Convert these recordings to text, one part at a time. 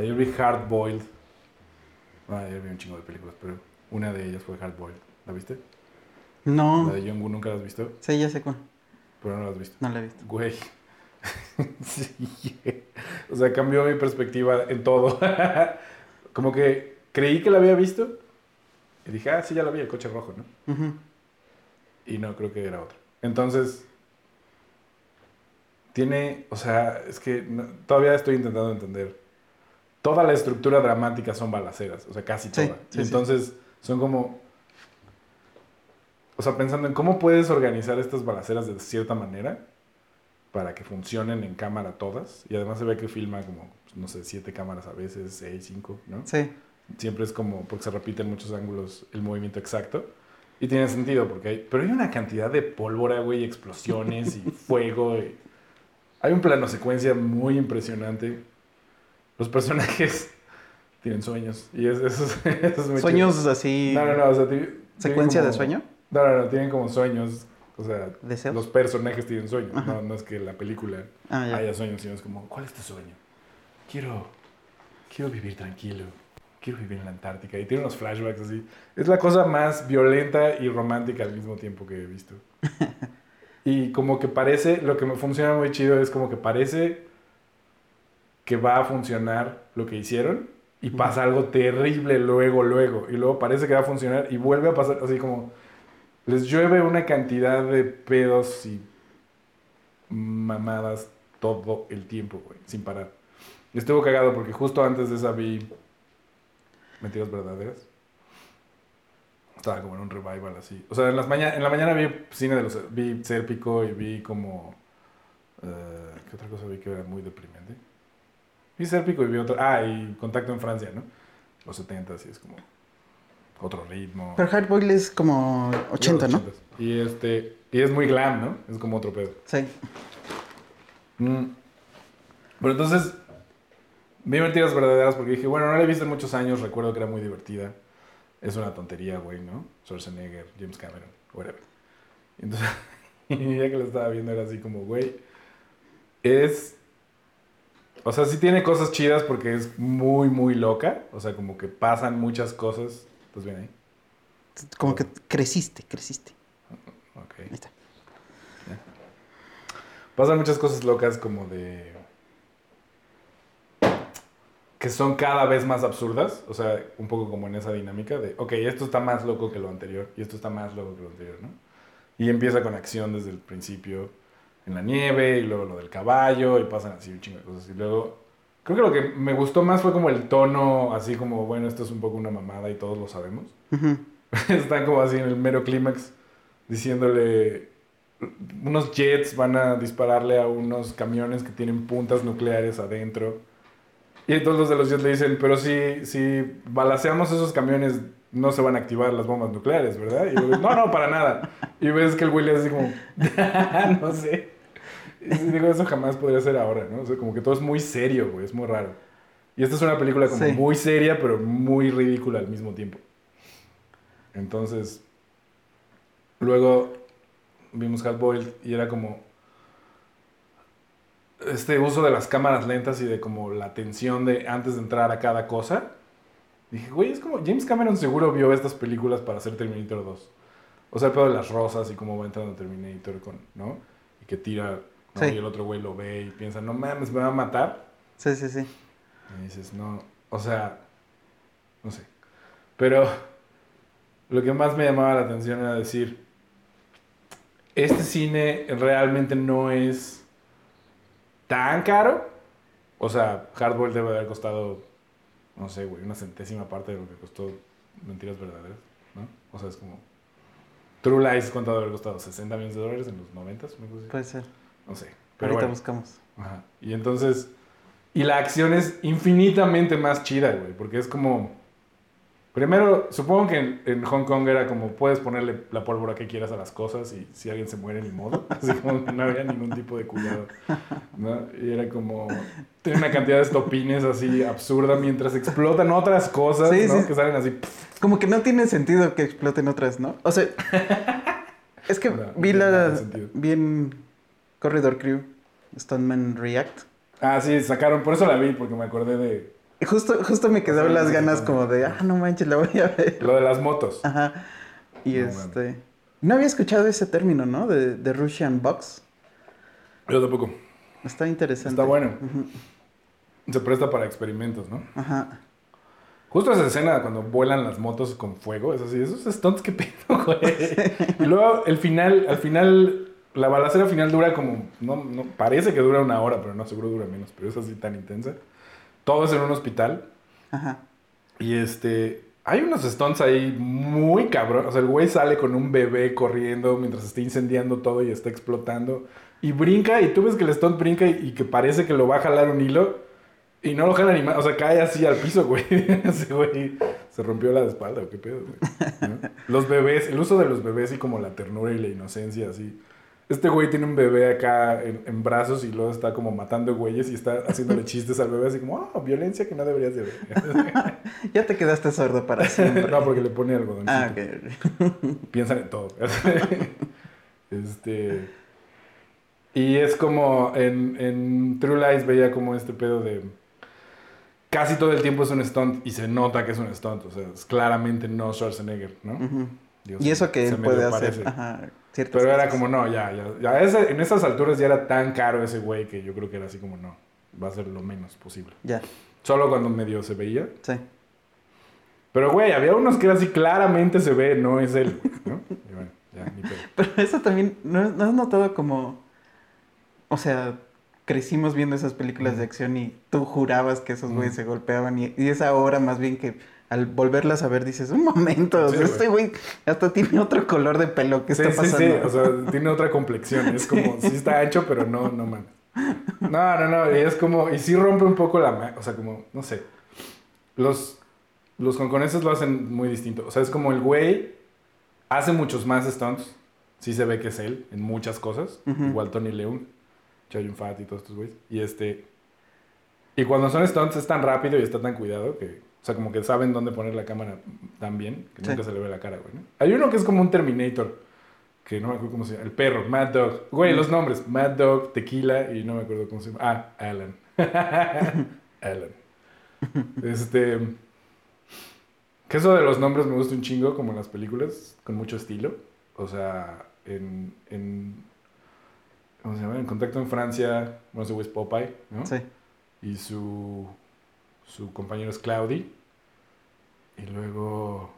Ayer vi Hard Boiled. Ah, ayer vi un chingo de películas, pero una de ellas fue Hard Boiled. ¿La viste? No. La de Jong nunca la has visto, Sí, ya sé cuál. pero no la has visto. No la he visto. Güey. sí. O sea, cambió mi perspectiva en todo. Como que creí que la había visto. Y dije, ah, sí, ya la vi, el coche rojo, ¿no? Y no, creo que era otra. Entonces, tiene, o sea, es que no- todavía estoy intentando entender. Toda la estructura dramática son balaceras, o sea, casi Sí, toda. sí, y sí. entonces, son como, o sea, pensando en cómo puedes organizar estas balaceras de cierta manera para que funcionen en cámara todas. Y además se ve que filma como, no sé, siete cámaras a veces, seis, cinco, ¿no? Sí. siempre es como porque se repite en muchos ángulos el movimiento exacto. Y tiene sentido porque hay... Pero hay una cantidad de pólvora, güey, y explosiones y fuego. y- Hay un plano secuencia muy impresionante. Los personajes tienen sueños. Y es- eso, es, eso es muy Sueños chido. así. No, no, no. O sea, ¿Secuencia de como- sueño? No, no, no. Tienen como sueños. O sea, ¿Deseos? los personajes tienen sueños. Ajá. No, no es que la película Ah, ya. haya sueños, sino es como, ¿cuál es tu sueño? Quiero, quiero vivir tranquilo, quiero vivir en la Antártica. Y tiene unos flashbacks así. Es la cosa más violenta y romántica al mismo tiempo que he visto. y como que parece, lo que me funciona muy chido es como que parece que va a funcionar lo que hicieron y pasa algo terrible luego, luego. Y luego parece que va a funcionar y vuelve a pasar así como... Les llueve una cantidad de pedos y mamadas todo el tiempo, güey, sin parar. Y estuvo cagado porque justo antes de esa vi Mentiras Verdaderas. Estaba como en un revival así. O sea, en, las maña- en la mañana vi cine de los... Vi Sérpico y vi como... eh, ¿Qué otra cosa vi que era muy deprimente? Vi Sérpico y vi otro... Ah, y Contacto en Francia, ¿no? Los 70 y es como... Otro ritmo. Pero Hardboiled es como 80, Los ¿no? 80s. Y este... Y es muy glam, ¿no? Es como otro pedo. Sí. Mm. Pero entonces, vi Mentiras Verdaderas porque dije, bueno, no la he visto en muchos años, recuerdo que era muy divertida. Es una tontería, güey, ¿no? Schwarzenegger, James Cameron, whatever. Y entonces, ya que lo estaba viendo era así como, güey, es... O sea, sí tiene cosas chidas porque es muy, muy loca. O sea, como que pasan muchas cosas. ¿Estás bien ahí? Como que creciste, creciste. Ok. Ahí está. Pasan muchas cosas locas como de... que son cada vez más absurdas, o sea, un poco como en esa dinámica de, ok, esto está más loco que lo anterior y esto está más loco que lo anterior, ¿no? Y empieza con acción desde el principio en la nieve y luego lo del caballo y pasan así un chingo de cosas y luego... Creo que lo que me gustó más fue como el tono, así como, bueno, esto es un poco una mamada y todos lo sabemos. Ujú. Están como así en el mero clímax diciéndole unos jets van a dispararle a unos camiones que tienen puntas nucleares adentro. Y entonces los de los jets le dicen, pero si, si balaceamos esos camiones no se van a activar las bombas nucleares, ¿verdad? Y yo, no, no, para nada. Y ves que el hace así como, no sé. Digo, eso jamás podría ser ahora, ¿no? O sea, como que todo es muy serio, güey, es muy raro. Y esta es una película como Sí. muy seria, pero muy ridícula al mismo tiempo. Entonces, luego vimos Hard Boiled y era como este uso de las cámaras lentas y de como la tensión de antes de entrar a cada cosa. Dije, güey, es como James Cameron seguro vio estas películas para hacer Terminator 2. O sea, el pedo de las rosas y cómo va entrando Terminator con, ¿no? Y que tira, ¿no? Sí. Y el otro güey lo ve y piensa, no mames, me va a matar. Sí, sí, sí. Y dices, no, o sea, no sé. Pero lo que más me llamaba la atención era decir, este cine realmente no es tan caro. O sea, Hardball debe haber costado, no sé, güey, una centésima parte de lo que costó Mentiras Verdaderas, ¿no? O sea, es como... True Lies, ¿cuánto debe haber costado? ¿60 millones de dólares en los 90? Una cosa así. Puede ser. No sé. Pero Ahorita bueno. buscamos. Ajá. Y entonces, y la acción es infinitamente más chida, güey, porque es como, primero, supongo que en, en Hong Kong era como, puedes ponerle la pólvora que quieras a las cosas y si alguien se muere, ni modo, así como que no había ningún tipo de cuidado, ¿no? Y era como, tiene una cantidad de estopines así absurda mientras explotan otras cosas, Sí, ¿no? sí. Que salen así, Como que no tiene sentido que exploten otras, ¿no? O sea, es que No, vi la. de sentido. Vi en Corridor Crew, Stuntman React. Ah, sí, sacaron, por eso la vi, porque me acordé de Justo, justo me quedaron las ganas como de, ah, no manches, la voy a ver. Lo de las motos. Ajá. Y No, este. No había escuchado ese término, ¿no? De, de Russian Box. Yo tampoco. Está interesante. Está bueno. Se presta para experimentos, ¿no? Ajá. Justo esa escena cuando vuelan las motos con fuego, es así, esos stunts que pedo, güey. Y luego el final, al final, la balacera final dura como, no, no, parece que dura una hora, pero no, seguro dura menos, pero es así tan intensa. Todo es en un hospital. Ajá. Y este, hay unos stunts ahí muy cabrón. O sea, el güey sale con un bebé corriendo mientras está incendiando todo y está explotando. Y brinca, y tú ves que el stunt brinca y, y que parece que lo va a jalar un hilo. Y no lo jala ni más. O sea, cae así al piso, güey. Ese güey se rompió la espalda, ¿o qué pedo, güey? ¿No? Los bebés, el uso de los bebés y como la ternura y la inocencia, así. Este güey tiene un bebé acá en, en brazos y luego está como matando güeyes y está haciéndole chistes al bebé, así como, oh, violencia que no deberías de ver. Ya te quedaste sordo para siempre. no, porque le pone algodón. Ah, ok. Piensan en todo. este. Y es como en, en True Lies veía como este pedo de. Casi todo el tiempo es un stunt y se nota que es un stunt. O sea, es claramente no Schwarzenegger, ¿no? Digo, Y eso que él puede hacer. Ajá. Ciertas Pero era como, no, ya, ya. ya ese- en esas alturas ya era tan caro ese güey que yo creo que era así como, no. Va a ser lo menos posible. Ya, Solo cuando medio se veía. sí. Pero, güey, había unos que era así, claramente se ve, no es él, ¿no? Y bueno, ya, ni pedo. Pero eso también, ¿no, no has notado como, o sea, crecimos viendo esas películas de acción y tú jurabas que esos güeyes se golpeaban y, y es ahora más bien que al volverlas a ver dices, un momento, o Sí, sea, güey. este güey hasta tiene otro color de pelo, ¿qué Sí, está sí, pasando? sí, o sea, tiene otra complexión. Es como, sí está ancho, pero no, no mames. No, no, no, y es como, y sí rompe un poco la, o sea, como, no sé. Los, los hongkoneses lo hacen muy distinto. O sea, es como el güey hace muchos más stunts. Sí se ve que es él en muchas cosas. Igual Tony Leung, Chow Yun Fat y todos estos güeyes. Y este, y cuando son stunts es tan rápido y está tan cuidado que, o sea, como que saben dónde poner la cámara tan bien que Sí. nunca se le ve la cara, güey. ¿no? Hay uno que es como un Terminator, que no me acuerdo cómo se llama. El perro, Mad Dog. Güey, los nombres, Mad Dog, Tequila y no me acuerdo cómo se llama. Ah, Alan. Alan. Este. Que eso de los nombres me gusta un chingo, como en las películas, con mucho estilo. O sea, en. en ¿Cómo se llama? En Contacto en Francia, bueno, ese güey es Popeye, ¿no? Sí. Y su, su compañero es Cloudy. Y luego.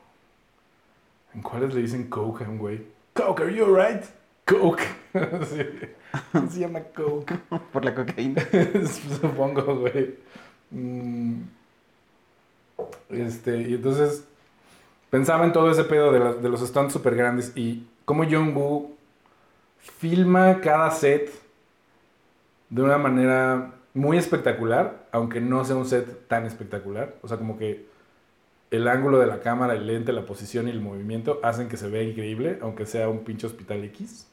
¿En cuáles le dicen Coke a un güey? Coke, are you alright? Coke. Sí. Se llama Coke. Por la cocaína. Supongo, güey. Mm. Este, y entonces pensaba en todo ese pedo de, de los stunts super grandes y cómo Jong-Woo filma cada set de una manera muy espectacular, aunque no sea un set tan espectacular. O sea, como que el ángulo de la cámara, el lente, la posición y el movimiento hacen que se vea increíble, aunque sea un pinche hospital X.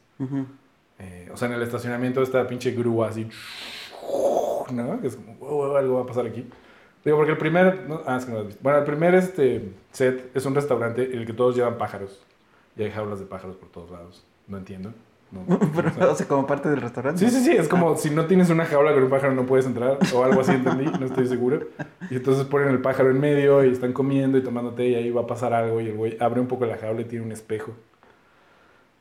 Eh, o sea, en el estacionamiento esta pinche grúa así. ¿No? Que es como, "Wow, wow, algo va a pasar aquí. Digo, porque el primer. no, ah, es que no lo has visto. Bueno, el primer este, set es un restaurante en el que todos llevan pájaros. Y hay jaulas de pájaros por todos lados. No entiendo. No, no. Pero, o sea, como parte del restaurante. Sí, sí, sí, es como si no tienes una jaula con un pájaro no puedes entrar o algo así, entendí, no estoy seguro. Y entonces ponen el pájaro en medio y están comiendo y tomando té y ahí va a pasar algo y el güey abre un poco la jaula y tiene un espejo.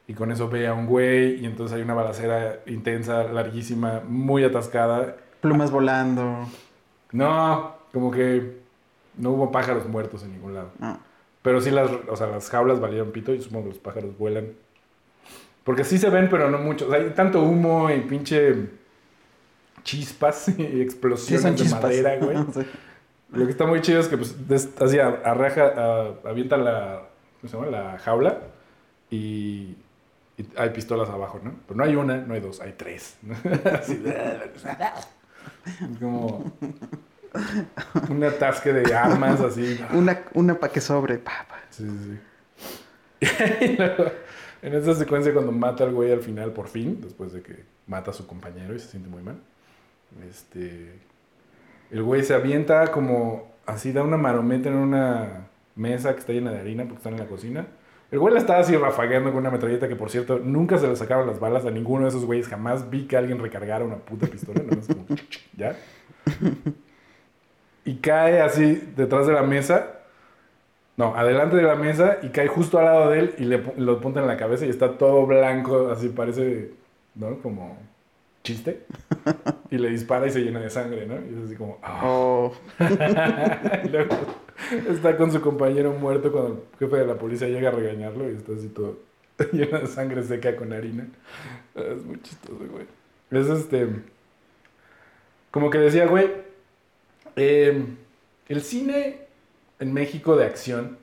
Y con eso ve a un güey y entonces hay una balacera intensa, larguísima, muy atascada. Plumas volando. No, como que no hubo pájaros muertos en ningún lado. Ah. Pero sí las, o sea, las jaulas valieron pito y supongo que los pájaros vuelan. Porque sí se ven, pero no mucho. O sea, hay tanto humo y pinche chispas y explosiones de chispas. madera, güey. Sí. Lo que está muy chido es que pues así arraja, avienta la, ¿cómo se llama? La jaula y, y hay pistolas abajo, ¿no? Pero no hay una, no hay dos, hay tres. Así, como un atasque de armas así. Una, una pa' que sobre. pa, pa. Sí, sí, sí. Y luego, en esa secuencia cuando mata al güey al final, por fin, después de que mata a su compañero y se siente muy mal, este, el güey se avienta como así, da una marometa en una mesa que está llena de harina porque están en la cocina. El güey la estaba así rafagueando con una metralleta que, por cierto, nunca se le sacaban las balas a ninguno de esos güeyes. Jamás vi que alguien recargara una puta pistola. No como, ¿ya? y cae así detrás de la mesa. No, adelante de la mesa y cae justo al lado de él y le lo apunta en la cabeza y está todo blanco, así parece, ¿no? Como chiste. Y le dispara y se llena de sangre, ¿no? Y es así como, ah. Oh, Y luego está con su compañero muerto cuando el jefe de la policía llega a regañarlo y está así todo lleno de sangre seca con harina. Ah, Es muy chistoso, güey. Es este. Como que decía, güey. eh, el cine en México de acción.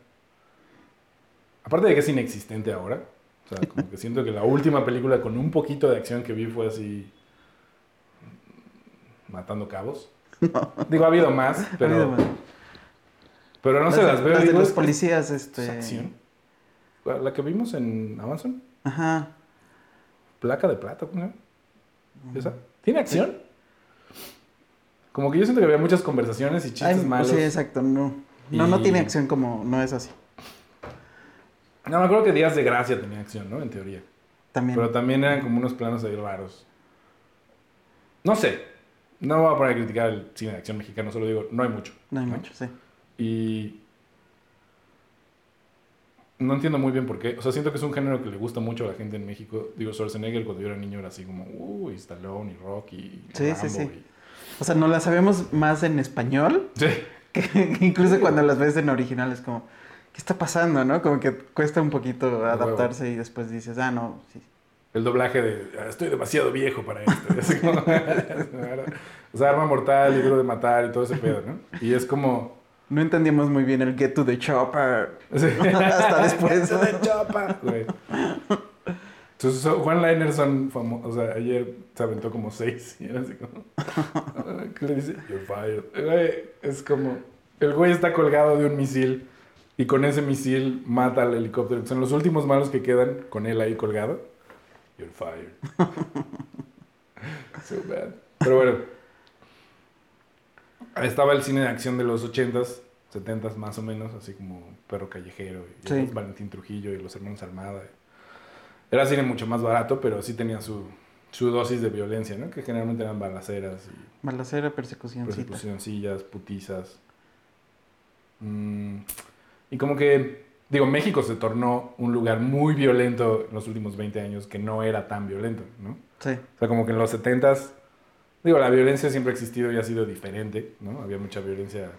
Aparte de que es inexistente ahora. O sea, como que siento que la última película con un poquito de acción que vi fue así. Matando cabos. Digo, ha habido más, pero. ha habido más. Pero no Las se de- las veo. las de los policías, es este. acción. La que vimos en Amazon. Ajá. Placa de plata, ¿cómo se llama? ¿Esa? ¿Tiene acción? Como que yo siento que había muchas conversaciones y chistes Ay, malos. Sí, exacto, no. No, no tiene acción como, no es así. No, me acuerdo que Días de Gracia tenía acción, ¿no? En teoría. También. Pero también eran como unos planos ahí raros. No sé. No voy a poner a criticar el cine de acción mexicano, solo digo, no hay mucho. no hay mucho, sí. Y no entiendo muy bien por qué. O sea, siento que es un género que le gusta mucho a la gente en México. Digo, Schwarzenegger cuando yo era niño era así como, uy, Stallone y Rocky y Sí, Rambo sí, sí. y- O sea, no las sabemos más en español Sí. Incluso cuando las ves en original es como, ¿qué está pasando, no? Como que cuesta un poquito adaptarse y después dices, ah, no, sí. El doblaje de, "Ah, estoy demasiado viejo para esto. Como- o sea, arma mortal, libro de matar y todo ese pedo, ¿no? Y es como... No entendíamos muy bien el get to the chopper. sí. Hasta después. Eso de chapa, güey. Juan Liner son famosos. O sea, ayer se aventó como seis. Y era así como. ¿Qué le dice? You're fired. Güey, es como. El güey está colgado de un misil. Y con ese misil mata al helicóptero. Son los últimos malos que quedan con él ahí colgado. You're fired. so bad. Pero bueno. Ahí estaba el cine de acción de los 80s, 70s más o menos, así como Perro Callejero y Sí. Valentín Trujillo y los hermanos Almada. Era cine mucho más barato, pero sí tenía su, su dosis de violencia, ¿no? Que generalmente eran balaceras y Balacera, persecución, persecucioncillas, putizas. Mm, y como que, digo, México se tornó un lugar muy violento en los últimos 20 años que no era tan violento, ¿no? Sí, O sea, como que en los 70s, digo, la violencia siempre ha existido y ha sido diferente, ¿no? Había mucha violencia,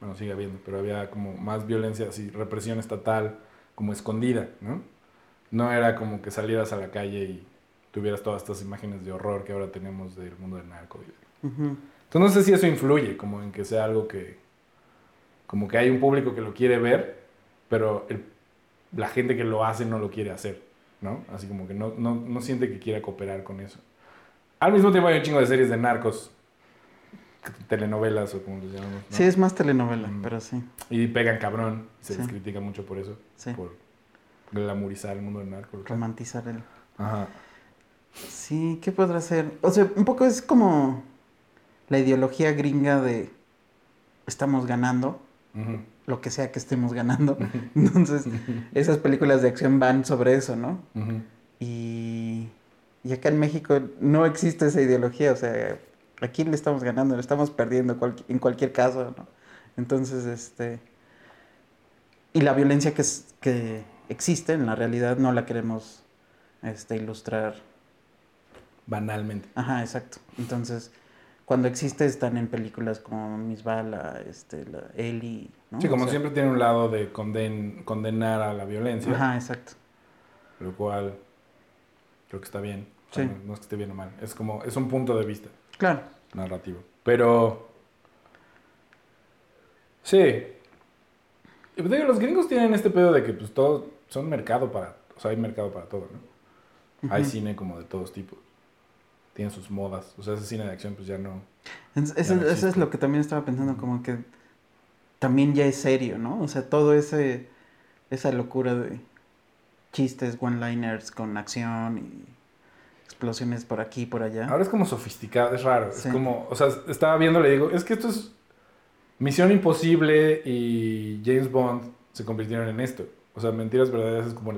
bueno, sigue habiendo, pero había como más violencia, así, represión estatal, como escondida, ¿no? No era como que salieras a la calle y tuvieras todas estas imágenes de horror que ahora tenemos del mundo del narco. Entonces no sé si eso influye, como en que sea algo que, como que hay un público que lo quiere ver, pero el- la gente que lo hace no lo quiere hacer, ¿no? Así como que no, no, no siente que quiera cooperar con eso. Al mismo tiempo hay un chingo de series de narcos, telenovelas o como les llamamos, ¿no? Sí, es más telenovela, Mm. pero sí. Y pegan cabrón, y se Sí. les critica mucho por eso, Sí. por glamorizar el mundo del narco. Romantizar el... Ajá. Sí, ¿qué podrá ser? O sea, un poco es como la ideología gringa de estamos ganando, lo que sea que estemos ganando. Entonces, esas películas de acción van sobre eso, ¿no? Y, y acá en México no existe esa ideología, o sea, aquí le estamos ganando, le estamos perdiendo cual- en cualquier caso, ¿no? Entonces, este... Y la violencia que, es- que existe en la realidad no la queremos este, ilustrar. Banalmente. Ajá, exacto. Entonces, cuando existe están en películas como Miss Bala, este, la Ellie, ¿no? Sí, O como sea, siempre tiene un lado de conden- condenar a la violencia. Ajá, exacto. lo cual creo que está bien. O sea, Sí. no, no es que esté bien o mal, es como, es un punto de vista Claro. narrativo. Pero, sí. Pues los gringos tienen este pedo de que pues todo, son mercado para, o sea, hay mercado para todo, ¿no? Hay cine como de todos tipos. Tienen sus modas. O sea, ese cine de acción pues ya no... Es- Ya Eso, no eso es lo que también estaba pensando, como que también ya es serio, ¿no? O sea, todo ese esa locura de chistes, one-liners con acción y explosiones por aquí y por allá. Ahora es como sofisticado, es raro. Sí. Es como, o sea, estaba viendo, le digo, es que esto es Misión Imposible y James Bond se convirtieron en esto. O sea, Mentiras Verdaderas es como...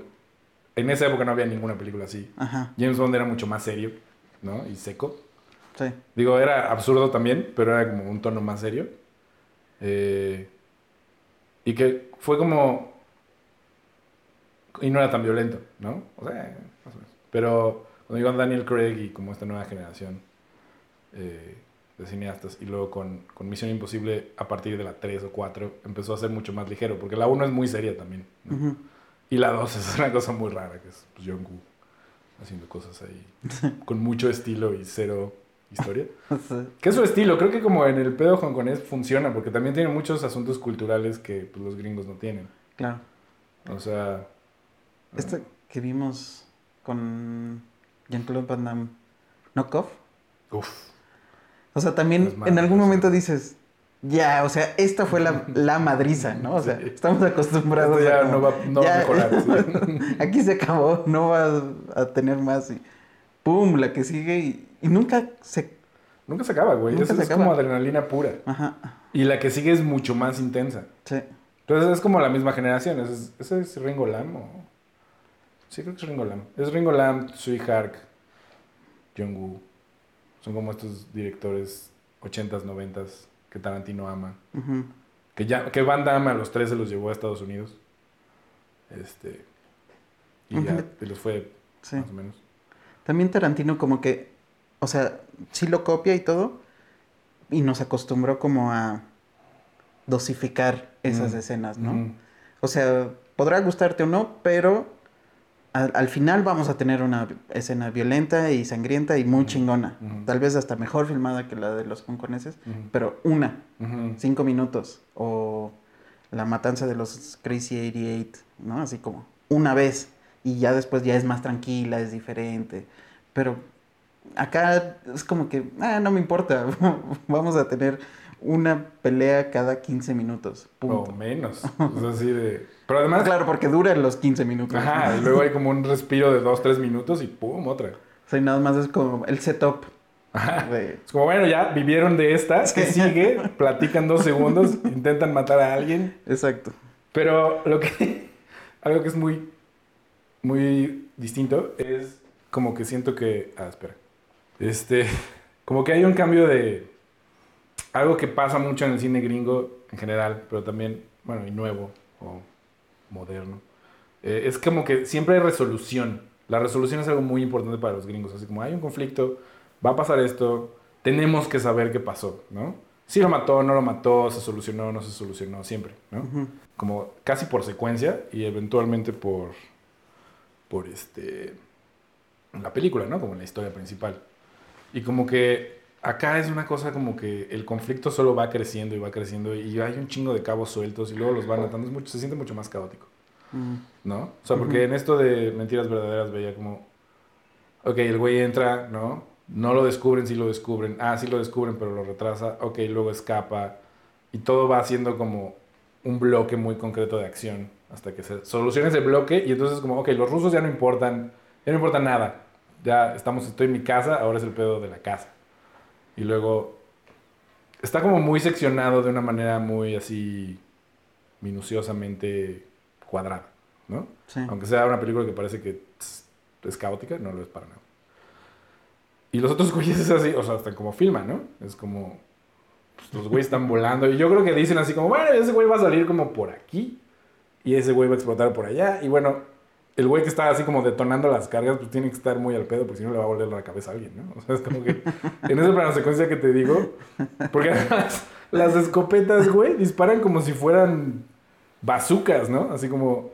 En esa época no había ninguna película así. Ajá, James Bond era mucho más serio, ¿no? Y seco. sí. Digo, era absurdo también, pero era como un tono más serio. Eh, y que fue como... Y no era tan violento, ¿no? O sea, más o menos. Pero cuando llegó Daniel Craig y como esta nueva generación eh, de cineastas, y luego con, con, Misión Imposible a partir de la 3 o 4, empezó a ser mucho más ligero, porque la 1 es muy seria también. ¿no? Y la 2 es una cosa muy rara, que es pues, John Woo haciendo cosas ahí con mucho estilo y cero historia. ¿Qué es su estilo? Creo que como en el pedo hongkonés funciona, porque también tiene muchos asuntos culturales que pues, los gringos no tienen. Claro. O sea... Este que vimos con Jean-Claude Van Damme, Knockoff. Uf. O sea, también en algún momento dices, ya, o sea, esta fue la, la madriza, ¿no? O sea, estamos acostumbrados Esto ya no va, no a mejorar. aquí se acabó, no va a tener más. Y ¡Pum! La que sigue y, y nunca se... Nunca se acaba, güey. Eso es como adrenalina pura. Ajá. Y la que sigue es mucho más intensa. Sí. Entonces es como la misma generación. ¿Ese es, es Ringo Lam? O... Sí, creo que es Ringo Lam. Es Ringo Lam, Sui Hark, Jung Woo. Son como estos directores 80s, 90s que Tarantino ama. que, ya, que Van Damme a los tres se los llevó a Estados Unidos. Este. Y ya los fue más o menos. También Tarantino como que, o sea, sí lo copia y todo, y nos acostumbró como a dosificar esas escenas, ¿no? O sea, podrá gustarte o no, pero al, final vamos a tener una escena violenta y sangrienta y muy chingona. Tal vez hasta mejor filmada que la de los hongkoneses, pero una, cinco minutos. O la matanza de los Crazy 88, ¿no? Así como una vez. Y ya después ya es más tranquila, es diferente. Pero acá es como que, ah, no me importa, vamos a tener una pelea cada 15 minutos. O menos. es así de... Pero además... Claro, porque duran los 15 minutos. Ajá, y luego hay como un respiro de 2, 3 minutos y pum, otra. O sea, y nada más es como el setup. Ajá. Es como, bueno, ya vivieron de esta, que sigue? Platican dos segundos, intentan matar a alguien. Exacto. Pero lo que... Algo que es muy... Muy distinto es como que siento que... Ah, espera. Este... Como que hay un cambio de algo que pasa mucho en el cine gringo en general, pero también, bueno, y nuevo o moderno, eh, es como que siempre hay resolución. La resolución es algo muy importante para los gringos. Así como hay un conflicto, va a pasar esto, tenemos que saber qué pasó, ¿no? Si lo mató, no lo mató, se solucionó, no se solucionó, siempre, ¿no? Como casi por secuencia y eventualmente por, por este, la película, ¿no? Como la historia principal. Y como que Acá es una cosa como que el conflicto solo va creciendo y va creciendo y hay un chingo de cabos sueltos y luego los van atando. Es mucho, se siente mucho más caótico. Mm. ¿No? O sea, porque en esto de mentiras verdaderas veía como, ok, el güey entra, ¿no? No lo descubren, sí lo descubren. Ah, sí lo descubren, pero lo retrasa. Ok, luego escapa. Y todo va haciendo como un bloque muy concreto de acción hasta que se solucione ese bloque y entonces como, ok, los rusos ya no importan, ya no importa nada. Ya estamos, estoy en mi casa, ahora es el pedo de la casa. Y luego está como muy seccionado de una manera muy así minuciosamente cuadrada, ¿no? Aunque sea una película que parece que es caótica, no lo es para nada. Y los otros güeyes es así, o sea, están como filman, ¿no? Es como, pues, los güeyes están volando. Y yo creo que dicen así como, bueno, ese güey va a salir como por aquí. Y ese güey va a explotar por allá. Y bueno, el güey que está así como detonando las cargas, pues tiene que estar muy al pedo, porque si no le va a volver la cabeza a alguien, ¿no? O sea, es como que en esa plano secuencia que te digo, porque además las escopetas, güey, disparan como si fueran bazucas, ¿no? Así como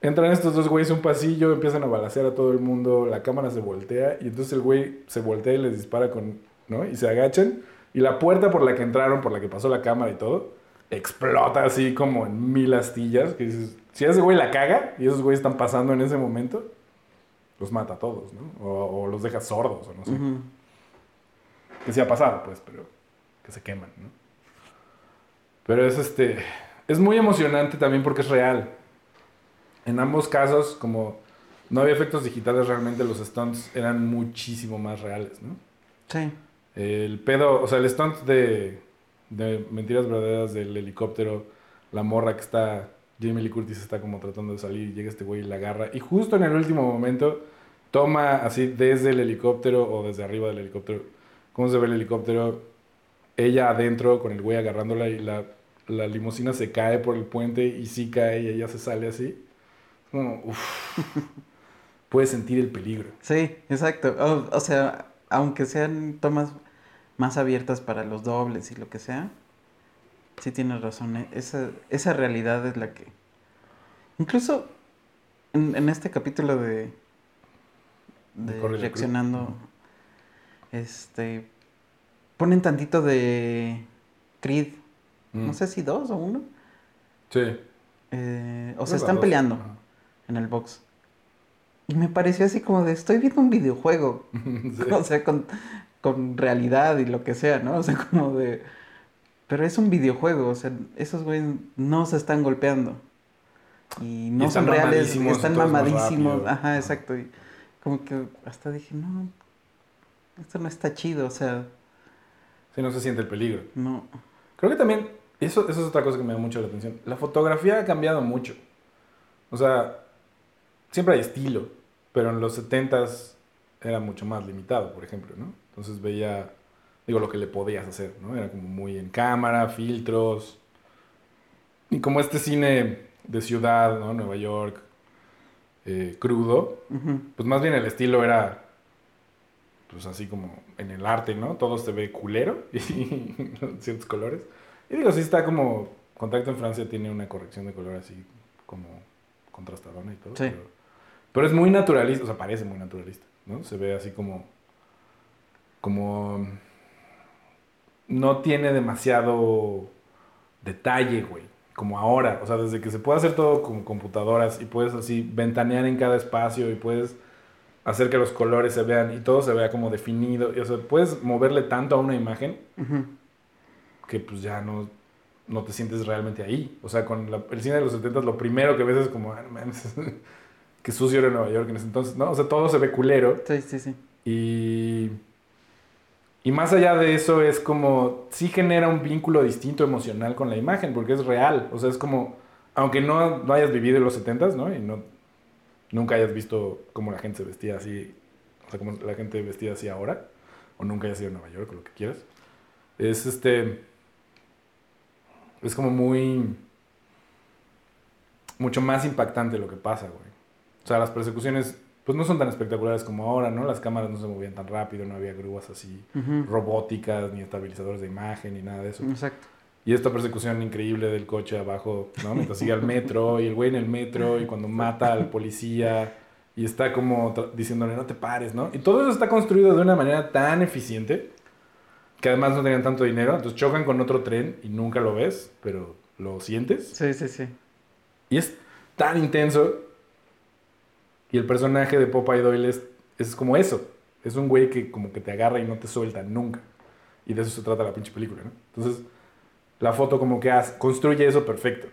entran estos dos güeyes a un pasillo, empiezan a balasear a todo el mundo, la cámara se voltea y entonces el güey se voltea y les dispara con, ¿no? Y se agachan y la puerta por la que entraron, por la que pasó la cámara y todo, explota así como en mil astillas, que dices, si ese güey la caga y esos güeyes están pasando en ese momento, los mata a todos, ¿no? O, los deja sordos, o no sé. Que sí ha pasado, pues, pero que se queman, ¿no? Pero es este. Es muy emocionante también porque es real. En ambos casos, como no había efectos digitales realmente, los stunts eran muchísimo más reales, ¿no? Sí. El pedo, o sea, el stunt de, de Mentiras Verdaderas del helicóptero, la morra que está Jamie Lee Curtis está como tratando de salir y llega este güey y la agarra. Y justo en el último momento toma así desde el helicóptero o desde arriba del helicóptero. ¿Cómo se ve el helicóptero? Ella adentro con el güey agarrándola y la, la limusina se cae por el puente y sí cae y ella se sale así. Como, uff. Puedes sentir el peligro. Sí, exacto. O, o sea, aunque sean tomas más abiertas para los dobles y lo que sea, sí tienes razón. eh, Esa, esa realidad es la que... Incluso en, en este capítulo de, reaccionando, este, ponen tantito de Creed, Mm. no sé si dos o uno, Sí. eh, o que están dos. peleando Ajá. en el box. Y me pareció así como de, estoy viendo un videojuego. Sí. O sea, con, con realidad y lo que sea, ¿no? O sea, como de... Pero es un videojuego, o sea, esos güeyes no se están golpeando. Y no son reales, están mamadísimos. Ajá. exacto. Y como que hasta dije, no, esto no está chido, o sea, Sí, no se siente el peligro. no. Creo que también, eso, eso es otra cosa que me da mucho la atención. La fotografía ha cambiado mucho. O sea, siempre hay estilo, pero en los 70s era mucho más limitado, por ejemplo, ¿no? Entonces veía, digo, lo que le podías hacer, ¿no? Era como muy en cámara, filtros. Y como este cine de ciudad, ¿no? Nueva York, eh, crudo, pues más bien el estilo era, pues así como en el arte, ¿no? Todo se ve culero y ciertos colores. Y digo, sí está como, Contacto en Francia tiene una corrección de color así como contrastadona y todo. Sí. Pero, pero es muy naturalista, o sea, parece muy naturalista, ¿no? Se ve así como, como, no tiene demasiado detalle, güey. Como ahora, o sea, desde que se puede hacer todo con computadoras y puedes así ventanear en cada espacio y puedes hacer que los colores se vean y todo se vea como definido. Y, o sea, puedes moverle tanto a una imagen que pues ya no, no te sientes realmente ahí. O sea, con la- el cine de los 70 lo primero que ves es como, ah, mames, qué sucio era Nueva York en ese entonces, ¿no? O sea, todo se ve culero. Sí, sí, sí. Y, y más allá de eso es como, sí genera un vínculo distinto emocional con la imagen, porque es real. O sea, es como, aunque no, no hayas vivido en los 70s, ¿no? Y no, nunca hayas visto cómo la gente se vestía así, o sea, cómo la gente vestida así ahora, o nunca hayas ido a Nueva York o lo que quieras. Es este, es como muy, mucho más impactante lo que pasa, güey. O sea, las persecuciones pues no son tan espectaculares como ahora, ¿no? Las cámaras no se movían tan rápido, no había grúas así robóticas, ni estabilizadores de imagen, ni nada de eso. Exacto. Y esta persecución increíble del coche abajo, ¿no? Mientras sigue al metro, y el güey en el metro, y cuando mata al policía, y está como diciéndole, no te pares, ¿no? Y todo eso está construido de una manera tan eficiente, que además no tenían tanto dinero, entonces chocan con otro tren y nunca lo ves, pero lo sientes. Sí, sí, sí. Y es tan intenso. Y el personaje de Popeye Doyle es, es como eso. Es un güey que como que te agarra y no te suelta nunca. Y de eso se trata la pinche película, ¿no? Entonces, la foto como que hace- construye eso perfecto.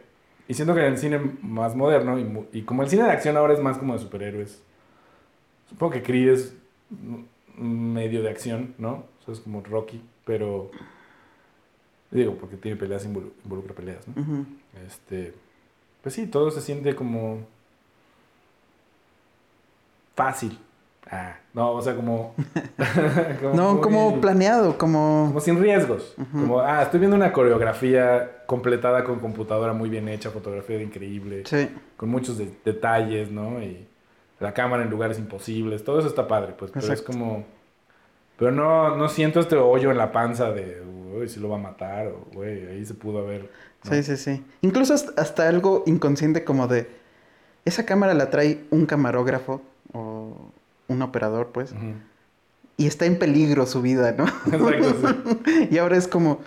Y siento que en el cine más moderno, y, como el cine de acción ahora es más como de superhéroes, supongo que Creed es un medio de acción, ¿no? O sea, es como Rocky, pero... Digo, porque tiene peleas, involu- involucra peleas, ¿no? Ujú. Este, pues sí, todo se siente como fácil. Ah, no, o sea, como, como No, muy- como planeado, como... como sin riesgos. Como, ah, estoy viendo una coreografía completada con computadora muy bien hecha, fotografía increíble, Sí, con muchos de- detalles, ¿no? Y la cámara en lugares imposibles, todo eso está padre, pues, pero es como... Pero no, no siento este hoyo en la panza de, uy, si lo va a matar, o, güey, ahí se pudo haber... ¿no? sí, sí, sí. Incluso hasta, algo inconsciente como de... Esa cámara la trae un camarógrafo un operador, pues. Y está en peligro su vida, ¿no? Exacto, sí. y ahora es como...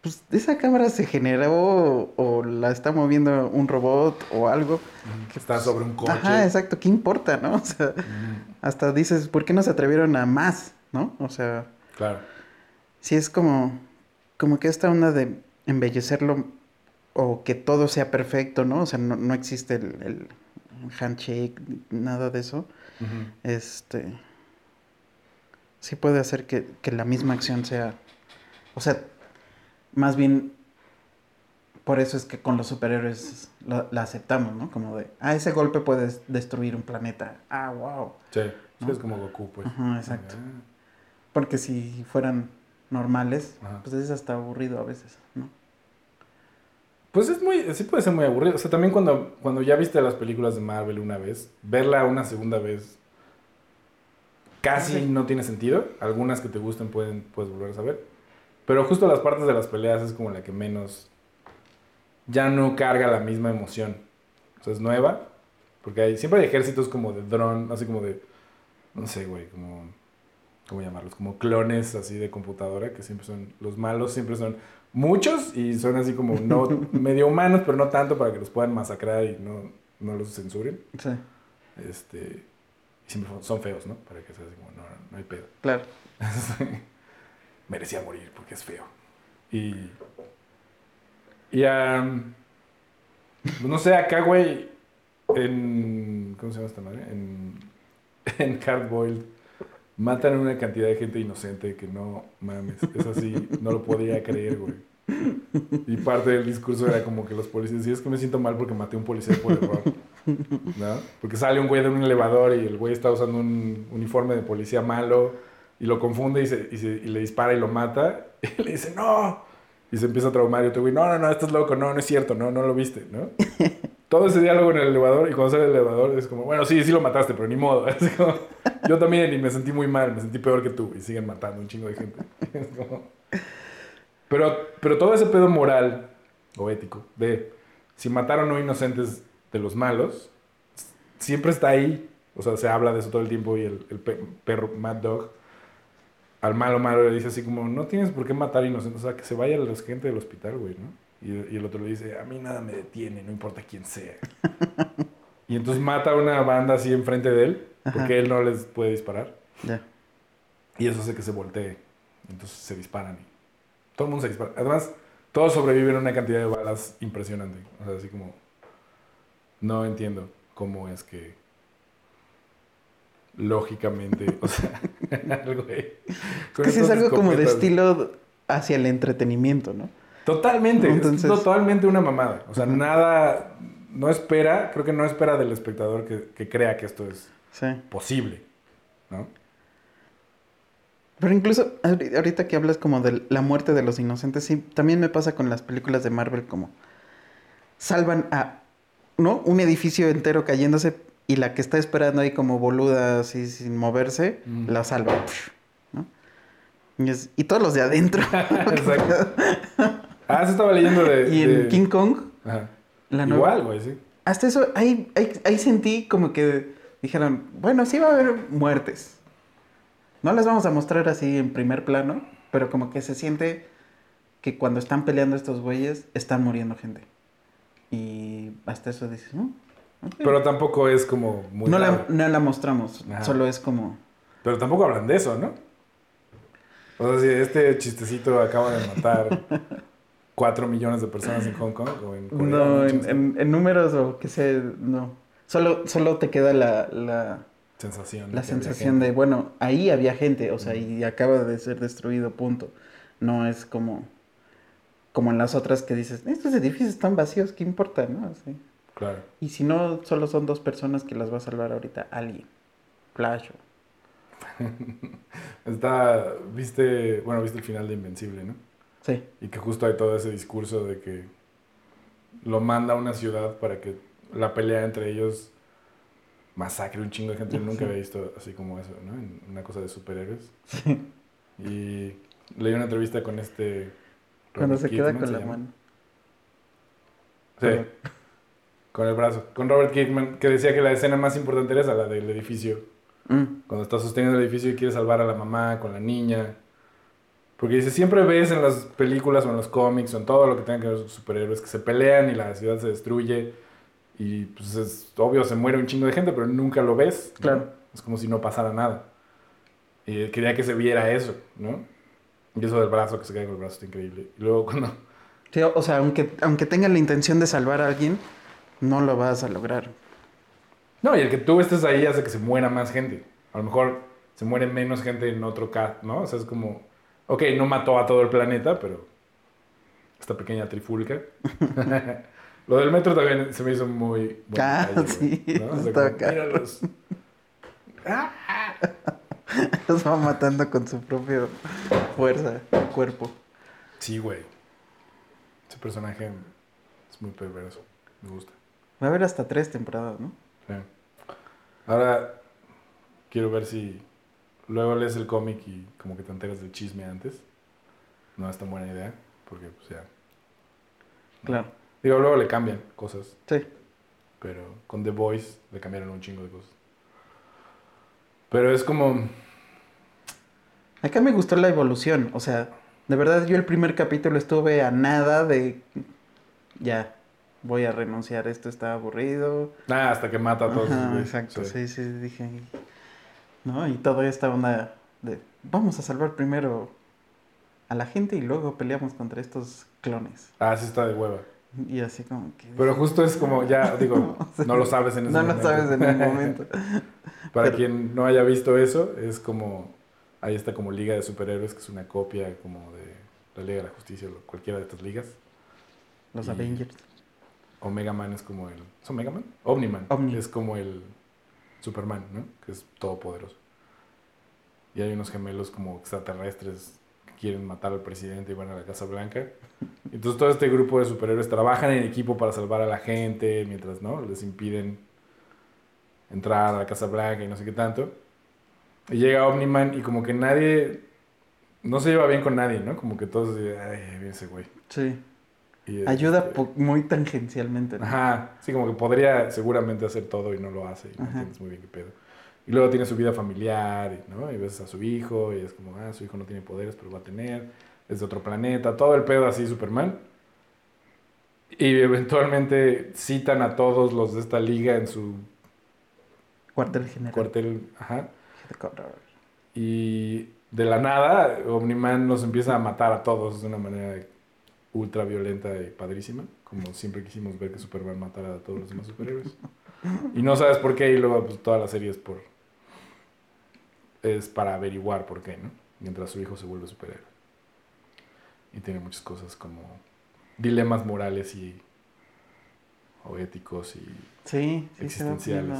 Pues esa cámara se generó o la está moviendo un robot o algo. que está sobre un coche. Ajá, exacto. ¿Qué importa, no? O sea, hasta dices, ¿por qué no se atrevieron a más, no? O sea... Claro. Sí, es como, como que esta onda de embellecerlo o que todo sea perfecto, ¿no? O sea, no, no existe el, el handshake, nada de eso. Este. Sí puede hacer que, que la misma acción sea. O sea, más bien. Por eso es que con los superhéroes la, la aceptamos, ¿no? Como de, ah, ese golpe puede des- destruir un planeta. Ah, wow. Sí, es como Goku, pues. Ajá, exacto. Ah, Porque si fueran normales, Ajá. pues es hasta aburrido a veces. Pues es muy, sí puede ser muy aburrido. O sea, también cuando, cuando ya viste las películas de Marvel una vez, verla una segunda vez casi Sí. no tiene sentido. Algunas que te gusten pueden, puedes volver a ver. Pero justo las partes de las peleas es como la que menos... Ya no carga la misma emoción. O sea, es nueva. Porque hay, siempre hay ejércitos como de dron, así como de... No sé, güey, como... ¿Cómo llamarlos? Como clones así de computadora, que siempre son... Los malos siempre son muchos y son así como no medio humanos, pero no tanto para que los puedan masacrar y no, no los censuren. Sí, Este, y siempre son- feos, ¿no? Para que sea así como, no, no hay pedo. claro. Merecía morir porque es feo. Y. Y pues no sé, acá, güey, en. ¿Cómo se llama esta madre? En. En Hardboiled. Matan a una cantidad de gente inocente que no mames. Es así, no lo podía creer, güey. Y parte del discurso era como que los policías, es que me siento mal porque maté a un policía por error. ¿No? Porque sale un güey de un elevador y el güey está usando un uniforme de policía malo y lo confunde y, se- y se- y le dispara y lo mata. Y le dice, no. Y se empieza a traumar y otro güey, no, no, no, estás loco, no, no es cierto, no, no lo viste, ¿no? Todo ese diálogo en el elevador y cuando sale del elevador es como, bueno, sí, sí lo mataste, pero ni modo. Yo también y me sentí muy mal, me sentí peor que tú y siguen matando un chingo de gente. Es como- pero, pero todo ese pedo moral o ético de si mataron no inocentes de los malos, siempre está ahí. O sea, se habla de eso todo el tiempo y el, el pe- perro Mad Dog al malo malo le dice así como, no tienes por qué matar inocentes, o sea, que se vaya la gente del hospital, güey, ¿no? Y, y el otro le dice, a mí nada me detiene, no importa quién sea. y entonces mata a una banda así enfrente de él, porque él no les puede disparar. Ya. Y eso hace que se voltee. Entonces se disparan. Y todo el mundo se dispara. Además, todos sobreviven a una cantidad de balas impresionante. O sea, así como... No entiendo cómo es que... Lógicamente, o sea, algo con Que sí es algo como de estilo hacia el entretenimiento, ¿no? Totalmente, Entonces- es totalmente una mamada. O sea, nada, no espera, creo que no espera del espectador que, que crea que esto es Sí. posible, ¿no? Pero incluso ahori- ahorita que hablas como de la muerte de los inocentes, sí, también me pasa con las películas de Marvel como salvan a, ¿no? Un edificio entero cayéndose y la que está esperando ahí como boluda así sin moverse, Mm. la salva, ¿no? Y, es- y todos los de adentro. Exacto. Ah, eso estaba leyendo de... y en de- King Kong, Ajá. la nueva- Igual, güey, sí. Hasta eso, ahí, ahí, ahí sentí como que dijeron, bueno, sí va a haber muertes. No las vamos a mostrar así en primer plano, pero como que se siente que cuando están peleando estos güeyes, están muriendo gente. Y hasta eso dices, ¿no? ok". Pero tampoco es como muy no, la, no la mostramos, Ajá. solo es como... Pero tampoco hablan de eso, ¿no? O sea, si este chistecito acaba de matar 4 millones de personas en Hong Kong o en Corea. No, en, en- en números o que sea, no. Solo, solo te queda la, la, sensación. de La había sensación de, bueno, ahí había gente, o sea, y acaba de ser destruido, punto. No es como, como en las otras que dices, estos edificios están vacíos, ¿qué importa, no? Así. Claro. Y si no, solo son dos personas que las va a salvar ahorita alguien. Flash. Está, viste, bueno, viste el final de Invencible, ¿no? Sí, Y que justo hay todo ese discurso de que lo manda a una ciudad para que la pelea entre ellos masacre un chingo de gente. Nunca Sí. había visto así como eso, ¿no? En una cosa de superhéroes. Y leí una entrevista con este... cuando Robert se queda con se la llama. mano. Sí, con el brazo. Con Robert Kirkman, que decía que la escena más importante era esa, la del edificio. Mm, Cuando está sosteniendo el edificio y quiere salvar a la mamá con la niña. Porque dice, siempre ves en las películas o en los cómics o en todo lo que tenga que ver con superhéroes que se pelean y la ciudad se destruye. Y pues es obvio, se muere un chingo de gente, pero nunca lo ves. ¿no? Claro. Es como si no pasara nada. Y quería que se viera eso, ¿no? Y eso del brazo, que se cae con el brazo, está increíble. Y luego cuando... Sí, o sea, aunque, aunque tenga la intención de salvar a alguien, no lo vas a lograr. No, y el que tú estés ahí hace que se muera más gente. A lo mejor se muere menos gente en otro caso, ¿no? O sea, es como, ok, no mató a todo el planeta, pero esta pequeña trifulca. Lo del metro también se me hizo muy... buen Ah, sí, ¿no? O sea, acá. míralos. Los va matando con su propia fuerza, cuerpo. Sí, güey. Ese personaje Es muy perverso. Me gusta. Va a haber hasta tres temporadas, ¿no? Sí. Ahora, quiero ver si luego lees el cómic y como que te enteras del chisme antes. No es tan buena idea, porque pues ya... Claro. Digo, luego le cambian cosas, Sí. pero con The Voice le cambiaron un chingo de cosas. Pero es como... Acá me gustó la evolución, o sea, de verdad yo el primer capítulo estuve a nada de ya voy a renunciar, esto está aburrido. Nada, hasta que mata a todos. Ajá, exacto, Sí. sí, sí, dije, ¿no? Y toda esta onda de vamos a salvar primero a la gente y luego peleamos contra estos clones. Ah, sí está de hueva. Y así como que Pero justo es como, ya digo, no lo sabes en ese no lo momento. sabes en el momento. Para Pero- quien no haya visto eso, es como, ahí está como Liga de Superhéroes, que es una copia como de la Liga de la Justicia, o cualquiera de estas ligas. Los Y- Avengers. Omega Man es como el... ¿Es Omega Man? Omniman. Omni. Es como el Superman, ¿no? Que es todopoderoso. Y hay unos gemelos como extraterrestres que quieren matar al presidente y van a la Casa Blanca. Entonces todo este grupo de superhéroes trabajan en equipo para salvar a la gente, mientras, ¿no? Les impiden entrar a la Casa Blanca y no sé qué tanto. Y llega Omniman y como que nadie... No se lleva bien con nadie, ¿no? Como que todos dicen, ay, ese güey. Sí. Y, Ayuda este, muy tangencialmente. ¿no? Ajá, sí, como que podría seguramente hacer todo y no lo hace y no entiendes muy bien qué pedo. Y luego tiene su vida familiar, y, ¿no? Y ves a su hijo y es como, ah, su hijo no tiene poderes, pero va a tener, es de otro planeta, todo el pedo así, Superman. Y eventualmente citan a todos los de esta liga en su Cuartel general. cuartel, ajá. Y de la nada, Omniman nos empieza a matar a todos de una manera ultra violenta y padrísima. Como siempre quisimos ver que Superman matara a todos los demás superhéroes. Y no sabes por qué, y luego pues, toda la serie es por. Es para averiguar por qué, ¿no? Mientras su hijo se vuelve superhéroe. Y tiene muchas cosas como dilemas morales y. o éticos y. Sí, sí, Existenciales.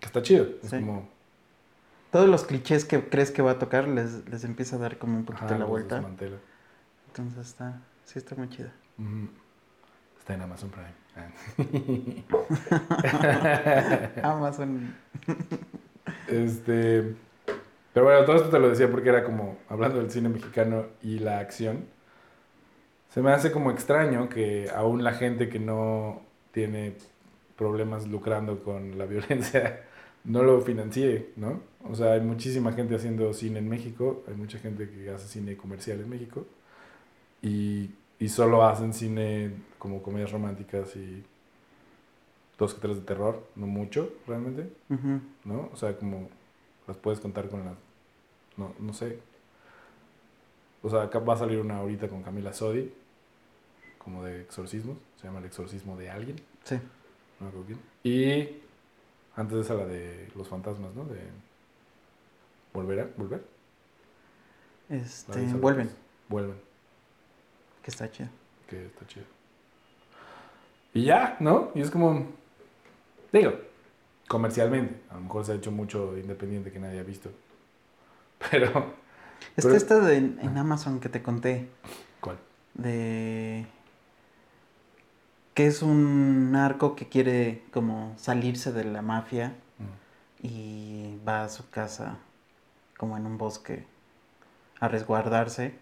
está chido. Es Sí. como. Todos los clichés que crees que va a tocar les, les empieza a dar como un poquito ajá, la los vuelta. desmantela. Entonces está, sí está muy chida. Está en Amazon Prime. Ah. Amazon. Este. Pero bueno, todo esto te lo decía porque era como hablando del cine mexicano y la acción. Se me hace como extraño que aún la gente que no tiene problemas lucrando con la violencia no lo financie, ¿no? O sea, hay muchísima gente haciendo cine en México, hay mucha gente que hace cine comercial en México y, y solo hacen cine como comedias románticas y dos que tres de terror, no mucho realmente. ¿no? O sea, como las puedes contar con las... No, no sé. O sea, acá va a salir una ahorita con Camila Sodi, como de exorcismos. Se llama El exorcismo de alguien. Sí. No me acuerdo quién. Y antes de esa la de los fantasmas, ¿no? De... ¿Volverá? ¿Volver? Este, vuelven. Vuelven, que está chido. que está chido. Y ya, ¿no? Y es como... Digo, comercialmente. A lo mejor se ha hecho mucho independiente que nadie ha visto. Pero... Está Pero- esta de, en Amazon que te conté, ¿Cuál? de que es un narco que quiere como salirse de la mafia Mm. y va a su casa como en un bosque a resguardarse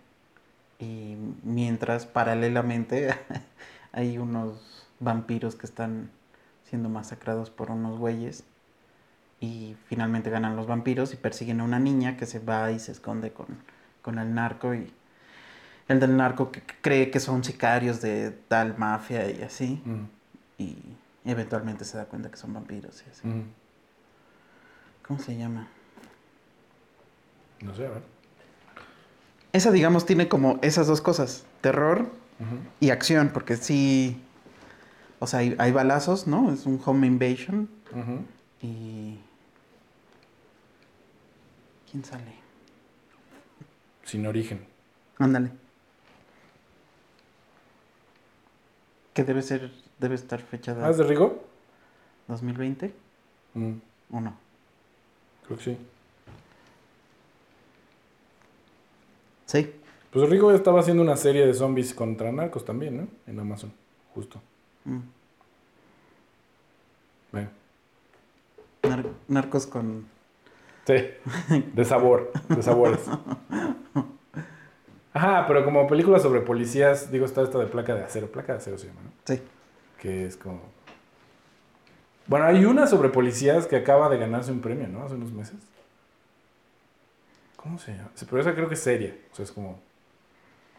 y mientras paralelamente hay unos vampiros que están siendo masacrados por unos güeyes y finalmente ganan los vampiros y persiguen a una niña que se va y se esconde con, con el narco y el del narco que cree que son sicarios de tal mafia y así Mm. y eventualmente se da cuenta que son vampiros y así. Mm. ¿Cómo se llama? No sé, a ver. Esa, digamos, tiene como esas dos cosas, terror y acción, porque sí, o sea, hay, hay balazos, ¿no? Es un home invasion Ujú. y... ¿Quién sale? Sin origen. Ándale. Que debe ser, debe estar fechada ¿Ah, es de Rigo? 2020 Mm, o no. creo que sí. Sí, Pues Rico estaba haciendo una serie de zombies contra narcos también, ¿no? En Amazon, justo. Mm. Bueno. Nar- narcos con... Sí, de sabor, de sabores. Ajá, pero como película sobre policías, digo, está esta de placa de acero. Placa de acero se llama, ¿no? Sí. Que es como... Bueno, hay una sobre policías que acaba de ganarse un premio, ¿no? Hace unos meses. ¿Cómo se llama? Pero esa creo que es seria. O sea, es como...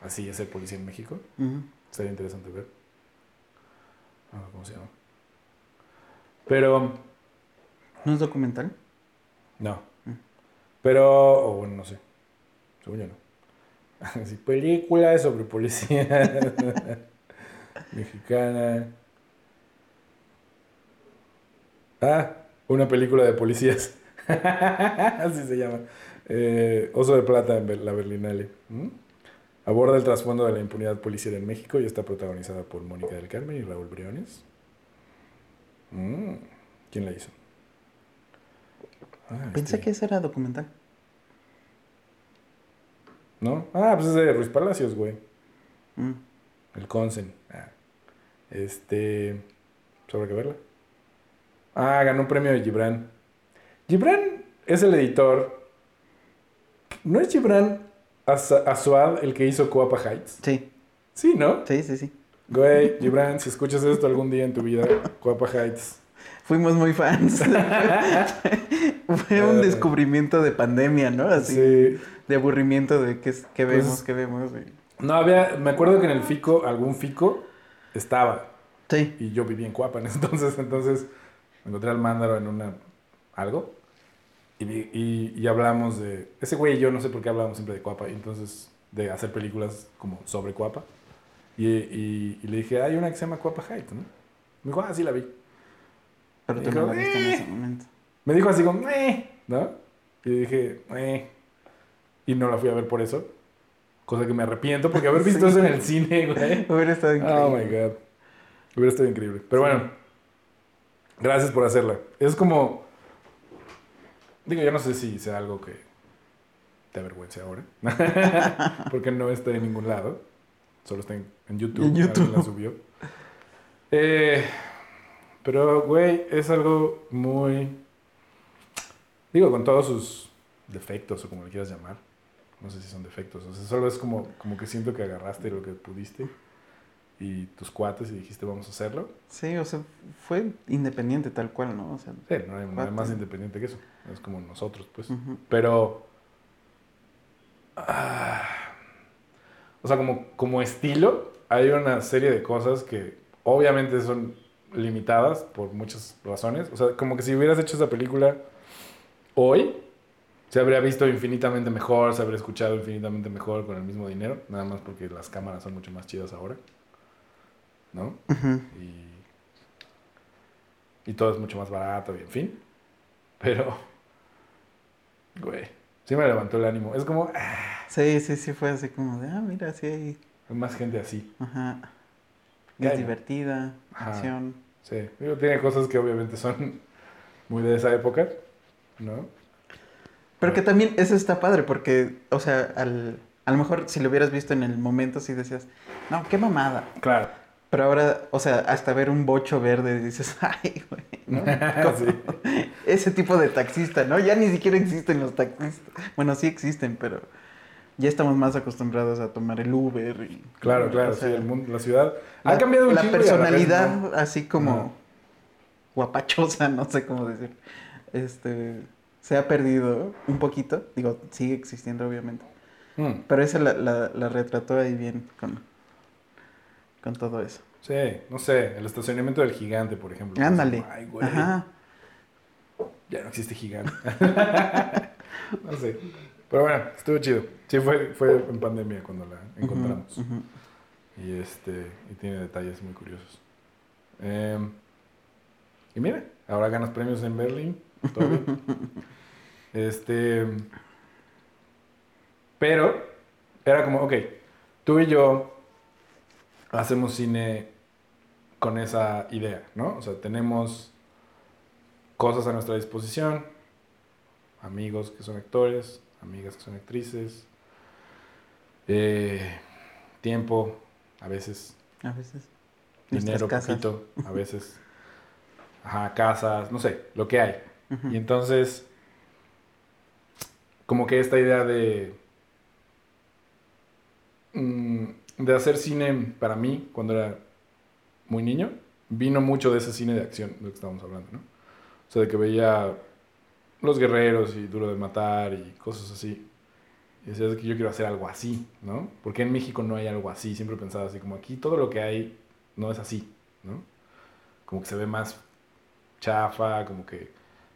Así es el policía en México. Ujú. Sería interesante ver. No sé cómo se llama. Pero... ¿No es documental? No. Pero, o bueno, no sé. Según yo no. Así, película sobre policía mexicana. Ah, una película de policías. Así se llama. Eh, Oso de Plata en la Berlinale. ¿Mm? Aborda el trasfondo de la impunidad policial en México y está protagonizada por Mónica del Carmen y Raúl Briones. Mm, ¿Quién la hizo? Ah, Pensé este- que ese era documental. ¿No? Ah, pues es de Ruiz Palacios, güey. Mm. El Consen. Ah. Este. ¿Sobre qué verla? Ah, ganó un premio de Gibran. Gibran es el editor. ¿No es Gibran Azuad el que hizo Coapa Heights? Sí, Sí, ¿no? sí, sí, sí. Güey, Gibran, si escuchas esto algún día en tu vida, Coapa Heights. Fuimos muy fans. Fue un Eh. descubrimiento de pandemia, ¿no? Así, Sí. de aburrimiento de qué, es- qué Pues- vemos, qué vemos. No, había. Me acuerdo que en el Fico, algún Fico estaba. Sí, Y yo vivía en ese entonces, entonces encontré al mándaro en una algo y, y, y hablamos de... Ese güey y yo no sé por qué hablamos siempre de Cuapa, y entonces de hacer películas como sobre Cuapa. Y, y- le dije, hay una que se llama Cuapa Heights, ¿no? Me dijo, ah, sí la vi. pero tú no la viste en "Eh". ese momento. Me dijo así como, eh, ¿no? Y dije, eh. Y no la fui a ver por eso. Cosa que me arrepiento porque haber visto Sí. eso en el cine, güey. Hubiera estado increíble. Oh my god. Hubiera estado increíble. Pero bueno, gracias por hacerla. Es como. Digo, yo no sé si sea algo que te avergüence ahora. Porque no está en ningún lado. Solo está en, en YouTube. En YouTube. La subió. Eh, pero, güey, es algo muy. Digo, con todos sus defectos o como le quieras llamar. No sé si son defectos. O sea, solo es como, como que siento que agarraste lo que pudiste y tus cuates y dijiste vamos a hacerlo. Sí, o sea, fue independiente tal cual, ¿no? O sea, Sí, no hay más independiente que eso. Es como nosotros, pues. Pero. ah, o sea, como, como estilo, hay una serie de cosas que obviamente son limitadas por muchas razones. O sea, como que si hubieras hecho esa película hoy, se habría visto infinitamente mejor, se habría escuchado infinitamente mejor con el mismo dinero. Nada más porque las cámaras son mucho más chidas ahora. ¿No? Y, y todo es mucho más barato y en fin. Pero, güey, sí me levantó el ánimo. Es como, ah, Sí, sí, sí, fue así como de, ah, mira, sí hay, hay más gente así. ajá. Es divertida, Ajá. acción. Sí, digo, tiene cosas que obviamente son muy de esa época, ¿no? Pero que también eso está padre porque, o sea, al, a lo mejor si lo hubieras visto en el momento sí decías, no, qué mamada. Claro. Pero ahora, o sea, hasta ver un bocho verde dices, ay, güey, ¿no? Sí. Ese tipo de taxista, ¿no? Ya ni siquiera existen los taxistas. Bueno, sí existen, pero ya estamos más acostumbrados a tomar el Uber y... Claro, claro, O sea, sí, el mundo, la ciudad. La, ha cambiado un la vez personalidad no. así como guapachosa, no sé cómo decir. Este, se ha perdido un poquito. Digo, sigue existiendo obviamente. Mm, Pero esa la, la, la retrató ahí bien con, con todo eso. sí, no sé, el estacionamiento del gigante, por ejemplo. Ándale. Ay, güey, Ajá. ya no existe gigante. no sé. Pero bueno, estuvo chido. Sí, fue, fue en pandemia cuando la encontramos. Y este y tiene detalles muy curiosos. Em, y mira, ahora ganas premios en Berlín. Todo bien. este. Pero era como, ok, tú y yo hacemos cine con esa idea, ¿no? O sea, tenemos cosas a nuestra disposición, amigos que son actores, amigas que son actrices, eh, tiempo, a veces, A veces. dinero, poquito, a veces, ajá, casas, no sé, lo que hay. Y entonces, como que esta idea de, mm, de hacer cine para mí, cuando era muy niño, vino mucho de ese cine de acción de lo que estábamos hablando, ¿no? O sea, de que veía Los Guerreros y Duro de Matar y cosas así. Y decía, "Es que yo quiero hacer algo así, ¿no? Porque en México no hay algo así. Siempre pensaba así, como aquí todo lo que hay no es así, ¿no? Como que se ve más chafa, como que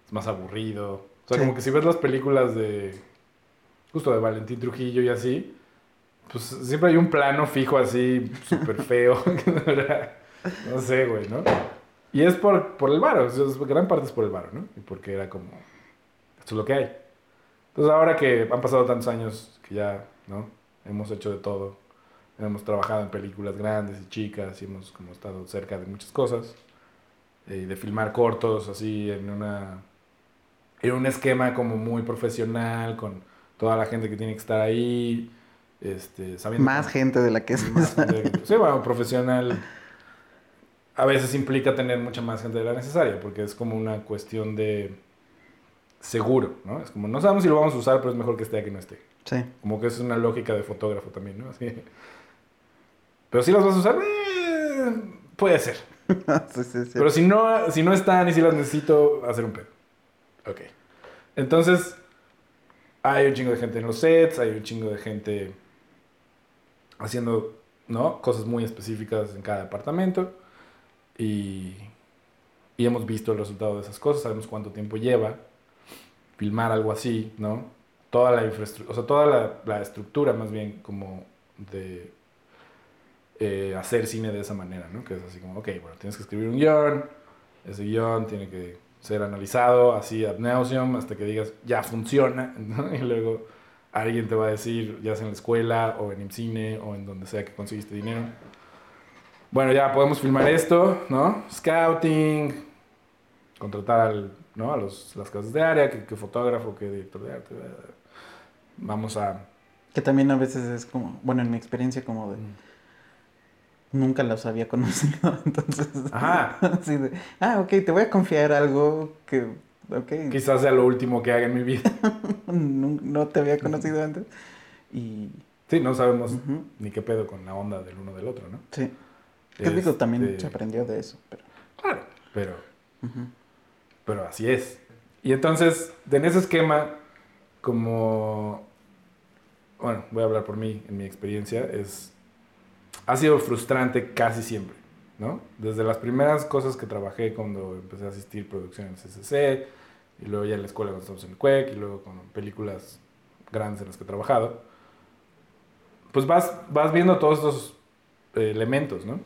es más aburrido. O sea, Sí. como que si ves las películas de, justo de Valentín Trujillo y así, pues siempre hay un plano fijo así, súper feo. no sé, güey, ¿no? Y es por, por el varo, o sea, gran parte es por el varo, ¿no? Y porque era como, esto es lo que hay. Entonces ahora que han pasado tantos años que ya, ¿no? Hemos hecho de todo. Hemos trabajado en películas grandes y chicas y hemos como estado cerca de muchas cosas. eh, de filmar cortos así en una en un esquema como muy profesional con toda la gente que tiene que estar ahí este sabiendo Más gente de la que es. más sí, bueno, profesional a veces implica tener mucha más gente de la necesaria, porque es como una cuestión de seguro, ¿no? Es como, no sabemos si lo vamos a usar, pero es mejor que esté a que no esté. Sí. Como que es una lógica de fotógrafo también, ¿no? Así. Pero si las vas a usar, eh, puede ser. sí, sí, sí. Pero si no, si no están y si las necesito, hacer un pedo. Ok. Entonces, hay un chingo de gente en los sets, hay un chingo de gente haciendo, ¿no? Cosas muy específicas en cada departamento. Y, y hemos visto el resultado de esas cosas, sabemos cuánto tiempo lleva filmar algo así, ¿no? Toda la infraestructura, o sea, toda la, estructura más bien como de eh, hacer cine de esa manera, ¿no? Que es así como, ok, bueno, tienes que escribir un guion, ese guion tiene que ser analizado así ad nauseum hasta que digas, ya funciona, ¿no? Y luego alguien te va a decir, ya sea en la escuela o en IMCINE o en donde sea que conseguiste dinero, bueno, ya podemos filmar esto, ¿no? Scouting, contratar al, ¿no? a los, las casas de área, que, que fotógrafo, que director de arte. Vamos a... Que también a veces es como, bueno, en mi experiencia como de, nunca los había conocido, entonces... Ajá. así de, ah, ok, te voy a confiar algo que, ok, Quizás sea lo último que haga en mi vida. no, no te había conocido antes. Y, Sí, no sabemos ni qué pedo con la onda del uno del otro, ¿no? sí. Que digo, también Este, se aprendió de eso, pero... Claro, pero, pero así es. Y entonces, en ese esquema, como... Bueno, voy a hablar por mí, en mi experiencia, es... Ha sido frustrante casi siempre, ¿no? Desde las primeras cosas que trabajé cuando empecé a asistir producciones CCC, y luego ya en la escuela cuando estamos en el y luego con películas grandes en las que he trabajado, pues vas, vas viendo todos estos eh, elementos, ¿no?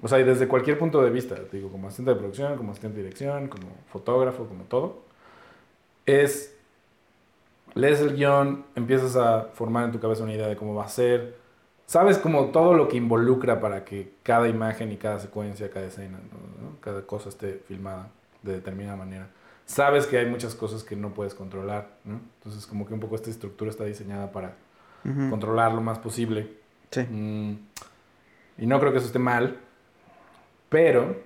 O sea, y desde cualquier punto de vista, te digo, como asistente de producción, como asistente de dirección, como fotógrafo, como todo, es, lees el guion, empiezas a formar en tu cabeza una idea de cómo va a ser, sabes como todo lo que involucra para que cada imagen y cada secuencia, cada escena, cada cosa esté filmada de determinada manera. Sabes que hay muchas cosas que no puedes controlar, ¿no? Entonces como que un poco esta estructura está diseñada para controlar lo más posible. Sí. Mm, y no creo que eso esté mal, pero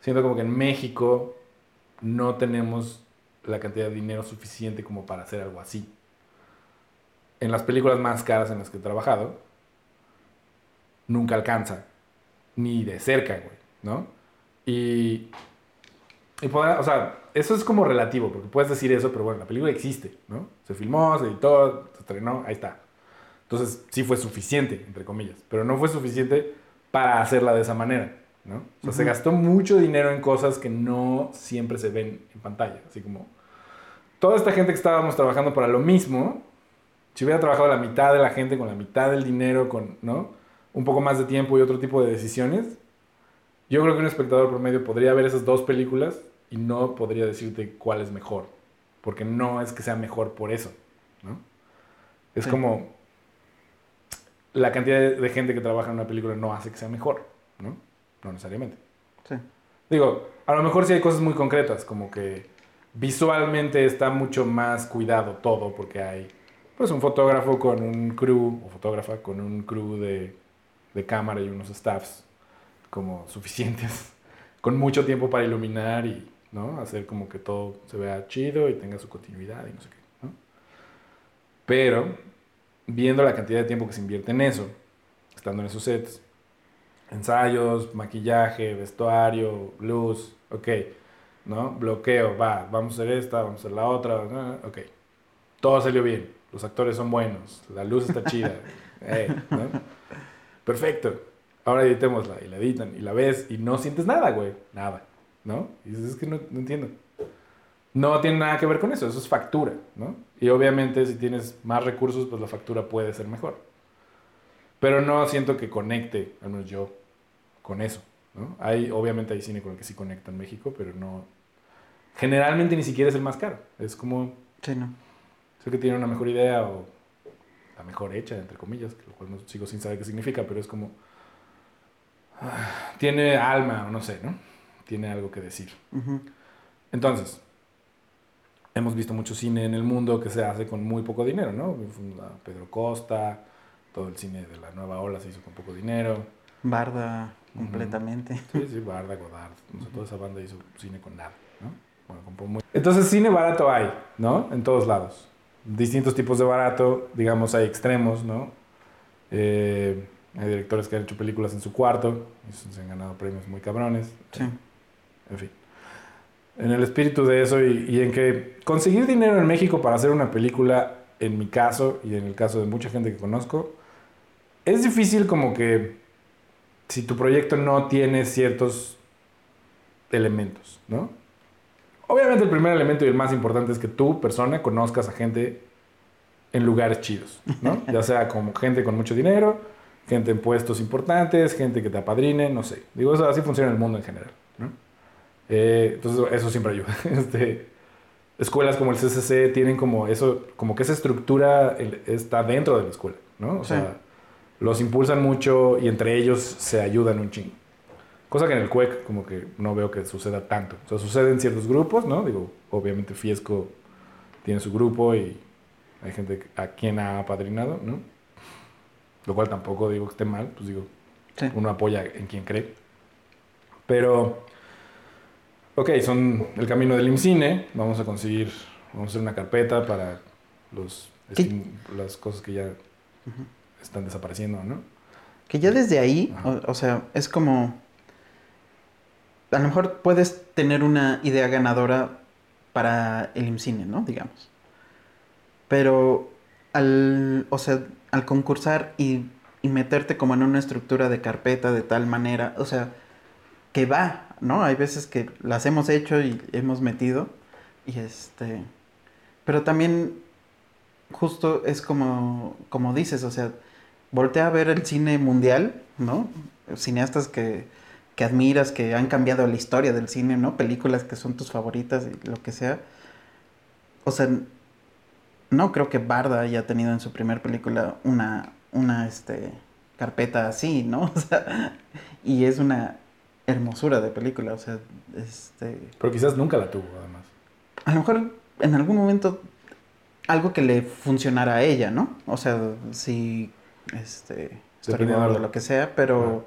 siento como que en México no tenemos la cantidad de dinero suficiente como para hacer algo así. En las películas más caras en las que he trabajado, nunca alcanza, ni de cerca, güey, ¿no? Y, y podrá- o sea, eso es como relativo, porque puedes decir eso, pero bueno, la película existe, ¿no? Se filmó, se editó, se estrenó, ahí está. Entonces, sí fue suficiente, entre comillas, pero no fue suficiente para hacerla de esa manera, ¿no? O sea, se gastó mucho dinero en cosas que no siempre se ven en pantalla, así como toda esta gente que estábamos trabajando para lo mismo, si hubiera trabajado la mitad de la gente con la mitad del dinero, con, ¿no? Un poco más de tiempo y otro tipo de decisiones, yo creo que un espectador promedio podría ver esas dos películas y no podría decirte cuál es mejor, porque no es que sea mejor por eso, ¿no? Es Sí. como la cantidad de, de gente que trabaja en una película no hace que sea mejor, ¿no? No necesariamente. Sí. Digo, a lo mejor sí hay cosas muy concretas, como que visualmente está mucho más cuidado todo, porque hay pues un fotógrafo con un crew, o fotógrafa con un crew de, de cámara y unos staffs como suficientes, con mucho tiempo para iluminar y ¿no? hacer como que todo se vea chido y tenga su continuidad y no sé qué. ¿no? Pero viendo la cantidad de tiempo que se invierte en eso, estando en esos sets, ensayos, maquillaje, vestuario, luz, ok, ¿no? Bloqueo, va, vamos a hacer esta, vamos a hacer la otra, ok. Todo salió bien, los actores son buenos, la luz está chida, eh, ¿no? Perfecto. Ahora editémosla y la editan y la ves y no sientes nada, güey, nada, ¿no? Y dices, es que no, no entiendo. No tiene nada que ver con eso, eso es factura, ¿no? Y obviamente si tienes más recursos, pues la factura puede ser mejor. Pero no siento que conecte, al menos yo, con eso. ¿no? Hay, obviamente hay cine con el que sí conecta en México, pero no... Generalmente ni siquiera es el más caro. Es como... Sí, no. Sé que tiene una mejor idea o la mejor hecha, entre comillas, lo cual no sigo sin saber qué significa, pero es como... ah, tiene alma, o no sé, ¿no? Tiene algo que decir. Ujú. Entonces, hemos visto mucho cine en el mundo que se hace con muy poco dinero, ¿no? Pedro Costa, todo el cine de la nueva ola se hizo con poco dinero. Barda Ujú. completamente. Sí, sí, Barda, Godard, no sé, toda esa banda hizo cine con nada, ¿no? Bueno, con muy- Entonces, cine barato hay, ¿no? En todos lados. Distintos tipos de barato, digamos, hay extremos, ¿no? Eh, hay directores que han hecho películas en su cuarto, y se han ganado premios muy cabrones. Sí. En fin. En el espíritu de eso y, y en que conseguir dinero en México para hacer una película, en mi caso y en el caso de mucha gente que conozco, es difícil como que si tu proyecto no tiene ciertos elementos, ¿no? Obviamente el primer elemento y el más importante es que tú, persona, conozcas a gente en lugares chidos, ¿no? Ya sea como gente con mucho dinero, gente en puestos importantes, gente que te apadrine, no sé. Digo, eso así funciona el mundo en general, ¿no? Eh, entonces eso siempre ayuda. Este, escuelas como el CCC tienen como eso, como que esa estructura está dentro de la escuela, ¿no? O Sí. sea, los impulsan mucho y entre ellos se ayudan un chingo. Cosa que en el CUEC como que no veo que suceda tanto. O sea, sucede en ciertos grupos, ¿no? Digo, obviamente Fiesco tiene su grupo y hay gente a quien ha apadrinado, ¿no? Lo cual tampoco digo que esté mal, pues digo, Sí. uno apoya en quien cree. Pero, ok, son el camino del IMCINE, vamos a conseguir, vamos a hacer una carpeta para los, las cosas que ya están desapareciendo, ¿no? Que ya desde ahí, o sea, es como... A lo mejor puedes tener una idea ganadora para el IMCINE, ¿no? Digamos. Pero al, o sea, al concursar y, y meterte como en una estructura de carpeta de tal manera, o sea, que va, ¿no? Hay veces que las hemos hecho y hemos metido y este... Pero también justo es como, como dices, o sea, voltea a ver el cine mundial, ¿no? Cineastas que, que admiras, que han cambiado la historia del cine, ¿no? Películas que son tus favoritas y lo que sea. O sea, no creo que Barda haya tenido en su primer película una, una este, carpeta así, ¿no? O sea, y es una hermosura de película, o sea, este... Pero quizás nunca la tuvo, además. A lo mejor en algún momento algo que le funcionara a ella, ¿no? O sea, si este de- lo que sea, pero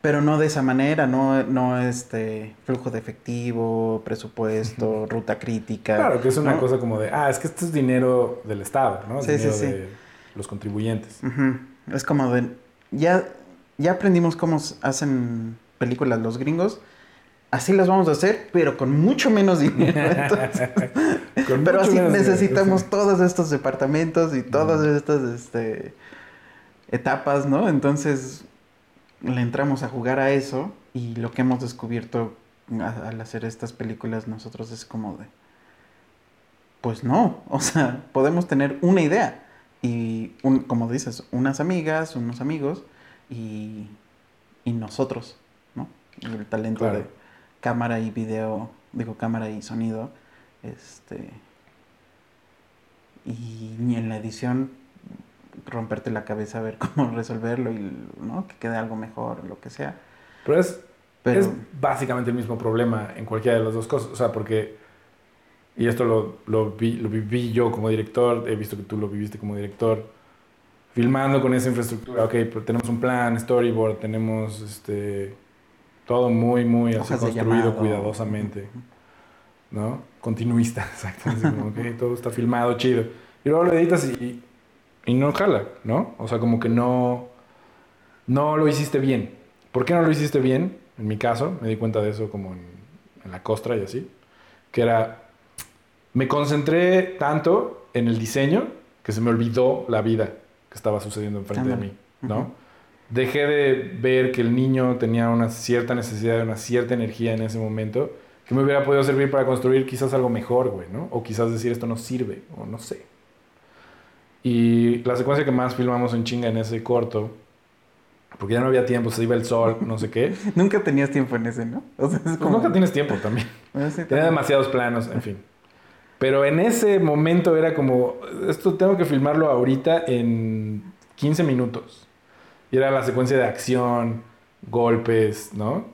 pero no de esa manera, no no este flujo de efectivo, presupuesto, ruta crítica. Claro, que es una ¿no? cosa como de, ah, es que esto es dinero del Estado, ¿no? Es Sí, sí, dinero sí. de los contribuyentes. Es como de ya ya aprendimos cómo hacen películas los gringos. Así las vamos a hacer, pero con mucho menos dinero. Entonces, Con Pero mucho así menos necesitamos sí. todos estos departamentos y todas estas este, etapas, ¿no? Entonces le entramos a jugar a eso y lo que hemos descubierto al hacer estas películas nosotros es como de, pues no, o sea, podemos tener una idea y, un- como dices, unas amigas, unos amigos y, y nosotros, ¿no? El talento Claro. de cámara y video, digo cámara y sonido, este y ni en la edición romperte la cabeza a ver cómo resolverlo y ¿no? que quede algo mejor, lo que sea. Pero es, Pero es básicamente el mismo problema en cualquiera de las dos cosas. O sea, porque y esto lo, lo, vi, lo viví yo como director, he visto que tú lo viviste como director, filmando con esa infraestructura, ok, pero tenemos un plan, storyboard, tenemos este, todo muy, muy así construido cuidadosamente, ¿no? Continuista, exacto. así como, ok, todo está filmado, chido. Y luego lo editas y, y no jala, ¿no? O sea, como que no, no lo hiciste bien. ¿Por qué no lo hiciste bien? En mi caso, me di cuenta de eso como en, en la costra y así, que era, me concentré tanto en el diseño que se me olvidó la vida que estaba sucediendo enfrente de Ándale. mí, ¿no? Dejé de ver que el niño tenía una cierta necesidad de una cierta energía en ese momento que me hubiera podido servir para construir quizás algo mejor, güey, ¿no? O quizás decir esto no sirve, o no sé. Y la secuencia que más filmamos en chinga en ese corto, porque ya no había tiempo, se iba el sol, no sé qué. Nunca tenías tiempo en ese, ¿no? O sea, es Pues nunca tienes tiempo también. Bueno, sí, Tenía también. demasiados planos, en fin. Pero en ese momento era como, esto tengo que filmarlo ahorita en 15 minutos. Y era la secuencia de acción, golpes, ¿no?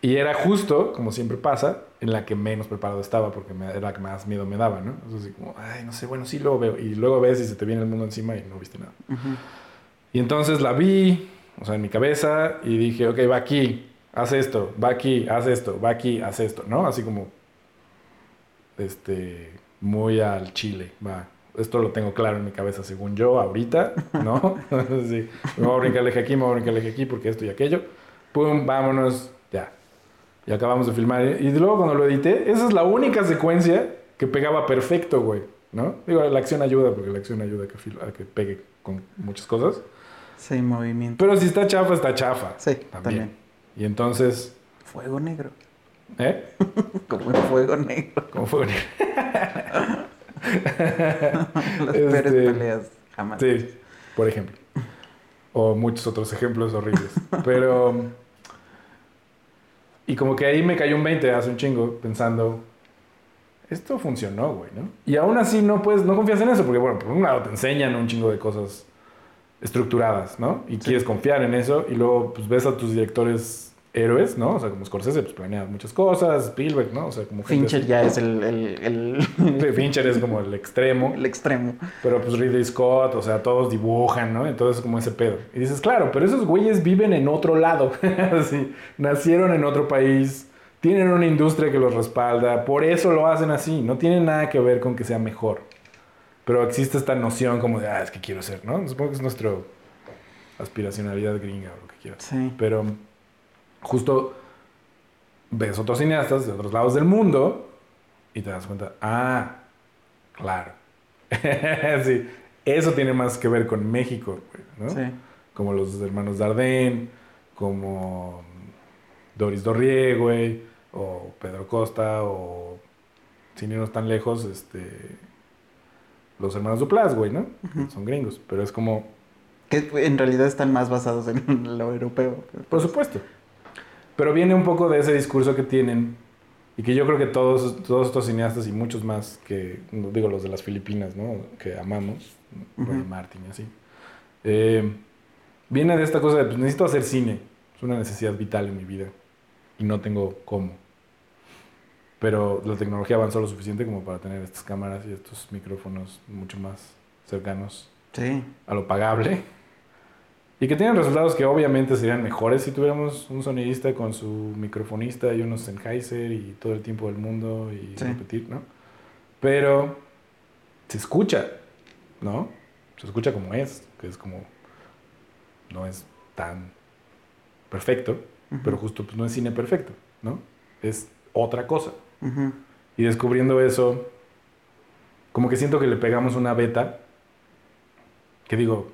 Y era justo, como siempre pasa, en la que menos preparado estaba, porque me- era la que más miedo me daba, ¿no? Entonces, así como, ay, no sé, bueno, sí luego veo. Y luego ves y se te viene el mundo encima y no viste nada. Ujú. Y entonces la vi, o sea, en mi cabeza, y dije, ok, va aquí, haz esto, va aquí, haz esto, va aquí, haz esto, ¿no? Así como, este, muy al chile, va. Esto lo tengo claro en mi cabeza, según yo, ahorita, ¿no? sí, me voy a brincar el eje aquí, me voy a brincar el eje aquí, porque esto y aquello. Pum, vámonos. Y acabamos de filmar. Y luego cuando lo edité, esa es la única secuencia que pegaba perfecto, güey, ¿no? Digo, la acción ayuda, porque la acción ayuda a que, fil- a que pegue con muchas cosas. Sí, movimiento. Pero si está chafa, está chafa. Sí, También. también. Y entonces, Fuego negro. ¿eh? Como fuego negro. ¿Cómo fue? Las Este, peores peleas jamás. sí, por ejemplo. O muchos otros ejemplos horribles. Pero. Y como que ahí me cayó un 20 hace un chingo, pensando. Esto funcionó, güey, ¿no? Y aún así no puedes, no confías en eso, porque bueno, por un lado te enseñan un chingo de cosas estructuradas, ¿no? Y quieres confiar en eso, y luego pues ves a tus directores héroes, ¿no? O sea, como Scorsese, pues planea muchas cosas, Spielberg, ¿no? O sea, como Fincher ya es el, el, el, Sí, Fincher es como el extremo, el extremo. pero pues Ridley Scott, o sea, todos dibujan, ¿no? Entonces es como ese pedo. Y dices, claro, pero esos güeyes viven en otro lado. Así, nacieron en otro país, tienen una industria que los respalda, por eso lo hacen así. No tiene nada que ver con que sea mejor. Pero existe esta noción como de, ah, es que quiero ser, ¿no? Supongo que es nuestra aspiracionalidad gringa o lo que quieras. Sí. Pero justo ves otros cineastas de otros lados del mundo y te das cuenta, ah, claro. sí, eso tiene más que ver con México, ¿no? Sí. Como los hermanos Dardenne, como Doris Dorrie, güey, o Pedro Costa, o sin irnos tan lejos, este, los hermanos Duplas, güey, ¿no? Son gringos, pero es como, Que en realidad están más basados en lo europeo. Por supuesto. Pero viene un poco de ese discurso que tienen y que yo creo que todos, todos estos cineastas y muchos más que, digo los de las Filipinas, ¿no? Que amamos, Roy Ujú. Martin y así. eh, viene de esta cosa de, pues necesito hacer cine. Es una necesidad vital en mi vida y no tengo cómo. Pero la tecnología avanzó lo suficiente como para tener estas cámaras y estos micrófonos mucho más cercanos Sí. a lo pagable. Y que tienen resultados que obviamente serían mejores si tuviéramos un sonidista con su microfonista y unos Sennheiser y todo el tiempo del mundo y Sí. repetir, ¿no? Pero se escucha, ¿no? Se escucha como es, que es como... No es tan perfecto, Ujú. pero justo pues, no es cine perfecto, ¿no? Es otra cosa. Ujú. Y descubriendo eso, como que siento que le pegamos una beta, que digo,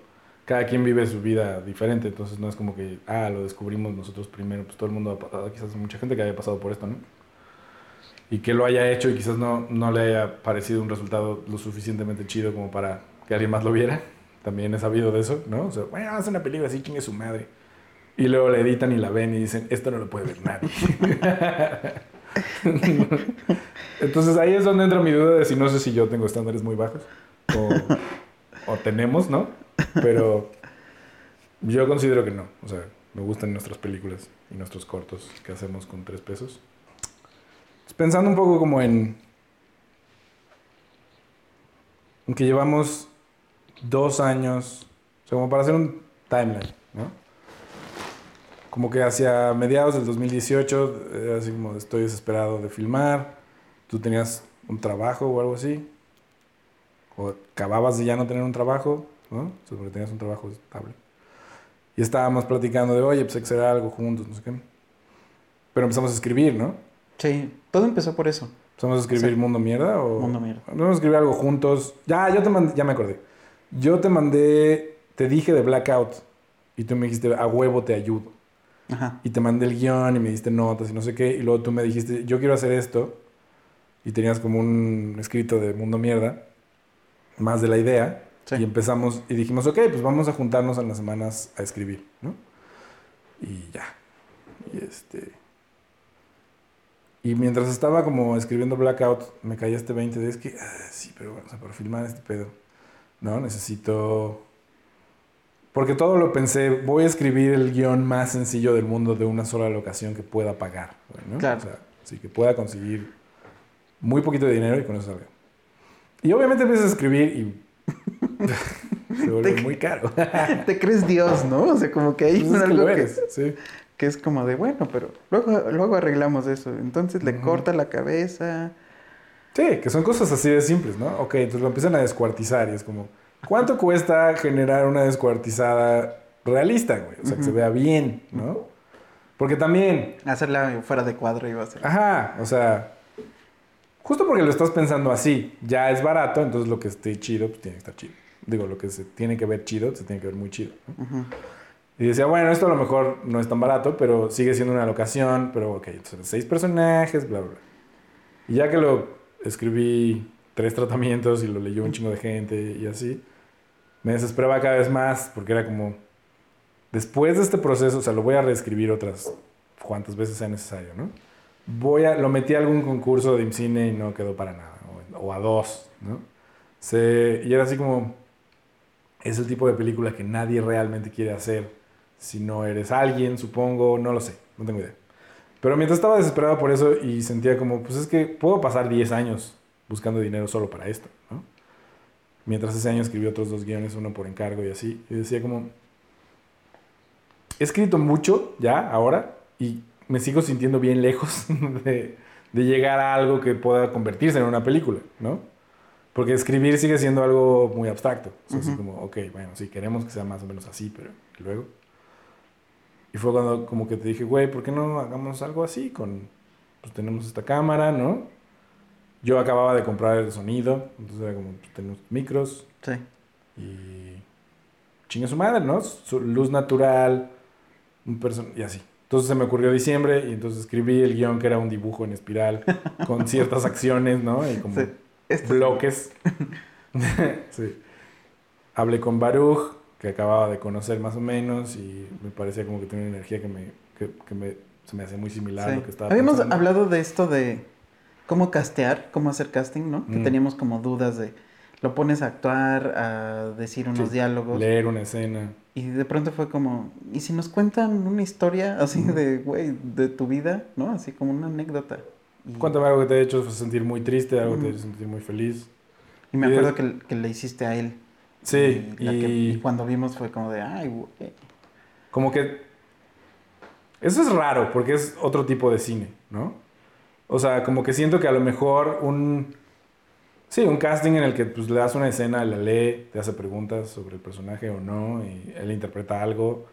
cada quien vive su vida diferente, entonces no es como que, ah, lo descubrimos nosotros primero, pues todo el mundo ha pasado, quizás mucha gente que haya pasado por esto, ¿no? Y que lo haya hecho y quizás no, no le haya parecido un resultado lo suficientemente chido como para que alguien más lo viera. También he sabido de eso, ¿no? O sea, bueno, hace una película así, chingue su madre. Y luego la editan y la ven y dicen, esto no lo puede ver nadie. Entonces ahí es donde entra mi duda de si no sé si yo tengo estándares muy bajos o, o tenemos, ¿no? Pero yo considero que no. O sea, me gustan nuestras películas y nuestros cortos que hacemos con tres pesos. Pues, Pensando un poco como en que llevamos dos años, o sea, como para hacer un timeline, ¿no? Como que hacia mediados del 2018, era así como estoy desesperado de filmar, tú tenías un trabajo o algo así, o acababas de ya no tener un trabajo, ¿no? Sea, porque tenías un trabajo estable. Y estábamos platicando de, oye, pues hay que hacer algo juntos, no sé qué. Pero empezamos a escribir, ¿no? Sí, todo empezó por eso. ¿Empezamos a escribir. Mundo Mierda o...? Mundo Mierda. Vamos a escribir algo juntos. Ya, yo te mandé, ya me acordé. Yo te mandé, te dije de Blackout y tú me dijiste, a huevo te ayudo. Ajá. Y te mandé el guion y me diste notas y no sé qué. Y luego tú me dijiste, yo quiero hacer esto. Y tenías como un escrito de Mundo Mierda, más de la idea. Sí. Y empezamos y dijimos, ok, pues vamos a juntarnos en las semanas a escribir, ¿no? Y ya. Y este... Y mientras estaba como escribiendo Blackout, me caía este 20 de es que, ah, sí, pero bueno, o sea, para filmar este pedo, ¿no? Necesito... Porque todo lo pensé, voy a escribir el guion más sencillo del mundo de una sola locación que pueda pagar, ¿no? Claro. O sea, sí, que pueda conseguir muy poquito de dinero y con eso salga. Y obviamente empiezas a escribir y se vuelve Te- muy caro. Te crees Dios, ¿no? O sea, como que hay Pues que algo que, eres, sí. que es como de, bueno, pero luego, luego arreglamos eso. Entonces le corta la cabeza. Sí, que son cosas así de simples, ¿no? Ok, entonces lo empiezan a descuartizar y es como, ¿cuánto cuesta generar una descuartizada realista, güey? O sea, que se vea bien, ¿no? Porque también, Hacerla fuera de cuadro iba a ser. ajá, o sea, justo porque lo estás pensando así, ya es barato, entonces lo que esté chido, pues tiene que estar chido. Digo, lo que se tiene que ver chido, se tiene que ver muy chido. ¿no? Ujú. Y decía, bueno, esto a lo mejor no es tan barato, pero sigue siendo una locación, pero ok, entonces seis personajes, bla, bla, bla. Y ya que lo escribí tres tratamientos y lo leyó un chingo de gente y así, me desesperaba cada vez más porque era como, después de este proceso, o sea, lo voy a reescribir otras cuantas veces sea necesario, ¿no? Voy a, lo metí a algún concurso de IMCINE y no quedó para nada, o, o a dos, ¿no? Se, y era así como, es el tipo de película que nadie realmente quiere hacer si no eres alguien, supongo, no lo sé, no tengo idea. Pero mientras estaba desesperado por eso y sentía como, pues es que puedo pasar 10 años buscando dinero solo para esto, ¿no? Mientras ese año escribí otros dos guiones, uno por encargo y así, y decía como, he escrito mucho ya, ahora, y me sigo sintiendo bien lejos de, de llegar a algo que pueda convertirse en una película, ¿no? Porque escribir sigue siendo algo muy abstracto. O sea, así Ujú. como, ok, bueno, sí, queremos que sea más o menos así, pero ¿y luego. Y fue cuando como que te dije, güey, ¿por qué no hagamos algo así? Con, pues tenemos esta cámara, ¿no? Yo acababa de comprar el sonido, entonces era como, pues, tenemos micros Sí. y chingue su madre, ¿no? Su luz natural, un person y así. Entonces se me ocurrió diciembre y entonces escribí el guion que era un dibujo en espiral con ciertas acciones, ¿no? Y como Sí. Bloques. sí. Hablé con Baruch, que acababa de conocer más o menos, y me parecía como que tenía una energía que me, que, que me, se me hace muy similar a lo que estaba Habíamos pensando. hablado de esto de cómo castear, cómo hacer casting, ¿no? Que Mm. teníamos como dudas de lo pones a actuar, a decir unos Sí, diálogos. Leer una escena. Y de pronto fue como, ¿y si nos cuentan una historia así de, güey, de tu vida, ¿no? Así como una anécdota. Y, Cuéntame algo que te ha hecho sentir muy triste, algo que te ha hecho sentir muy feliz. y me y acuerdo es- que, que le hiciste a él. Sí, Y, la que- y y cuando vimos fue como de, ay, güey. como que... Eso es raro, porque es otro tipo de cine, ¿no? O sea, como que siento que a lo mejor un... Sí, un casting en el que pues, le das una escena, la lee, te hace preguntas sobre el personaje o no, y él interpreta algo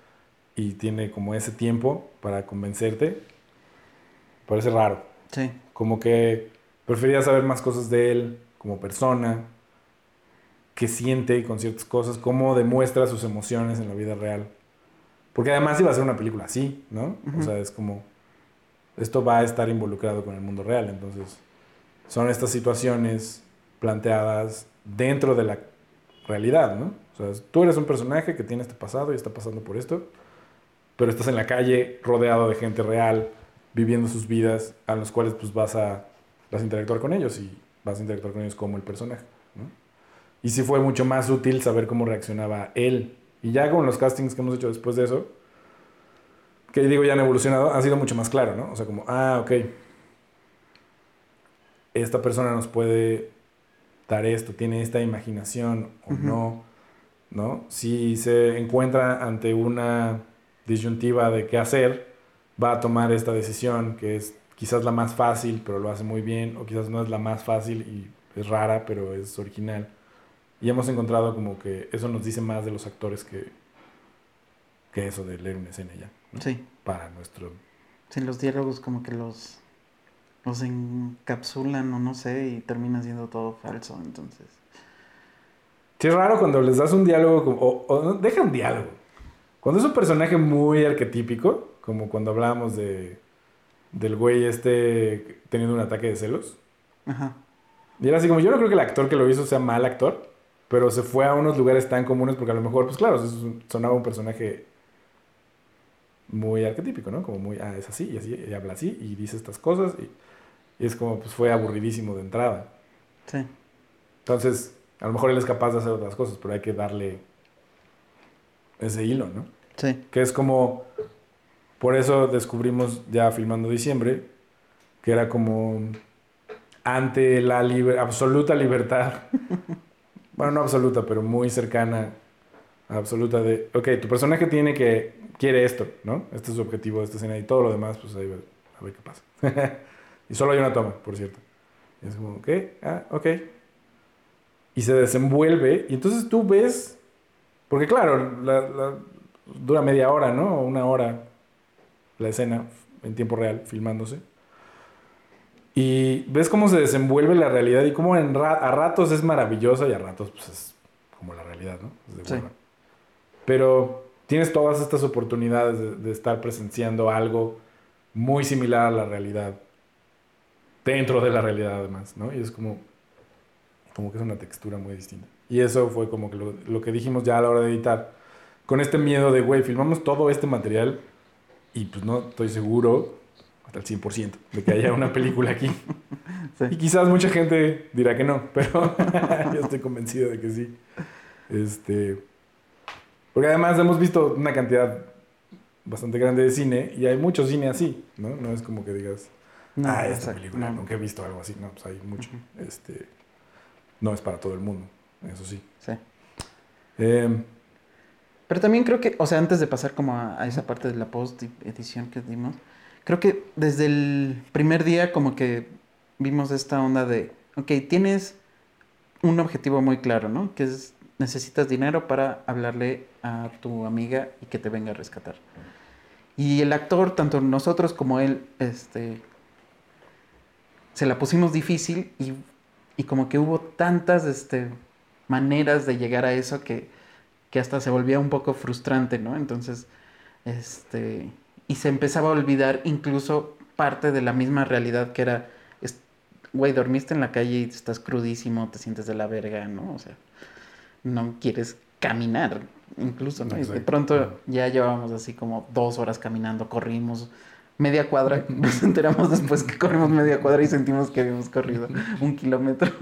y tiene como ese tiempo para convencerte. Parece raro. Sí, Como que prefería saber más cosas de él como persona, qué siente con ciertas cosas, cómo demuestra sus emociones en la vida real. Porque además iba a ser una película así, ¿no? O Ujú. sea, es como, esto va a estar involucrado con el mundo real, entonces son estas situaciones planteadas dentro de la realidad, ¿no? O sea, tú eres un personaje que tiene este pasado y está pasando por esto, pero estás en la calle rodeado de gente real, viviendo sus vidas, a los cuales pues vas a, vas a interactuar con ellos y vas a interactuar con ellos como el personaje, ¿no? Y sí fue mucho más útil saber cómo reaccionaba él. Y ya con los castings que hemos hecho después de eso, que digo ya han evolucionado, ha sido mucho más claro, ¿no? O sea, como, ah, ok, esta persona nos puede dar esto, tiene esta imaginación o no, ¿no? Si se encuentra ante una disyuntiva de qué hacer, va a tomar esta decisión que es quizás la más fácil, pero lo hace muy bien, o quizás no es la más fácil y es rara, pero es original. Y hemos encontrado como que eso nos dice más de los actores que, que eso de leer una escena ya. Sí. Para nuestro... Sí, los diálogos como que los, los encapsulan o no sé y termina siendo todo falso, entonces... Sí, es raro cuando les das un diálogo, como, o, o deja un diálogo. Cuando es un personaje muy arquetípico, como cuando hablábamos de del güey este teniendo un ataque de celos. Ajá. Y era así como, yo no creo que el actor que lo hizo sea mal actor, pero se fue a unos lugares tan comunes porque a lo mejor, pues claro, sonaba un personaje muy arquetípico, ¿no? Como muy, ah, es así y así, y habla así y dice estas cosas y, y, es como, pues fue aburridísimo de entrada. Sí. Entonces, a lo mejor él es capaz de hacer otras cosas, pero hay que darle ese hilo, ¿no? Sí. Que es como, por eso descubrimos ya filmando diciembre, que era como ante la absoluta libertad, bueno, no absoluta, pero muy cercana absoluta de, ok, tu personaje tiene que, quiere esto, ¿no? Este es su objetivo de esta escena y todo lo demás, pues ahí a ver qué pasa. y solo hay una toma, por cierto. Y es como, ok, ah, ok. Y se desenvuelve y entonces tú ves, porque claro, dura media hora, ¿no? O una hora la escena en tiempo real, filmándose. Y ves cómo se desenvuelve la realidad y cómo en a ratos es maravillosa y a ratos pues es como la realidad, ¿no? sí. Pero tienes todas estas oportunidades de, estar presenciando algo muy similar a la realidad. Dentro de la realidad además, ¿no? Y es como, como que es una textura muy distinta. Y eso fue como que lo, lo que dijimos ya a la hora de editar. Con este miedo de, güey, filmamos todo este material y pues no estoy seguro hasta el 100% de que haya una película aquí. Y quizás mucha gente dirá que no, pero yo estoy convencido de que sí. Este, porque además hemos visto una cantidad bastante grande de cine y hay mucho cine así, ¿no? No es como que digas, ah, esta película, nunca he visto algo así. No, pues hay mucho. este, no es para todo el mundo, eso sí. Sí. Eh, pero también creo que, o sea, antes de pasar como a, esa parte de la post-edición que dimos, creo que desde el primer día como que vimos esta onda de, ok, tienes un objetivo muy claro, ¿no? Que es, necesitas dinero para hablarle a tu amiga y que te venga a rescatar. Y el actor, tanto nosotros como él, este, se la pusimos difícil y, y como que hubo tantas este, maneras de llegar a eso que que hasta se volvía un poco frustrante, ¿no? Entonces, este, y se empezaba a olvidar incluso parte de la misma realidad que era, güey, dormiste en la calle y estás crudísimo, te sientes de la verga, ¿no? O sea, no quieres caminar, incluso, ¿no? Y de pronto ya llevábamos así como dos horas caminando, corrimos media cuadra, nos enteramos después que corrimos media cuadra y sentimos que habíamos corrido un kilómetro.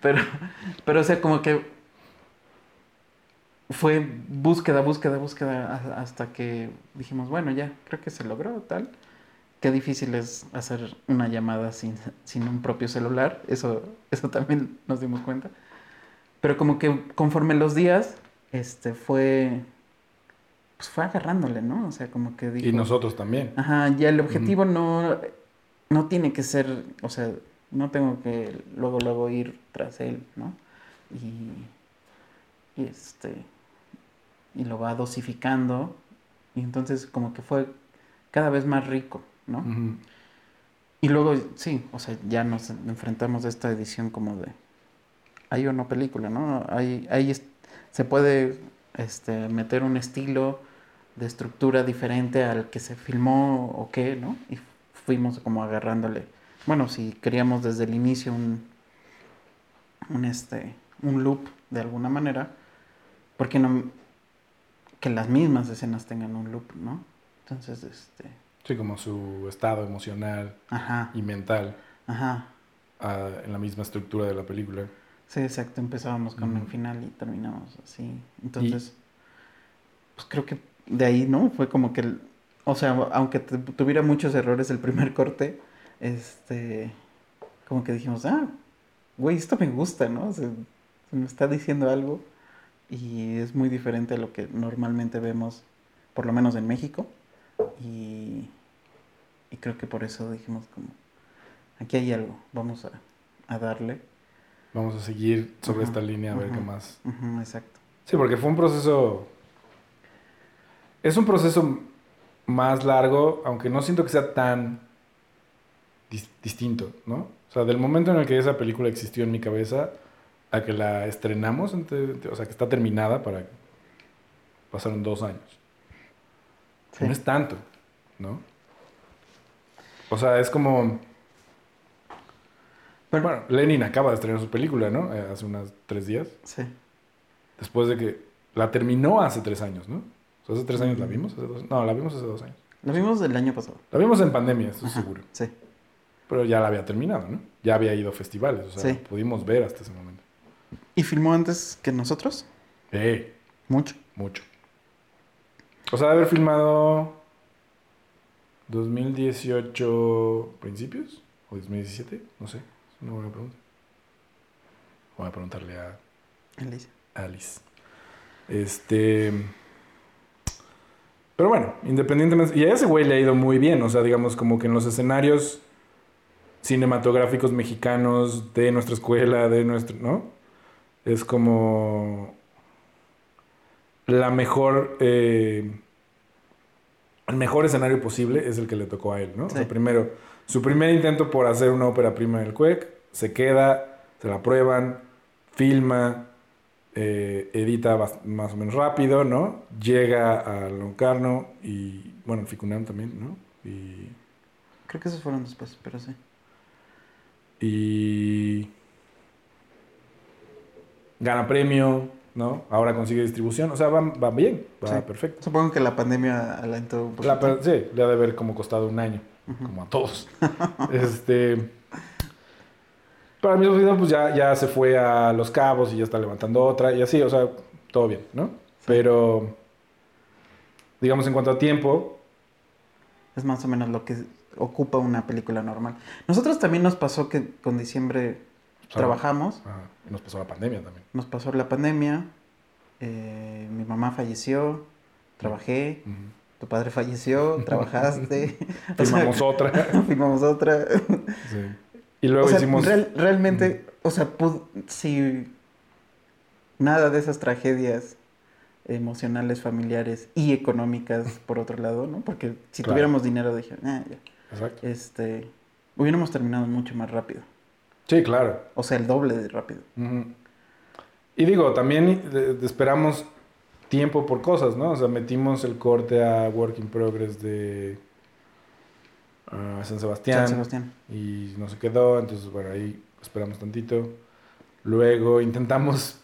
pero, pero, o sea, como que fue búsqueda, búsqueda, búsqueda hasta que dijimos, bueno, ya, creo que se logró tal. Qué difícil es hacer una llamada sin, un propio celular, eso, eso también nos dimos cuenta. Pero como que conforme los días, este, fue, pues fue agarrándole, ¿no? O sea, como que dijo... Y nosotros también. Ajá, ya el objetivo no, no tiene que ser, o sea, no tengo que luego, luego ir tras él, ¿no? Y, y este, y lo va dosificando y entonces como que fue cada vez más rico, ¿no? Y luego, sí, o sea, ya nos enfrentamos a esta edición como de, hay o no película, ¿no? Hay, ahí se puede este, meter un estilo de estructura diferente al que se filmó o qué, ¿no? Y fuimos como agarrándole, bueno, si queríamos desde el inicio un, un, este, un loop de alguna manera, porque no, que las mismas escenas tengan un loop, ¿no? Entonces, este... Sí, como su estado emocional y mental. Ajá. Ah, en la misma estructura de la película. Sí, exacto. Empezábamos con el final y terminamos así. Entonces, pues creo que de ahí, ¿no? Fue como que, o sea, aunque tuviera muchos errores el primer corte, este, como que dijimos, ah, güey, esto me gusta, ¿no? Se me está diciendo algo y es muy diferente a lo que normalmente vemos, por lo menos en México. Y, y creo que por eso dijimos como, aquí hay algo, vamos a, a darle. Vamos a seguir sobre esta línea a ver qué más. Exacto. Sí, porque fue un proceso. Es un proceso más largo, aunque no siento que sea tan dis- distinto, ¿no? O sea, del momento en el que esa película existió en mi cabeza a que la estrenamos, o sea, que está terminada para. Pasaron dos años. Sí. No es tanto, ¿no? O sea, es como. Pero- Bueno, Lenin acaba de estrenar su película, ¿no? Eh, hace unos tres días. Sí. Después de que la terminó hace tres años, ¿no? O sea, hace tres años la Mm. vimos. Hace dos, no, la vimos hace dos años. Lo vimos el año pasado. La vimos en pandemia, estoy Ajá, seguro. Sí. Pero ya la había terminado, ¿no? Ya había ido a festivales, o sea, Sí. la pudimos ver hasta ese momento. ¿Y filmó antes que nosotros? Eh, Mucho. mucho. O sea, de haber filmado 2018 principios o 2017, no sé, es una buena pregunta. Voy a preguntarle a Alicia. Alice. Este. Pero bueno, independientemente. Y a ese güey le ha ido muy bien. O sea, digamos, como que en los escenarios cinematográficos mexicanos de nuestra escuela, de nuestro. ¿No? Es como. La mejor. eh, el mejor escenario posible es el que le tocó a él, ¿no? O sea, Sí. primero, su primer intento por hacer una ópera prima en el CUEC, se queda, se la prueban, filma, eh, edita más o menos rápido, ¿no? Llega a Locarno y, bueno, Ficunam también, ¿no? Y, Creo que esos fueron después, pero sí. y gana premio, ¿no? Ahora consigue distribución, o sea, va, va bien, va Sí. perfecto. Supongo que la pandemia alentó un poquito. La sí, le ha de haber como costado un año, como a todos. este. Mismo tiempo, pues ya, ya se fue a Los Cabos y ya está levantando otra y así, o sea, todo bien, ¿no? Pero, digamos, en cuanto a tiempo, Es más o menos lo que ocupa una película normal. Nosotros también nos pasó que con diciembre trabajamos, ajá, y nos pasó la pandemia también. nos pasó la pandemia, eh, mi mamá falleció, trabajé, tu padre falleció, trabajaste. sea, Filmamos otra. filmamos otra. sí. Y luego o sea, hicimos. real- realmente, o sea, pud- si nada de esas tragedias emocionales, familiares y económicas, por otro lado, ¿no? Porque si Claro. tuviéramos dinero, dije, ah, ya, Exacto. este, hubiéramos terminado mucho más rápido. Sí, claro. O sea, el doble de rápido. Y digo, también eh, esperamos tiempo por cosas, ¿no? O sea, metimos el corte a Work in Progress de ah, San Sebastián. San Sebastián. y no se quedó, entonces bueno, ahí esperamos tantito. Luego intentamos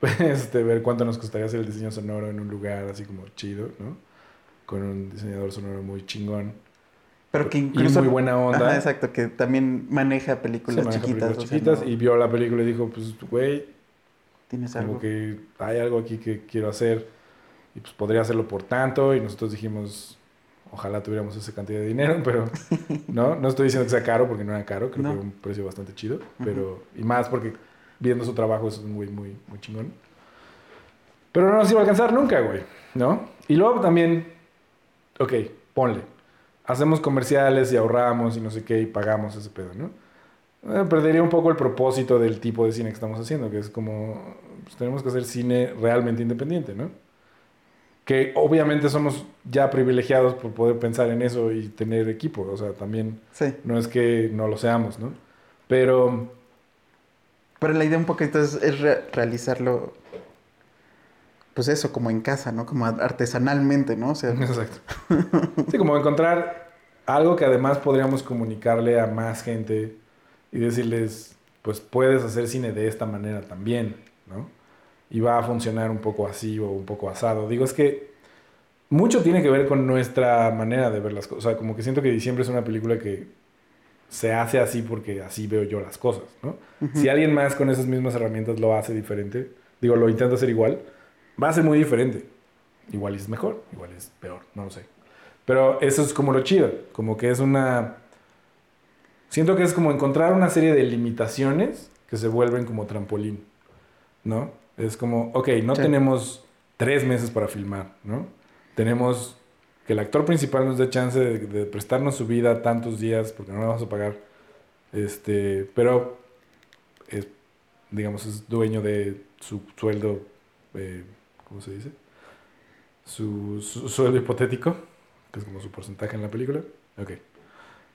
este, ver cuánto nos costaría hacer el diseño sonoro en un lugar así como chido, ¿no? Con un diseñador sonoro muy chingón. Pero que Y incluso... muy buena onda. Ajá, exacto, que también maneja películas maneja chiquitas. películas o sea, chiquitas no- y vio la película y dijo, pues, güey, Tienes como algo. que hay algo aquí que quiero hacer y pues podría hacerlo por tanto y nosotros dijimos, ojalá tuviéramos esa cantidad de dinero, pero no, no estoy diciendo que sea caro porque no era caro, creo No. que era un precio bastante chido, pero y más porque viendo su trabajo es un güey muy, muy chingón. Pero no nos iba a alcanzar nunca, güey, ¿no? Y luego también, ok, ponle, hacemos comerciales y ahorramos y no sé qué y pagamos ese pedo, ¿no? Eh, perdería un poco el propósito del tipo de cine que estamos haciendo, que es como, pues, tenemos que hacer cine realmente independiente, ¿no? Que obviamente somos ya privilegiados por poder pensar en eso y tener equipo, o sea, también Sí, no es que no lo seamos, ¿no? Pero, pero la idea un poquito es, es re- realizarlo, pues eso, como en casa, ¿no? Como artesanalmente, ¿no? O sea, exacto. Sí, como encontrar algo que además podríamos comunicarle a más gente y decirles, pues puedes hacer cine de esta manera también, ¿no? Y va a funcionar un poco así o un poco asado. Digo, es que mucho tiene que ver con nuestra manera de ver las cosas. O sea, como que siento que Diciembre es una película que se hace así porque así veo yo las cosas, ¿no? Si alguien más con esas mismas herramientas lo hace diferente, digo, lo intenta hacer igual, va a ser muy diferente. Igual es mejor, igual es peor, no lo sé. Pero eso es como lo chido, como que es una Siento que es como encontrar una serie de limitaciones que se vuelven como trampolín, ¿no? Es como, ok, no Sí. tenemos tres meses para filmar, ¿no? Tenemos que el actor principal nos dé chance de, de prestarnos su vida tantos días porque no le vamos a pagar. Este, pero es, digamos, es dueño de su sueldo, eh, ¿cómo se dice? Su, su sueldo hipotético, que es como su porcentaje en la película. Ok.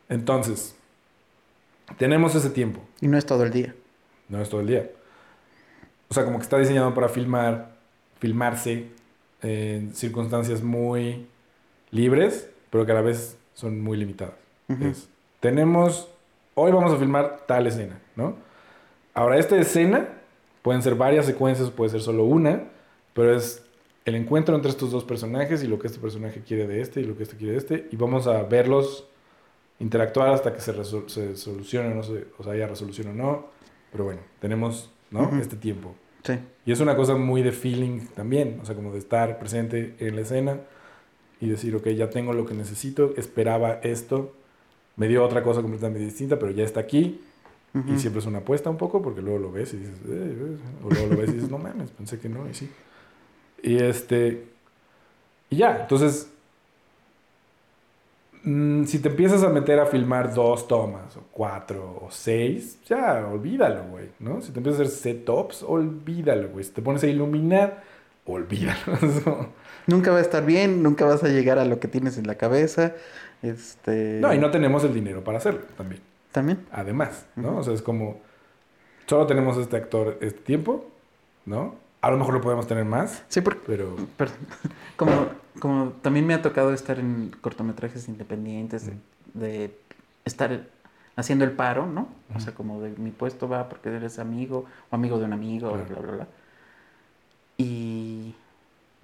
Entonces, tenemos ese tiempo. Y no es todo el día. No es todo el día. O sea, como que está diseñado para filmar, filmarse en circunstancias muy libres, pero que a la vez son muy limitadas. Ujú. Es, tenemos, hoy vamos a filmar tal escena, ¿no? Ahora, esta escena pueden ser varias secuencias, puede ser solo una, pero es el encuentro entre estos dos personajes y lo que este personaje quiere de este y lo que este quiere de este, y vamos a verlos interactuar hasta que se, se solucione, o no se, o sea, haya resolución o no, pero bueno, tenemos, ¿no? Este tiempo. Sí. Y es una cosa muy de feeling también, o sea, como de estar presente en la escena y decir, ok, ya tengo lo que necesito, esperaba esto, me dio otra cosa completamente distinta, pero ya está aquí. Y siempre es una apuesta un poco, porque luego lo ves y dices, "Eh, eh", o luego lo ves y dices, no mames, pensé que no, y sí. Y este, y ya, entonces, mm, si te empiezas a meter a filmar dos tomas, o cuatro, o seis, ya, olvídalo, güey, ¿no? Si te empiezas a hacer setups, olvídalo, güey. Si te pones a iluminar, olvídalo. Nunca va a estar bien, nunca vas a llegar a lo que tienes en la cabeza. Este. no, y no tenemos el dinero para hacerlo también. También. además, ¿no? O sea, es como, solo tenemos este actor este tiempo, ¿no? A lo mejor lo podemos tener más, Sí, porque. pero... Perdón. Como, como también me ha tocado estar en cortometrajes independientes, de, de estar haciendo el paro, ¿no? O sea, como de mi puesto va porque eres amigo o amigo de un amigo, Claro. bla, bla, bla. Y,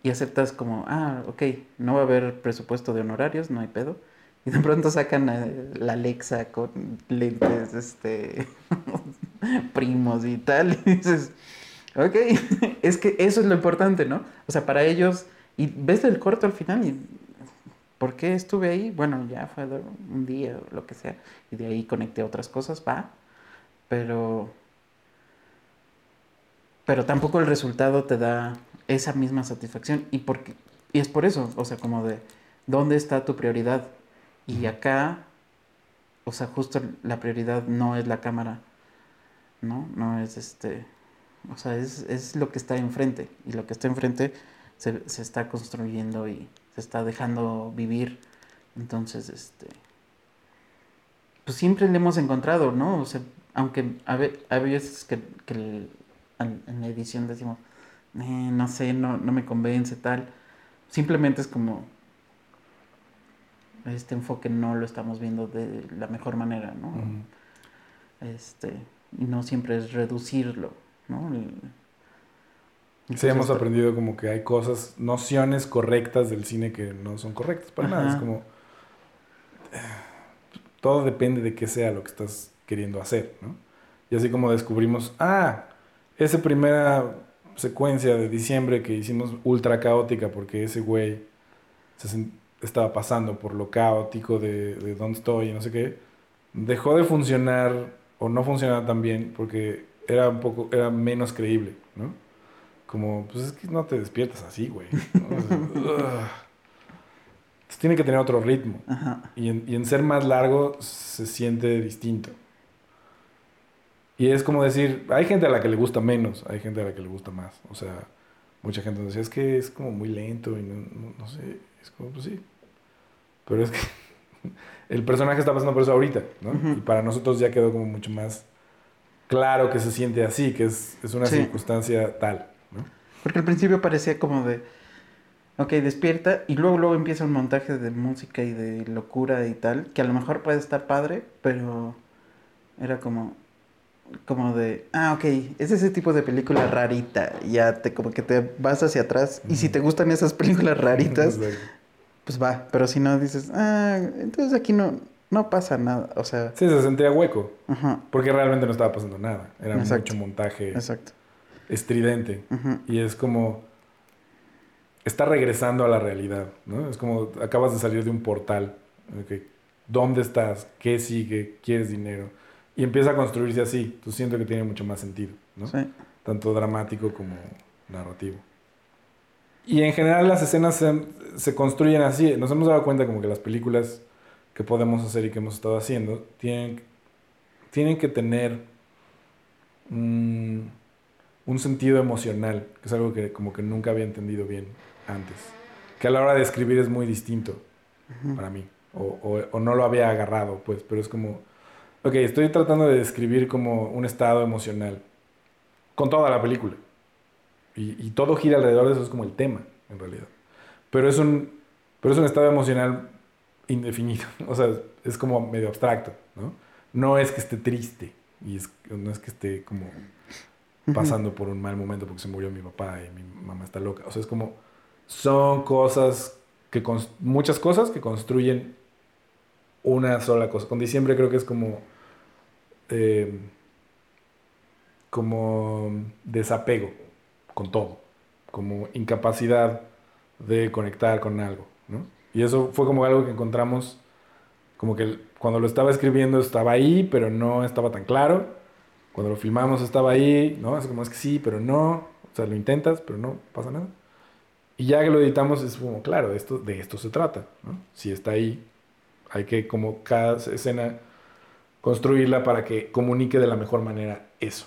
y aceptas como, ah, ok, no va a haber presupuesto de honorarios, no hay pedo. Y de pronto sacan eh, la Alexa con lentes, este, primos y tal. Y dices, ok, es que eso es lo importante, ¿no? O sea, para ellos, y ves el corto al final y, ¿por qué estuve ahí? Bueno, ya fue un día o lo que sea, y de ahí conecté otras cosas, va, pero, pero tampoco el resultado te da esa misma satisfacción, y, porque, y es por eso, o sea, como de, ¿dónde está tu prioridad? Y acá, o sea, justo la prioridad no es la cámara, ¿no? No es este, o sea, es, es lo que está enfrente, y lo que está enfrente se, se está construyendo y se está dejando vivir. Entonces, este, pues siempre le hemos encontrado, ¿no? O sea, aunque a, ve- a veces que, que el- en, la edición decimos, "Eh, no sé, no, no me convence, tal. Simplemente es como, este enfoque no lo estamos viendo de la mejor manera, ¿no? Este, y no siempre es reducirlo, ¿no? El- Sí, entonces, hemos aprendido como que hay cosas, nociones correctas del cine que no son correctas para nada. Es como... eh, Todo depende de qué sea lo que estás queriendo hacer, ¿no? Y así como descubrimos, ah, esa primera secuencia de diciembre que hicimos ultra caótica porque ese güey se estaba pasando por lo caótico de, de dónde estoy y no sé qué, dejó de funcionar o no funcionaba tan bien porque era un poco, era menos creíble, ¿no? Como, pues es que no te despiertas así, güey. ¿no? O sea, ugh. Entonces tiene que tener otro ritmo. Ajá. Y en, y en ser más largo se siente distinto. Y es como decir, hay gente a la que le gusta menos, hay gente a la que le gusta más. O sea, mucha gente decía, es que es como muy lento y no, no- no sé, es como, pues sí. Pero es que el personaje está pasando por eso ahorita, ¿no? Ujú. Y para nosotros ya quedó como mucho más claro que se siente así, que es, es una Sí. circunstancia tal, ¿no? Porque al principio parecía como de, ok, despierta, y luego luego empieza un montaje de música y de locura y tal, que a lo mejor puede estar padre, pero era como, como de, ah, ok, es ese tipo de película rarita, ya te como que te vas hacia atrás, y si te gustan esas películas raritas, pues va, pero si no dices, ah, entonces aquí no, no pasa nada, o sea, Sí, se sentía hueco, ajá, porque realmente no estaba pasando nada. Era Exacto. mucho montaje exacto. estridente. Y es como. Está regresando a la realidad, ¿no? Es como acabas de salir de un portal. ¿Dónde estás? ¿Qué sigue? ¿Quieres dinero? Y empieza a construirse así. Tú siento que tiene mucho más sentido, ¿no? Sí. Tanto dramático como narrativo. Y en general las escenas se, se construyen así. Nos hemos dado cuenta como que las películas que podemos hacer y que hemos estado haciendo tienen, tienen que tener mm, un sentido emocional, que es algo que como que nunca había entendido bien antes. Que a la hora de escribir es muy distinto para mí. O, o- o no lo había agarrado, pues, pero es como, ok, estoy tratando de describir como un estado emocional con toda la película. Y, y todo gira alrededor de eso, es como el tema, en realidad. Pero es un, pero es un estado emocional indefinido, o sea, es como medio abstracto, ¿no? No es que esté triste, y es, no es que esté como pasando por un mal momento porque se murió mi papá y mi mamá está loca. O sea, es como, son cosas que, muchas cosas que construyen una sola cosa. Con diciembre creo que es como, eh, como desapego con todo, como incapacidad de conectar con algo, ¿no? Y eso fue como algo que encontramos, como que cuando lo estaba escribiendo estaba ahí, pero no estaba tan claro. Cuando lo filmamos estaba ahí, ¿no? Es como es que sí, pero no. O sea, lo intentas, pero no pasa nada. Y ya que lo editamos es como, claro, esto, de esto se trata. Si está ahí, hay que como cada escena construirla para que comunique de la mejor manera eso.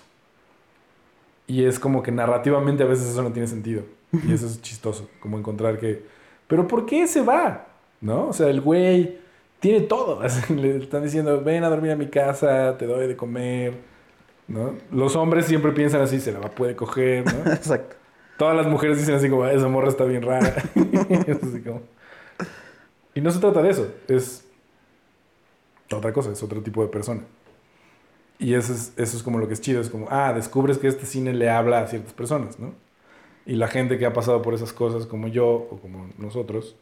Y es como que narrativamente a veces eso no tiene sentido. Y eso es chistoso, como encontrar que, pero ¿por qué se va? ¿No? O sea, el güey tiene todo. Le están diciendo, ven a dormir a mi casa, te doy de comer. ¿No? Los hombres siempre piensan así, se la va, puede coger, ¿no? Exacto. Todas las mujeres dicen así como, "Ah, esa morra está bien rara. Así como- Y no se trata de eso, es otra cosa, es otro tipo de persona. Y eso es, eso es como lo que es chido, es como, ah, descubres que este cine le habla a ciertas personas, ¿no? Y la gente que ha pasado por esas cosas como yo o como nosotros,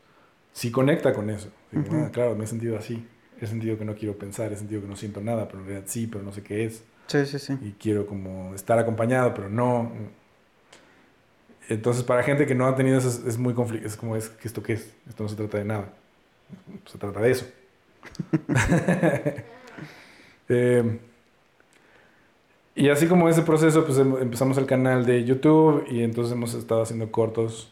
sí conecta con eso. Digo, ah, claro, me he sentido así. He sentido que no quiero pensar, he sentido que no siento nada, pero en realidad sí, pero no sé qué es Sí, sí, sí. y quiero como estar acompañado, pero no. Entonces, para gente que no ha tenido eso, es, es muy conflicto. Es como, es, que ¿esto qué es? Esto no se trata de nada. Se trata de eso. Eh, y así como ese proceso, pues em- empezamos el canal de YouTube y entonces hemos estado haciendo cortos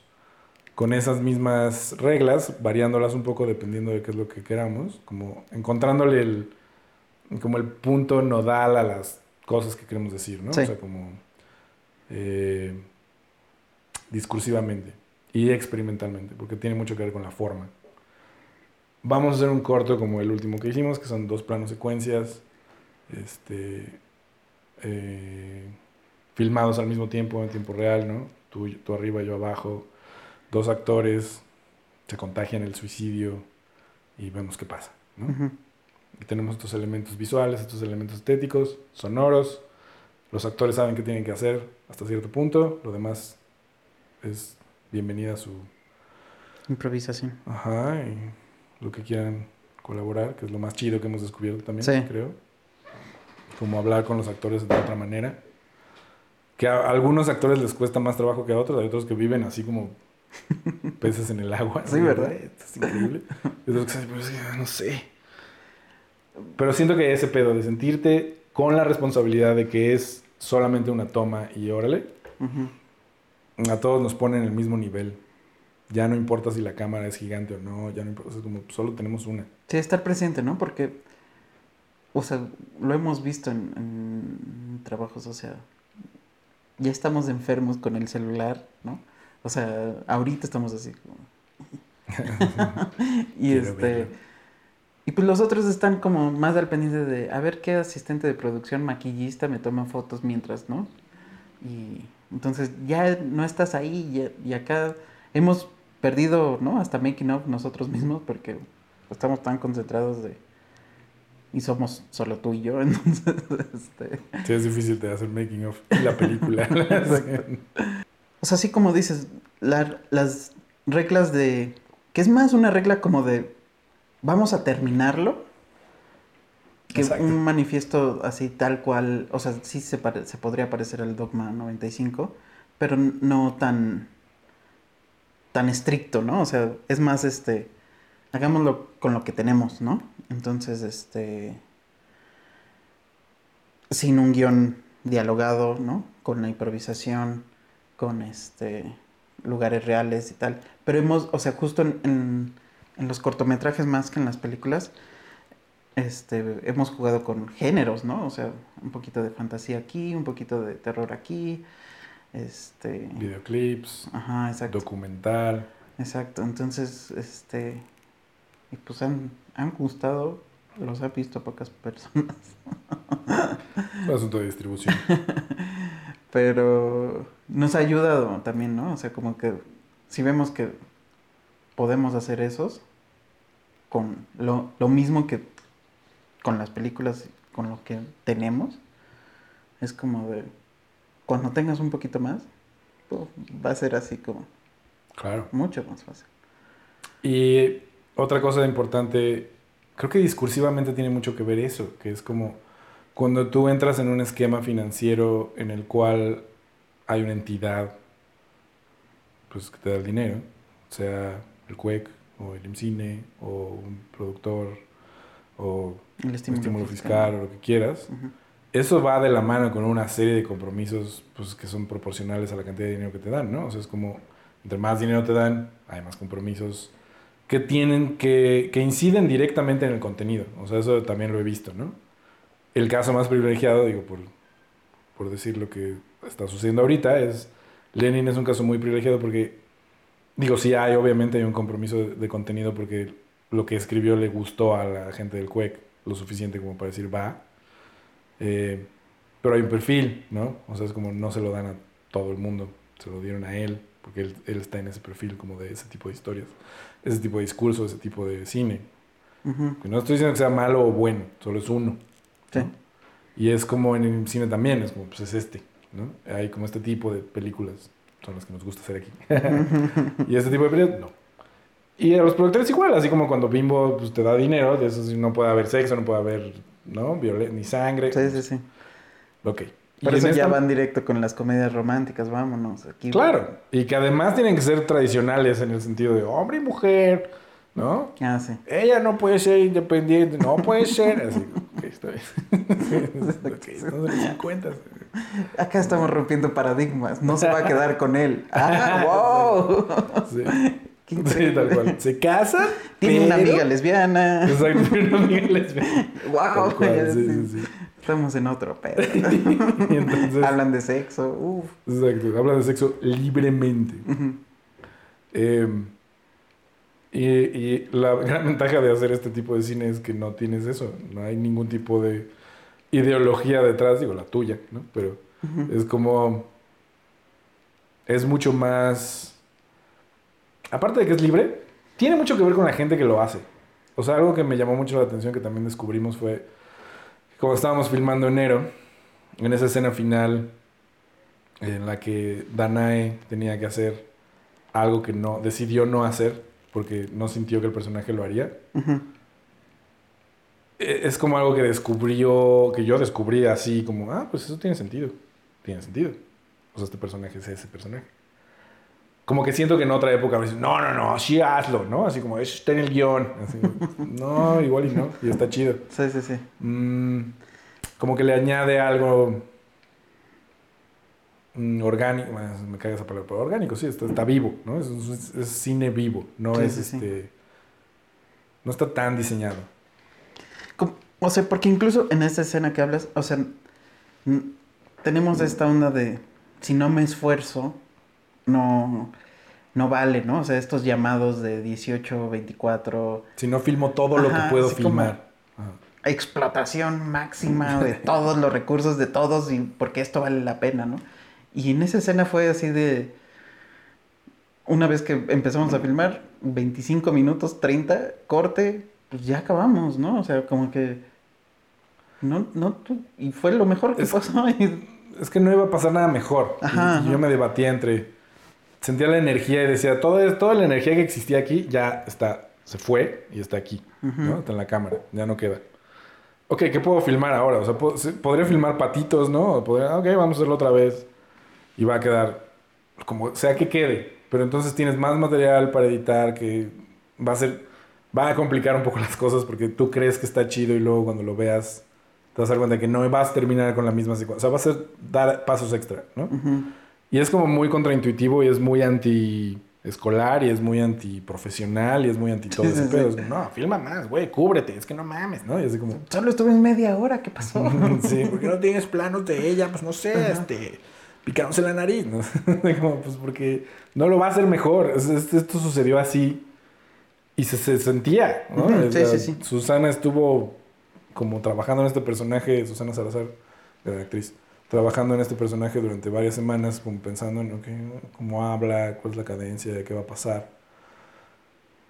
con esas mismas reglas, variándolas un poco dependiendo de qué es lo que queramos, como encontrándole el, como el punto nodal a las cosas que queremos decir, ¿no? Sí. O sea, como eh, discursivamente y experimentalmente, porque tiene mucho que ver con la forma. Vamos a hacer un corto como el último que hicimos, que son dos planos secuencias, este, eh, filmados al mismo tiempo, en tiempo real, ¿no? Tú, tú arriba, yo abajo, dos actores, se contagian el suicidio y vemos qué pasa, ¿no? Y tenemos estos elementos visuales, estos elementos estéticos, sonoros. Los actores saben qué tienen que hacer hasta cierto punto. Lo demás es bienvenida a su... Improvisación. Ajá, y lo que quieran colaborar, que es lo más chido que hemos descubierto también, Sí. creo. Como hablar con los actores de otra manera. Que a algunos actores les cuesta más trabajo que a otros. Hay otros que viven así como peces en el agua. Sí, ¿verdad? Esto es increíble. Y otros que dicen, "Pero es que no sé. Pero siento que ese pedo de sentirte con la responsabilidad de que es solamente una toma y órale, Ujú. a todos nos pone en el mismo nivel. Ya no importa si la cámara es gigante o no, ya no importa, o sea, es como solo tenemos una. Sí, estar presente, ¿no? Porque, o sea, lo hemos visto en, en trabajos, o sea, ya estamos enfermos con el celular, ¿no? O sea, ahorita estamos así como... y Quiero este... verlo. Y pues los otros están como más al pendiente de a ver qué asistente de producción, maquillista me toma fotos mientras, ¿no? Y entonces ya no estás ahí y, y acá hemos perdido, ¿no? Hasta making of nosotros mismos porque estamos tan concentrados de... Y somos solo tú y yo, entonces, este... Sí, es difícil de hacer making of y la película. O sea, así como dices, la- las reglas de... Que es más una regla como de... Vamos a terminarlo. Que Exacto. un manifiesto así tal cual... O sea, sí se, pare- se podría parecer al Dogma 95, pero no tan... Tan estricto, ¿no? O sea, es más este... Hagámoslo con lo que tenemos, ¿no? Entonces, este, sin un guion dialogado, ¿no? Con la improvisación, con este lugares reales y tal. Pero hemos, o sea, justo en, en, en los cortometrajes más que en las películas, este, hemos jugado con géneros, ¿no? O sea, un poquito de fantasía aquí, un poquito de terror aquí, este... Videoclips, Ajá, exacto. documental. Exacto, entonces, este... Y pues han, han gustado, los ha visto pocas personas. Un asunto de distribución. Pero nos ha ayudado también, ¿no? O sea, como que si vemos que podemos hacer esos con lo, lo mismo que con las películas, con lo que tenemos, es como de, cuando tengas un poquito más, pues, va a ser así como Claro. mucho más fácil. Y otra cosa importante, creo que discursivamente tiene mucho que ver eso, que es como cuando tú entras en un esquema financiero en el cual hay una entidad pues, que te da el dinero, sea el CUEC o el IMCINE o un productor o El un estímulo, estímulo fiscal. fiscal o lo que quieras, eso va de la mano con una serie de compromisos pues, que son proporcionales a la cantidad de dinero que te dan, ¿no? O sea, es como, entre más dinero te dan, hay más compromisos que tienen que, que inciden directamente en el contenido. O sea, eso también lo he visto, ¿no? El caso más privilegiado, digo, por, por decir lo que está sucediendo ahorita, es Lenin es un caso muy privilegiado porque, digo, sí hay, obviamente hay un compromiso de, de contenido porque lo que escribió le gustó a la gente del CUEC lo suficiente como para decir va. Eh, pero hay un perfil, ¿no? O sea, es como no se lo dan a todo el mundo, se lo dieron a él, porque él, él está en ese perfil como de ese tipo de historias, ese tipo de discurso, ese tipo de cine. Que no estoy diciendo que sea malo o bueno, solo es uno. Sí. ¿no? Y es como en el cine también, es como, pues es este, ¿no? Hay como este tipo de películas, son las que nos gusta hacer aquí. y este tipo de películas, no. Y a los productores igual, así como cuando Bimbo pues, te da dinero, de eso no puede haber sexo, no puede haber, ¿no? Violen ni sangre. Sí, sí, sí. Ok. En eso ya esta- van directo con las comedias románticas, vámonos. Aquí, Claro, y que además tienen que ser tradicionales en el sentido de hombre y mujer, ¿no? Ah, sí. Ella no puede ser independiente, no puede ser. Así, ok, está bien. Ok, estamos en los 50. Acá estamos rompiendo paradigmas. No se va a quedar con él. ¡Ah, wow! Sí. Sí, tal cual. Se casan. Tiene una pero- amiga lesbiana. Exacto, tiene una amiga lesbiana. ¡Wow! Cual, sí, sí, sí. Estamos en otro pedo. Y entonces, Hablan de sexo. Uf. exacto, habla de sexo libremente. Eh, y, y la gran ventaja de hacer este tipo de cine es que no tienes eso. No hay ningún tipo de ideología detrás, digo, la tuya, ¿no? Pero es como. Es mucho más. Aparte de que es libre, tiene mucho que ver con la gente que lo hace. O sea, algo que me llamó mucho la atención que también descubrimos fue. Como estábamos filmando enero, en esa escena final en la que Danae tenía que hacer algo que no decidió no hacer porque no sintió que el personaje lo haría. E- Es como algo que descubrió, que yo descubrí así como, ah, pues eso tiene sentido. Tiene sentido. O sea, este personaje es ese personaje. Como que siento que en otra época me dicen, no, no, no, sí hazlo, ¿no? Así como, eso está en el guion. Así, no, igual y no, y está chido. Sí, sí, sí. Mm, como que le añade algo mm, orgánico, me cae esa palabra, pero orgánico, sí, está, está vivo, ¿no? Es, es- es cine vivo, no Sí, es sí, sí. este. No está tan diseñado. Como- O sea, porque incluso en esta escena que hablas, o sea, tenemos esta onda de si no me esfuerzo, no, no vale, ¿no? O sea, estos llamados de 18, 24, Si no filmo todo lo Ajá, que puedo filmar. Explotación máxima de todos los recursos de todos y porque esto vale la pena, ¿no? Y en esa escena fue así de una vez que empezamos a filmar, 25 minutos, 30, corte, pues ya acabamos, ¿no? O sea, como que no no tú- y fue lo mejor que Es- pasó Es que no iba a pasar nada mejor. Y- Ajá, y yo me debatía entre. Sentía la energía y decía, toda, toda la energía que existía aquí ya está, se fue y está aquí, Ujú. ¿no? Está en la cámara, ya no queda. Ok, ¿qué puedo filmar ahora? O sea, po- se- podría filmar patitos, ¿no? Podría, ok, vamos a hacerlo otra vez. Y va a quedar como sea que quede. Pero entonces tienes más material para editar que va a ser... va a complicar un poco las cosas porque tú crees que está chido y luego cuando lo veas te vas a dar cuenta que no vas a terminar con la misma secuencia. O sea, va a dar pasos extra, ¿no? Ujú. Y es como muy contraintuitivo y es muy anti escolar y es muy antiprofesional y es muy anti todo ese pedo. Es como, no, filma más, güey, cúbrete, es que no mames, ¿no? Y así como, Solo estuve en media hora, ¿qué pasó? sí, ¿por qué no tienes planos de ella? Pues no sé, este, picándose la nariz, ¿no? como, pues porque no lo va a hacer mejor. Es- es- Esto sucedió así y se, se sentía, ¿no? Sí, sí, sí. Susana estuvo como trabajando en este personaje, Susana Salazar, la actriz, trabajando en este personaje durante varias semanas, como pensando en ok, cómo habla, cuál es la cadencia, qué va a pasar.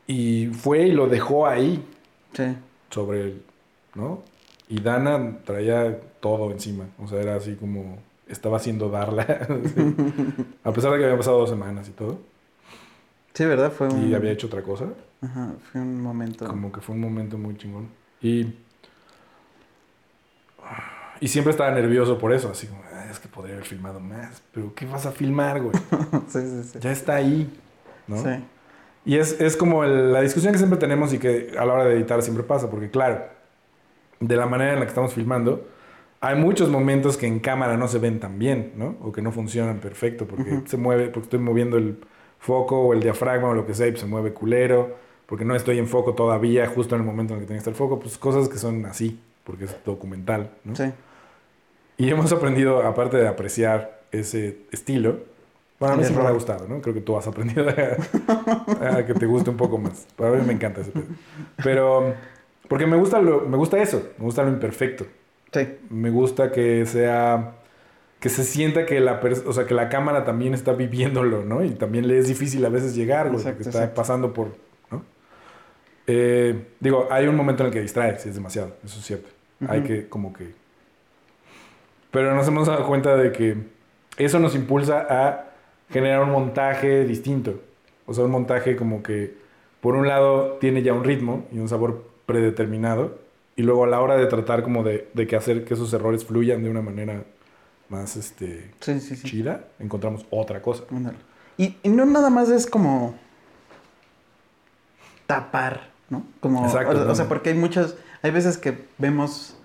Y fue y lo dejó ahí, Sí. sobre él, ¿no? Y Dana traía todo encima, o sea, era así como estaba haciendo darla, sí. a pesar de que habían pasado dos semanas y todo, Sí, ¿verdad? Fue un... y había hecho otra cosa, Ajá, fue un momento... como que fue un momento muy chingón. Y, y siempre estaba nervioso por eso, así como, "Ah, es que podría haber filmado más, pero ¿qué vas a filmar, güey? sí, sí, sí. Ya está ahí, ¿no? Sí. Y es, es como el- la discusión que siempre tenemos y que a la hora de editar siempre pasa, porque claro, de la manera en la que estamos filmando, hay muchos momentos que en cámara no se ven tan bien, ¿no? O que no funcionan perfecto, porque Ujú. se mueve, porque estoy moviendo el foco o el diafragma o lo que sea y se mueve culero, porque no estoy en foco todavía, justo en el momento en el que tiene que estar el foco, pues cosas que son así, porque es documental, ¿no? Sí. Y hemos aprendido, aparte de apreciar ese estilo, bueno, a mí siempre me ha gustado, ¿no? Creo que tú has aprendido a, a que te guste un poco más. Para mí me encanta ese pedo. Pero, porque me gusta, lo, me gusta eso, me gusta lo imperfecto. Sí. Me gusta que sea, que se sienta que la, o sea, que la cámara también está viviéndolo, ¿no? Y también le es difícil a veces llegar, güey, porque está exacto. pasando por, ¿no? Eh, digo, hay un momento en el que distrae, si es demasiado, eso es cierto. Hay Ujú. que, como que... Pero nos hemos dado cuenta de que eso nos impulsa a generar un montaje distinto. O sea, un montaje como que, por un lado, tiene ya un ritmo y un sabor predeterminado. Y luego a la hora de tratar como de, de que hacer que esos errores fluyan de una manera más este, Sí, sí, sí. chida, encontramos otra cosa. Y, y no nada más es como tapar, ¿no? Como, Exacto, o sea, porque hay muchas, hay veces que vemos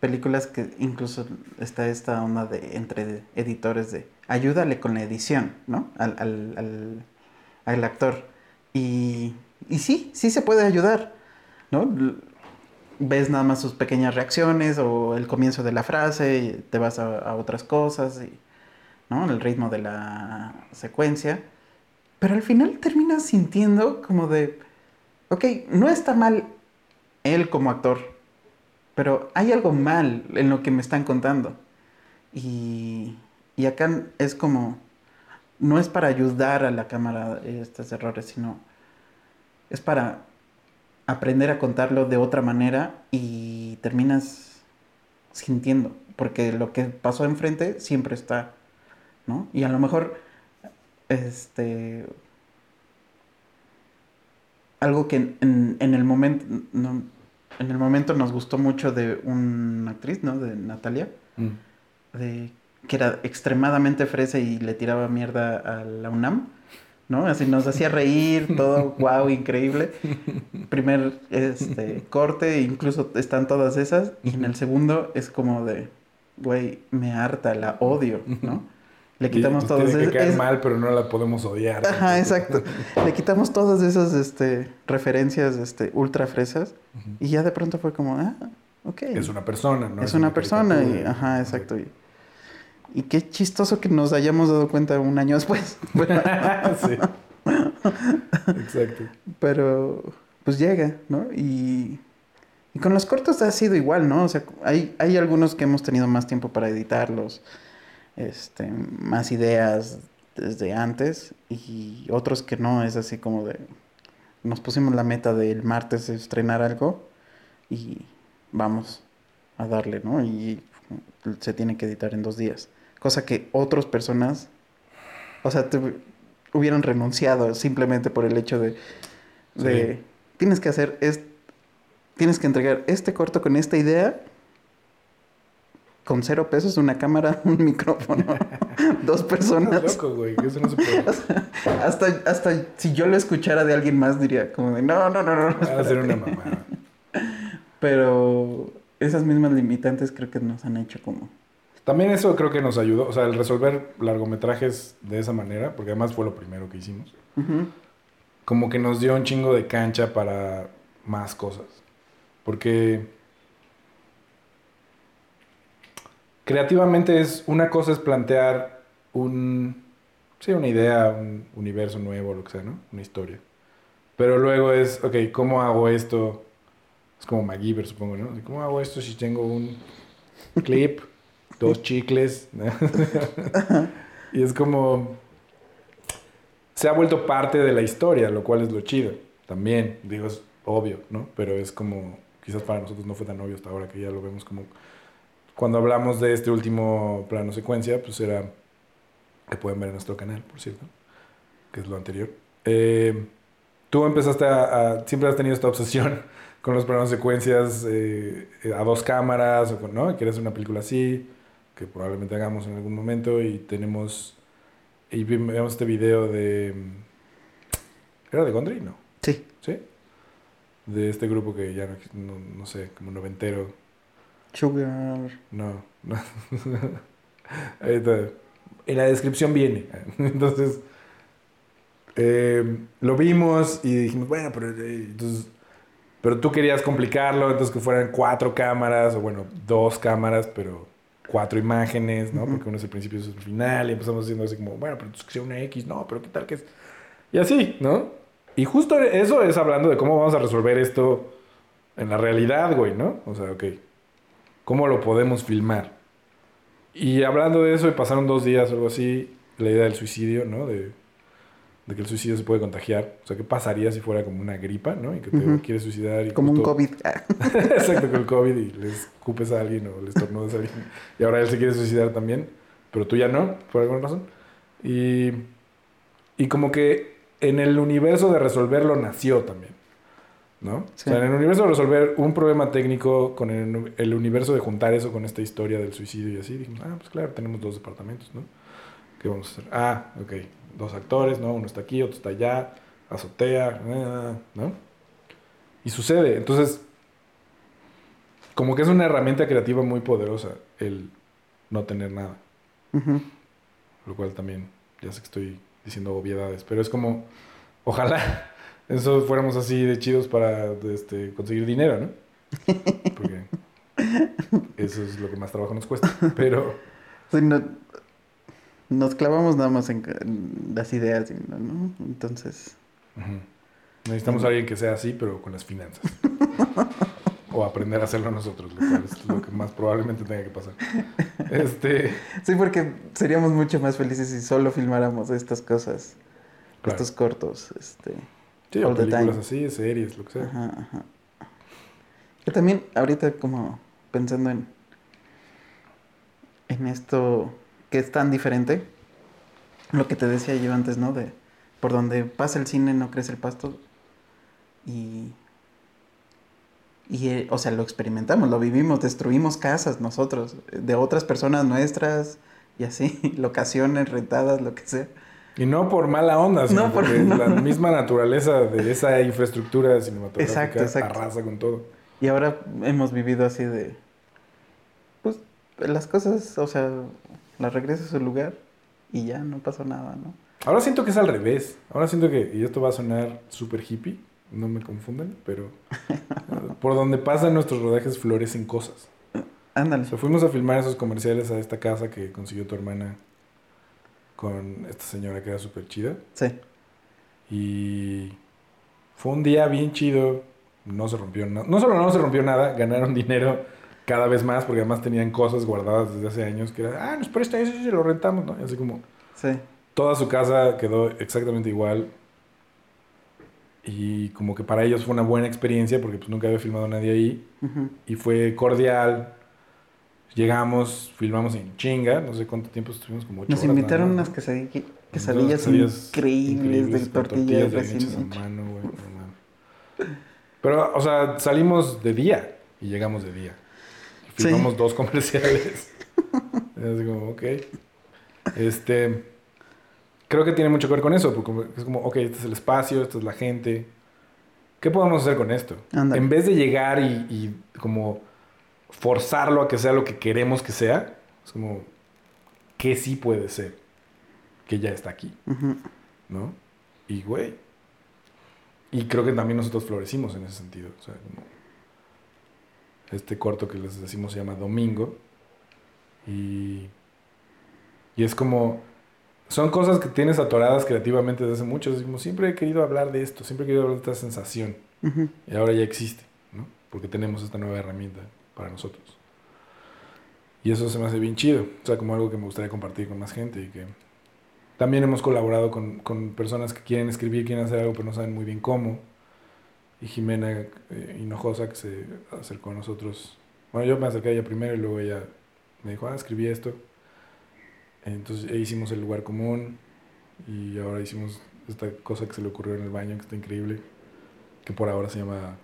películas que incluso está esta onda de entre editores de ayúdale con la edición, ¿no? Al, al, al, al actor. Y, y sí, sí se puede ayudar, ¿no? Ves nada más sus pequeñas reacciones o el comienzo de la frase y te vas a, a otras cosas y, ¿no? El ritmo de la secuencia. Pero al final terminas sintiendo como de, ok, no está mal él como actor, pero hay algo mal en lo que me están contando. Y, y acá es como, no es para ayudar a la cámara estos errores, sino es para aprender a contarlo de otra manera y terminas sintiendo, porque lo que pasó enfrente siempre está, ¿no? Y a lo mejor, este, algo que en, en- el momento, en el momento nos gustó mucho de una actriz, ¿no? De Natalia, Mm. de que era extremadamente fresa y le tiraba mierda a la UNAM, ¿no? Así nos hacía reír, todo, wow, increíble. Primer este, corte, incluso están todas esas, y en el segundo es como de, güey, me harta, la odio, ¿no? Le Y, quitamos pues, todas caer es- mal, pero no la podemos odiar. Ajá, exacto. Le quitamos todas esas este, referencias este, ultra fresas, y ya de pronto fue como, ah, ok. Es una persona, ¿no? es una persona y, ajá, exacto. Y, y qué chistoso que nos hayamos dado cuenta un año después. Sí. Exacto. pero, pues llega, ¿no? Y, y con los cortos ha sido igual, ¿no? O sea, hay, hay algunos que hemos tenido más tiempo para editarlos, este, más ideas desde antes y otros que no, es así como de, nos pusimos la meta del martes estrenar algo y vamos a darle, ¿no? Y se tiene que editar en dos días. Cosa que otras personas, o sea, te hubieran renunciado simplemente por el hecho de, de Sí. tienes que hacer, es, tienes que entregar este corto con esta idea, con cero pesos, una cámara, un micrófono. dos personas. Loco, güey. Eso no se puede. Hasta, hasta si yo lo escuchara de alguien más diría como de no, no, no, no. no, Va a ser una mamada. Pero esas mismas limitantes creo que nos han hecho como... También eso creo que nos ayudó, o sea, el resolver largometrajes de esa manera, porque además fue lo primero que hicimos, Ujú. como que nos dio un chingo de cancha para más cosas. Porque creativamente es una cosa es plantear un sí, una idea, un universo nuevo, lo que sea, ¿no? Una historia. Pero luego es, ok, ¿cómo hago esto? Es como MacGyver, supongo, ¿no? ¿Cómo hago esto si tengo un clip, dos chicles? ¿no? y es como se ha vuelto parte de la historia, lo cual es lo chido. También, digo, es obvio, ¿no? Pero es como, quizás para nosotros no fue tan obvio hasta ahora que ya lo vemos como... Cuando hablamos de este último plano secuencia, pues era, que pueden ver en nuestro canal, por cierto, que es lo anterior. Eh, tú empezaste a, a- siempre has tenido esta obsesión con los planos secuencias eh, a dos cámaras, o con, ¿no? Quieres hacer una película así, que probablemente hagamos en algún momento, y tenemos... Y vimos este video de... ¿Era de Gondry? No. Sí. ¿Sí? De este grupo que ya no, no, no sé, como noventero. Sugar. No, no. Ahorita, en la descripción viene. Entonces, eh, lo vimos y dijimos, bueno, pero, eh, entonces, pero tú querías complicarlo, entonces que fueran cuatro cámaras, o bueno, dos cámaras, pero cuatro imágenes, ¿no? Porque uno es el principio y otro es el final, y empezamos haciendo así como, bueno, pero entonces que sea una X, no, pero qué tal que es. Y así, ¿no? Y justo eso es hablando de cómo vamos a resolver esto en la realidad, güey, ¿no? O sea, ok. ¿Cómo lo podemos filmar? Y hablando de eso, y pasaron dos días o algo así, la idea del suicidio, ¿no? De, de que el suicidio se puede contagiar. O sea, ¿qué pasaría si fuera como una gripa, ¿no? Y que te quieres suicidar y Como un COVID. Exacto, con el COVID y les escupes a alguien o les tornudas a alguien. Y ahora él se quiere suicidar también, pero tú ya no, por alguna razón. Y, y como que en el universo de resolverlo nació también, ¿no? Sí. O sea, en el universo de resolver un problema técnico con el, el universo de juntar eso con esta historia del suicidio y así, dijimos, ah, pues claro, tenemos dos departamentos, ¿no? ¿Qué vamos a hacer? Ah, ok, dos actores, ¿no? Uno está aquí, otro está allá, azotea, ah, ¿no? Y sucede. Entonces, como que es una herramienta creativa muy poderosa el no tener nada. Lo cual también, ya sé que estoy diciendo obviedades, pero es como, ojalá eso fuéramos así de chidos para este, conseguir dinero, ¿no? Porque eso es lo que más trabajo nos cuesta. Pero, Sí, no- nos clavamos nada más en, en las ideas, no. Entonces, necesitamos a alguien que sea así, pero con las finanzas. O aprender a hacerlo nosotros, lo cual es lo que más probablemente tenga que pasar. Este, sí, porque seríamos mucho más felices si solo filmáramos estas cosas, claro. estos cortos, este, Sí, o películas así, series, lo que sea. Ajá, ajá. Que también ahorita como pensando en en esto que es tan diferente, lo que te decía yo antes, ¿no? De por donde pasa el cine no crece el pasto y y eh, o sea, lo experimentamos, lo vivimos, destruimos casas nosotros, de otras personas nuestras y así, locaciones rentadas, lo que sea. Y no por mala onda, sino No, por- porque no. la misma naturaleza de esa infraestructura cinematográfica Exacto, exacto. arrasa con todo. Y ahora hemos vivido así de. Pues las cosas, o sea, las regresa a su lugar y ya no pasó nada, ¿no? Ahora siento que es al revés. Ahora siento que, y esto va a sonar súper hippie, no me confundan, pero por donde pasan nuestros rodajes florecen cosas. Ándale. O sea, fuimos a filmar esos comerciales a esta casa que consiguió tu hermana con esta señora que era súper chida. Sí. Y fue un día bien chido. No se rompió nada. No solo no se rompió nada, ganaron dinero cada vez más porque además tenían cosas guardadas desde hace años que era, ah, nos presta eso y se lo rentamos, ¿no? Y así como Sí. toda su casa quedó exactamente igual. Y como que para ellos fue una buena experiencia porque pues nunca había filmado nadie ahí. Y fue cordial. Llegamos, filmamos en chinga, no sé cuánto tiempo estuvimos, como ocho Nos horas invitaron nada unas quesadilla- Unas quesadillas, quesadillas increíbles, de con tortillas de hechas a mano, güey, no. Pero, o sea, salimos de día y llegamos de día. Y Sí. filmamos dos comerciales. Así como, ok. Este, creo que tiene mucho que ver con eso, porque es como, ok, este es el espacio, esta es la gente. ¿Qué podemos hacer con esto? Ándale. En vez de llegar y, y como forzarlo a que sea lo que queremos que sea, es como, ¿qué sí puede ser? Que ya está aquí. ¿no? Y, güey. Y creo que también nosotros florecimos en ese sentido. O sea, como este corto que les decimos se llama Domingo. Y, y es como, son cosas que tienes atoradas creativamente desde hace mucho. Es como, siempre he querido hablar de esto, siempre he querido hablar de esta sensación. Y ahora ya existe, ¿no? Porque tenemos esta nueva herramienta para nosotros. Y eso se me hace bien chido. O sea, como algo que me gustaría compartir con más gente y que... También hemos colaborado con, con personas que quieren escribir, quieren hacer algo, pero no saben muy bien cómo. Y Jimena eh, Hinojosa, que se acercó a nosotros. Bueno, yo me acerqué a ella primero y luego ella me dijo, ah, escribí esto. Entonces eh, hicimos el lugar común y ahora hicimos esta cosa que se le ocurrió en el baño, que está increíble, que por ahora se llama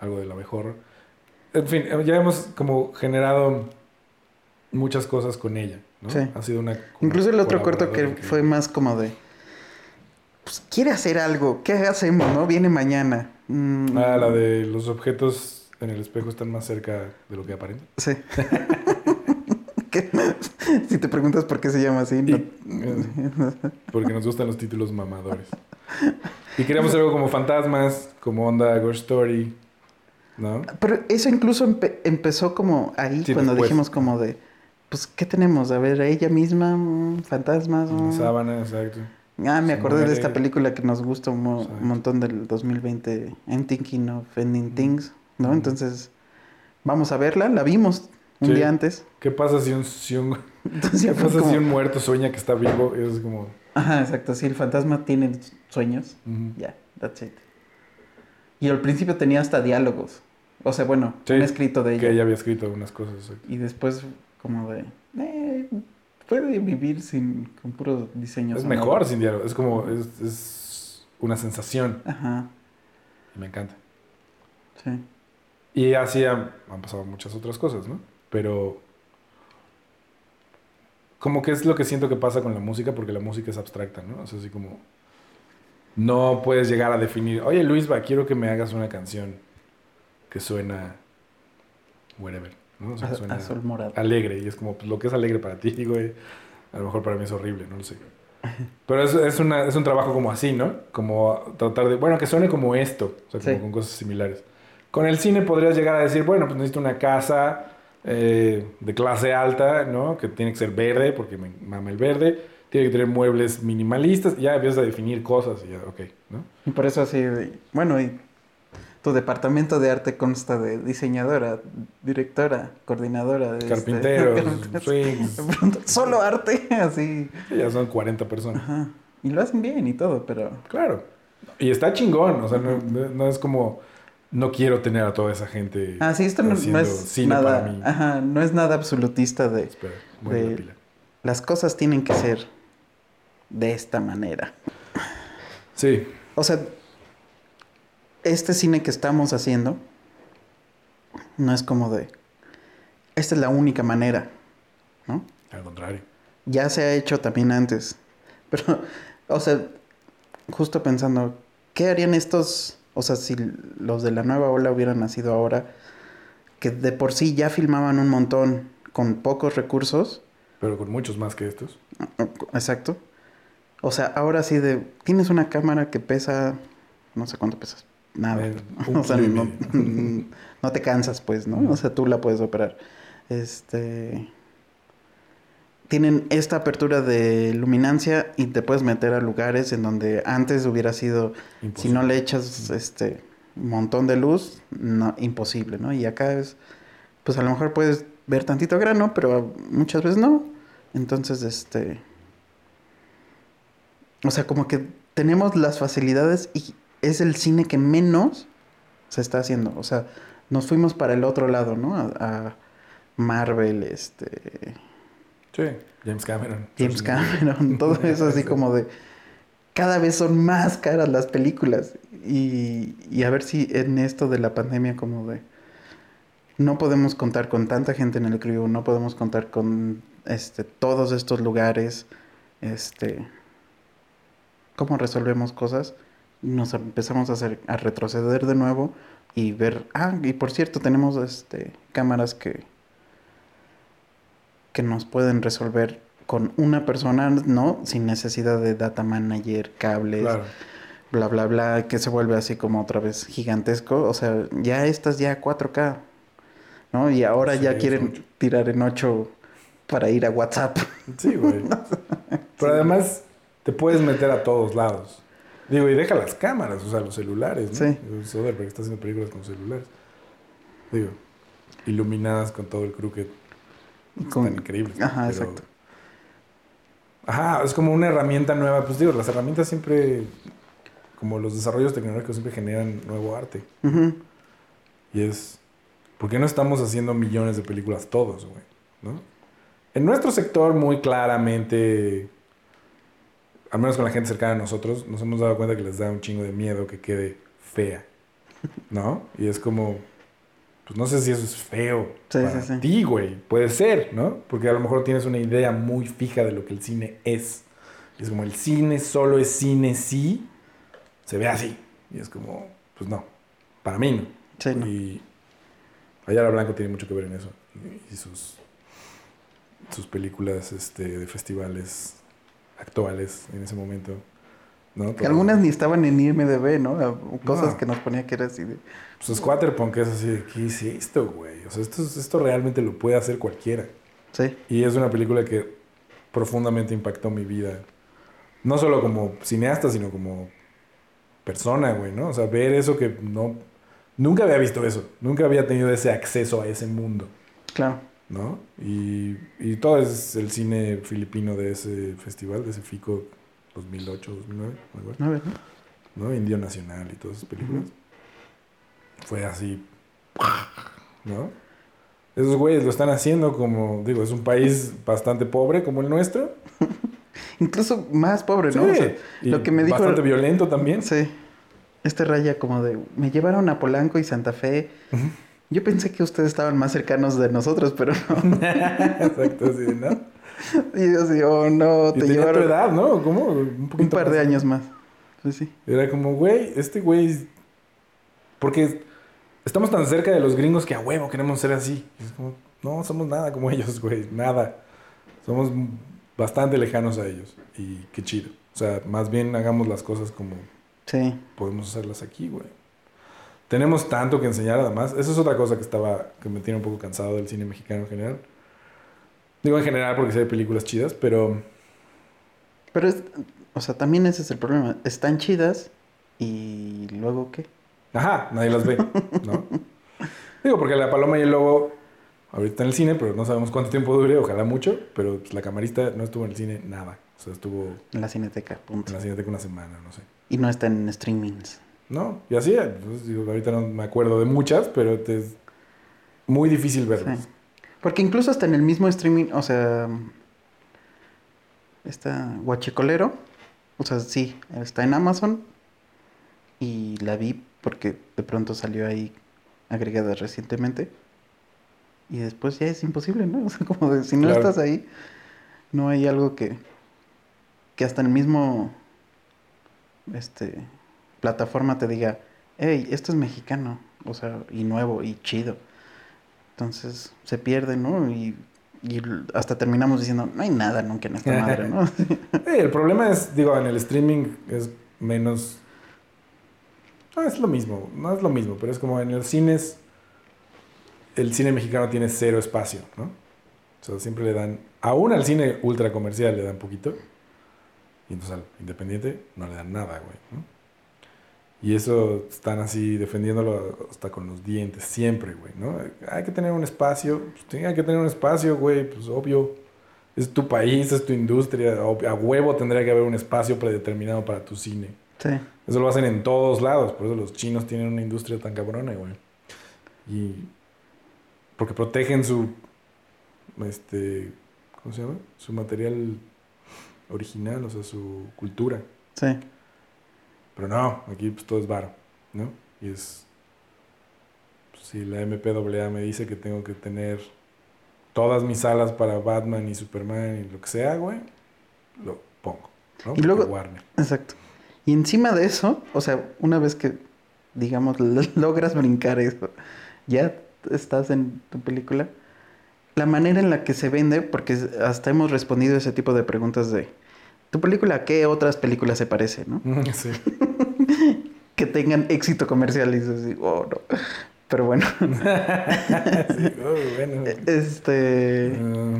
algo de la mejor. En fin, eh, ya hemos como generado muchas cosas con ella, ¿no? Sí. Ha sido una... Incluso el otro corto que fue más como de. Pues quiere hacer algo. ¿Qué hacemos, no? Viene mañana. Mm, Ah, la de los objetos en el espejo están más cerca de lo que aparentan. Sí. Si te preguntas por qué se llama así, no- Porque nos gustan los títulos mamadores. Y queríamos algo como fantasmas, como onda Ghost Story, ¿no? Pero eso incluso empe- empezó como ahí, Sí, cuando después. dijimos como de, pues, ¿qué tenemos? A ver, a ella misma, mm, fantasmas. Una mm. sábana, exacto. Ah, me Se acordé de esta película que nos gusta un, mo- Exacto. un montón del 2020, I'm Thinking of Ending. Things, ¿no? Entonces, vamos a verla, la vimos un Sí. día antes. ¿Qué pasa si un, si un, Entonces ¿qué pasa como- si un muerto sueña que está vivo? Es como... Ajá, exacto, sí, el fantasma tiene sueños, ya, that's it. Y al principio tenía hasta diálogos, o sea, bueno, Sí, un escrito de Que ella. ella había escrito unas cosas. Y después como de, eh, puede vivir sin, con puro diseño. Es sonoro. mejor sin diálogo. Es como... Es, es una sensación. Ajá, Y me encanta. sí. Y así han, han pasado muchas otras cosas, ¿no? Pero... Como que es lo que siento que pasa con la música, porque la música es abstracta, ¿no? O sea, así como... No puedes llegar a definir, oye Luis, va, quiero que me hagas una canción que suena... Whatever, ¿no? O sea, suena a sol morado. alegre. Y es como, pues lo que es alegre para ti, digo, eh, a lo mejor para mí es horrible, no lo sé. Pero es, es, una, es un trabajo como así, ¿no? Como tratar de, bueno, que suene como esto, o sea, como Sí. con cosas similares. Con el cine podrías llegar a decir, bueno, pues necesito una casa eh, de clase alta, ¿no? Que tiene que ser verde, porque me mama el verde. Tiene que tener muebles minimalistas. y Ya empiezas a definir cosas y ya, ok, ¿no? Y por eso así, bueno, y tu departamento de arte consta de diseñadora, directora, coordinadora. de este-. De pronto, Solo arte, así. Ya son 40 personas. Ajá. Y lo hacen bien y todo, pero... Claro. Y está chingón, o sea, no, es como, no quiero tener a toda esa gente Ah, sí, esto no, es nada, para mí. ajá, no es nada absolutista de Espera, mueve de- la pila. las cosas tienen que ser de esta manera. Sí, O sea, este cine que estamos haciendo no es como de esta es la única manera, ¿no? al contrario. Ya se ha hecho también antes. Pero, o sea, justo pensando, ¿qué harían estos, o sea, si los de la nueva ola hubieran nacido ahora, que de por sí ya filmaban un montón con pocos recursos? Pero con muchos más que estos. Exacto. O sea, ahora sí de, tienes una cámara que pesa, no sé cuánto pesas, nada. O sea, no, te cansas, pues, ¿no? O sea, tú la puedes operar. Este. Tienen esta apertura de luminancia y te puedes meter a lugares en donde antes hubiera sido, si no le echas este un montón de luz, no, imposible, ¿no? Y acá es, pues a lo mejor puedes ver tantito grano, pero muchas veces no. Entonces, este. O sea, como que tenemos las facilidades y es el cine que menos se está haciendo. O sea, nos fuimos para el otro lado, ¿no? A, a Marvel, este. Sí, James Cameron. James. Cameron, todo eso así Sí. como de. Cada vez son más caras las películas. Y, y a ver si en esto de la pandemia, como de. No podemos contar con tanta gente en el crew, no podemos contar con este, todos estos lugares, este, cómo resolvemos cosas, nos empezamos a, hacer, a retroceder de nuevo y ver, ah, y por cierto, tenemos este, cámaras que, que nos pueden resolver con una persona, ¿no? Sin necesidad de data manager, cables, Claro. bla, bla, bla, que se vuelve así como otra vez gigantesco. O sea, ya estas ya 4K, ¿no? Y ahora Sí, ya quieren mucho. tirar en 8 para ir a WhatsApp. Sí, güey. Pero además te puedes meter a todos lados. Digo, y deja las cámaras, o sea, los celulares, ¿no? Sí. Soderbergh está haciendo películas con celulares. Digo, iluminadas con todo el crooked. Con- Están increíbles. Ajá, pero- exacto. Ajá, es como una herramienta nueva. Pues digo, las herramientas siempre, como los desarrollos tecnológicos siempre generan nuevo arte. Ujú. Y es, ¿por qué no estamos haciendo millones de películas todos, güey? ¿No? En nuestro sector, muy claramente, al menos con la gente cercana a nosotros, nos hemos dado cuenta que les da un chingo de miedo que quede fea, ¿no? Y es como, pues no sé si eso es feo Sí, para sí, sí. ti, güey. Puede ser, ¿no? Porque a lo mejor tienes una idea muy fija de lo que el cine es. Y es como, el cine solo es cine si se ve así. Y es como, pues no, para mí no. Sí, ¿no? Y Ayala Blanco tiene mucho que ver en eso. Y, y sus, sus películas este, de festivales actuales en ese momento. ¿no? Que algunas ni estaban en IMDB, ¿no? Cosas No. que nos ponía que era así de... Pues Squatterpunk es así de, ¿qué es esto, güey? O sea, esto, es- esto realmente lo puede hacer cualquiera. Sí, Y es una película que profundamente impactó mi vida. No solo como cineasta, sino como persona, güey, ¿no? O sea, ver eso que no... Nunca había visto eso. Nunca había tenido ese acceso a ese mundo. claro. ¿No? Y, y todo es el cine filipino de ese festival, de ese FICO 2008, 2009, me acuerdo, A ver, ¿no? ¿no? Indio Nacional y todas esas películas. Fue así, ¿no? Esos güeyes lo están haciendo como, digo, es un país bastante pobre como el nuestro. Incluso más pobre, ¿no? Sí, O sea, y lo que me dijo... Bastante violento también. Sí. Este raya como de... Me llevaron a Polanco y Santa Fe. Yo pensé que ustedes estaban más cercanos de nosotros, pero no. Exacto, así, de, ¿no? Y yo así, oh no, te tenía tu llevaron edad, ¿no? ¿Cómo? Un, par de años más. Pues sí. Era como, güey, este güey. Porque estamos tan cerca de los gringos que a huevo queremos ser así. Es como, no somos nada como ellos, güey, nada. Somos bastante lejanos a ellos. Y qué chido. O sea, más bien hagamos las cosas como Sí. podemos hacerlas aquí, güey. Tenemos tanto que enseñar, además. Eso es otra cosa que estaba, que me tiene un poco cansado del cine mexicano en general. Digo en general porque sí hay películas chidas, pero Pero es... O sea, también ese es el problema. Están chidas y luego qué. Ajá, nadie las ve, ¿no? Digo, porque la paloma y el lobo ahorita está en el cine, pero no sabemos cuánto tiempo dure, ojalá mucho, pero pues, la camarista no estuvo en el cine nada. O sea, estuvo En la cineteca, punto. en la cineteca una semana, no sé. Y no está en streamings. No, y así, pues, digo, ahorita no me acuerdo de muchas, pero te- es muy difícil verlas. Sí. Porque incluso hasta en el mismo streaming, o sea, está Guachicolero, o sea, sí, está en Amazon y la vi porque de pronto salió ahí agregada recientemente y después ya es imposible, ¿no? O sea, como de, si no Claro. estás ahí, no hay algo que que hasta el mismo este plataforma te diga, hey, esto es mexicano, o sea, y nuevo y chido. Entonces se pierde, ¿no? Y, y hasta terminamos diciendo, no hay nada nunca en esta madre, ¿no? El problema es, digo, en el streaming es menos... No, es lo mismo, no es lo mismo, pero es como en los cines, el cine mexicano tiene cero espacio, ¿no? O sea, siempre le dan, aún al cine ultra comercial le dan poquito, y entonces al independiente no le dan nada, güey, ¿no? Y eso están así defendiéndolo hasta con los dientes, siempre, güey, ¿no? Hay que tener un espacio, pues, hay que tener un espacio, güey, pues obvio. Es tu país, es tu industria, a huevo tendría que haber un espacio predeterminado para tu cine. Sí. Eso lo hacen en todos lados, por eso los chinos tienen una industria tan cabrona, güey. Y porque protegen su este ¿cómo se llama? Su material original, o sea, su cultura. Sí. Pero no, aquí pues todo es varo, ¿no? Y es. pues, si la MPAA me dice que tengo que tener todas mis salas para Batman y Superman y lo que sea, güey, lo pongo. ¿no? Y luego- Warner. Exacto. Y encima de eso, o sea, una vez que, digamos, lo- logras brincar eso, ya estás en tu película, la manera en la que se vende, porque hasta hemos respondido ese tipo de preguntas de, ¿tu película a qué otras películas se parece, no? Sí. Que tengan éxito comercial y dices, oh, no. Pero bueno, Sí, oh, bueno. este... Ah,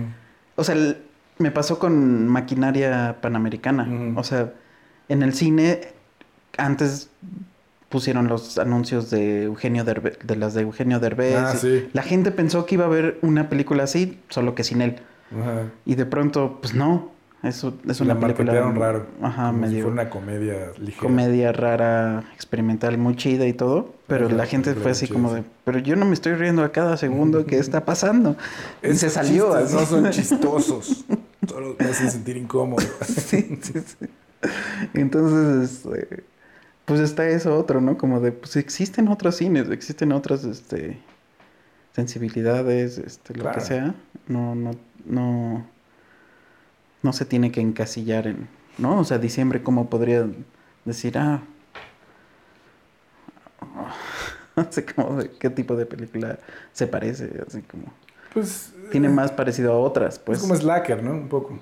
O sea, el- me pasó con maquinaria panamericana. O sea, en el cine antes pusieron los anuncios de Eugenio Derbe- de las de Eugenio Derbez. Ah, sí. La gente pensó que iba a haber una película así, solo que sin él. ajá. Y de pronto, pues no. Eso es una la película. raro. Ajá, como si medio. fuera una comedia ligera. comedia rara, experimental, muy chida y todo. Pero Ajá, la gente fue así como de, pero yo no me estoy riendo a cada segundo que está pasando. y se salió así. No son chistosos. Solo me hacen sentir incómodo. sí, sí, sí. Entonces, este, pues está eso otro, ¿no? Como de, pues existen otros cines, existen otras, este, sensibilidades, este, lo Claro. que sea. No, no, no, no se tiene que encasillar en, ¿no? O sea, diciembre, ¿cómo podría decir, ah, no sé cómo, de qué tipo de película se parece, así como, Pues. tiene eh, más parecido a otras, pues. Es como Slacker, ¿no? Un poco.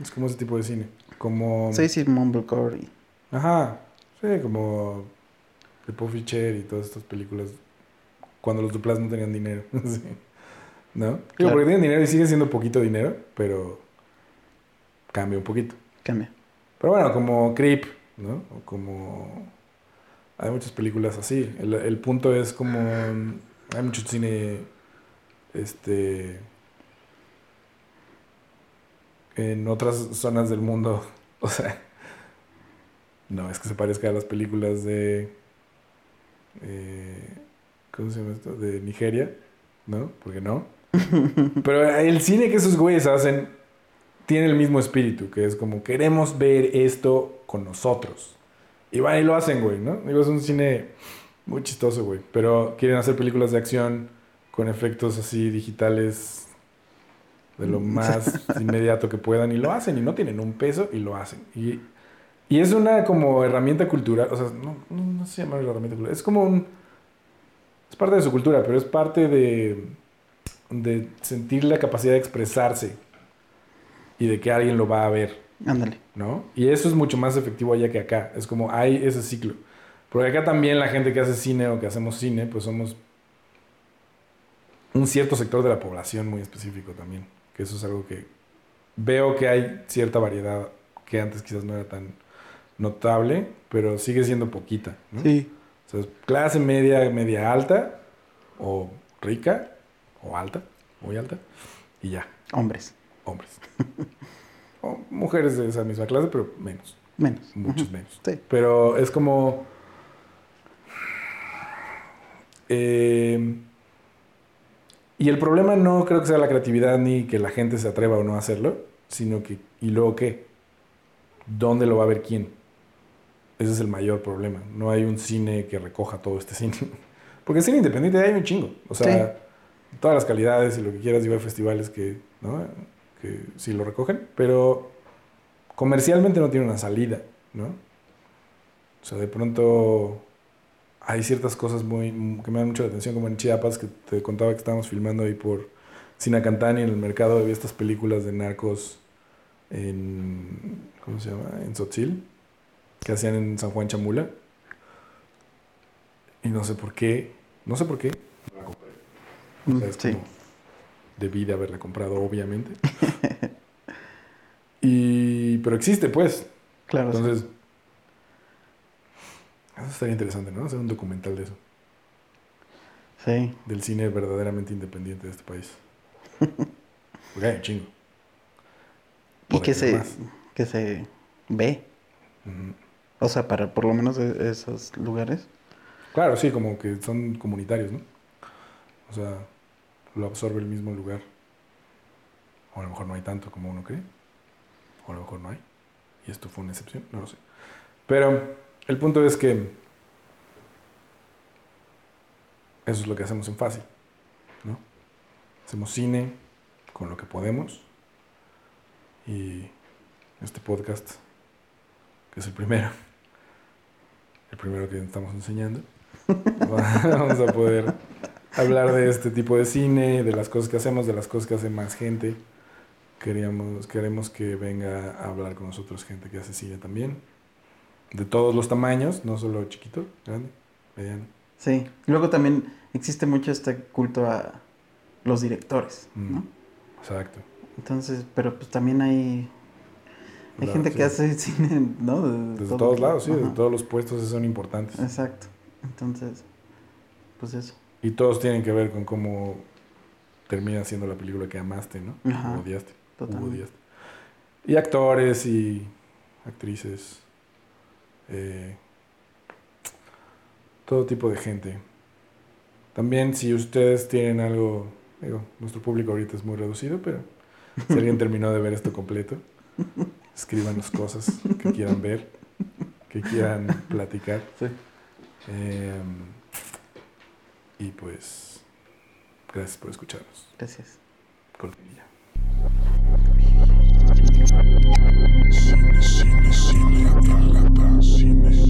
Es como ese tipo de cine. Como. Sí, sí, Mumblecore y... Ajá. Sí, como. The Puffy Chair y todas estas películas. Cuando los duplas no tenían dinero. sí. ¿No? Digo, Claro. porque tienen dinero y sigue siendo poquito dinero, pero. Cambia un poquito. Cambia. Pero bueno, como Creep, ¿no? O como... Hay muchas películas así. El, el punto es como... Hay mucho cine... Este... En otras zonas del mundo. O sea... No es que se parezca a las películas de... eh, ¿Cómo se llama esto? De Nigeria. ¿No? Porque no. Pero el cine que esos güeyes hacen tiene el mismo espíritu, que es como queremos ver esto con nosotros. Y van y lo hacen, güey, ¿no? Digo, es un cine muy chistoso, güey. Pero quieren hacer películas de acción con efectos así digitales de lo más inmediato que puedan y lo hacen y no tienen un peso y lo hacen. Y, y es una como herramienta cultural, o sea, no, no, no se llama herramienta cultural, es como un... Es parte de su cultura, pero es parte de, de sentir la capacidad de expresarse y de que alguien lo va a ver, Ándale. ¿no? Y eso es mucho más efectivo allá que acá. Es como hay ese ciclo. Porque acá también la gente que hace cine o que hacemos cine, pues somos un cierto sector de la población muy específico también. Que eso es algo que veo que hay cierta variedad que antes quizás no era tan notable, pero sigue siendo poquita, ¿no? Sí. O sea, es clase media, media alta, o rica, o alta, muy alta, y ya, Hombres. Hombres. o mujeres de esa misma clase, pero menos, Menos. muchos menos. Sí. Pero es como... eh, y el problema no creo que sea la creatividad ni que la gente se atreva o no a hacerlo, sino que, ¿y luego qué? ¿Dónde lo va a ver quién? Ese es el mayor problema. No hay un cine que recoja todo este cine. Porque cine independiente hay un chingo. O sea, todas las calidades y lo que quieras, digo, hay festivales que, ¿no? Que sí lo recogen, pero comercialmente no tiene una salida, ¿no? O sea, de pronto hay ciertas cosas muy que me dan mucho la atención, como en Chiapas, que te contaba que estábamos filmando ahí por Sinacantán y en el mercado había estas películas de narcos en, ¿cómo se llama? En Sotzil, que hacían en San Juan Chamula. Y no sé por qué, no sé por qué, no la compré. O sea, es Mm, Sí. como, debí de haberla comprado, obviamente. y, pero existe, pues. Claro. sí. Entonces, eso estaría interesante, ¿no? Hacer un documental de eso, Sí. del cine verdaderamente independiente de este país. Porque hay un chingo. Y que se, más. que se ve. O sea, para por lo menos e- esos lugares. Claro, sí, como que son comunitarios, ¿no? O sea, lo absorbe el mismo lugar. O a lo mejor no hay tanto como uno cree. O a lo mejor no hay. Y esto fue una excepción, no lo sé. Pero el punto es que eso es lo que hacemos en Fácil, ¿no? Hacemos cine con lo que podemos. Y este podcast, que es el primero, el primero que estamos enseñando, vamos a poder hablar de este tipo de cine, de las cosas que hacemos, de las cosas que hace más gente. Queríamos, queremos que venga a hablar con nosotros gente que hace cine también. De todos los tamaños, no solo chiquito, grande, mediano. Sí, luego también existe mucho este culto a los directores, ¿no? Mm, Exacto. Entonces, pero pues también hay, hay gente sí. que hace cine, ¿no? De, Desde todo- todos lados, sí, de todos los puestos son importantes. Exacto. Entonces, pues eso. Y todos tienen que ver con cómo termina siendo la película que amaste, ¿no? Ajá, odiaste. odiaste. Y actores y actrices. eh, todo tipo de gente. También si ustedes tienen algo, digo, nuestro público ahorita es muy reducido, pero si alguien terminó de ver esto completo, escríbanos cosas que quieran ver, que quieran platicar. Sí. Eh, y pues, gracias por escucharnos. Gracias. Cortinilla. Cine, cine, cine, en la paz, cine.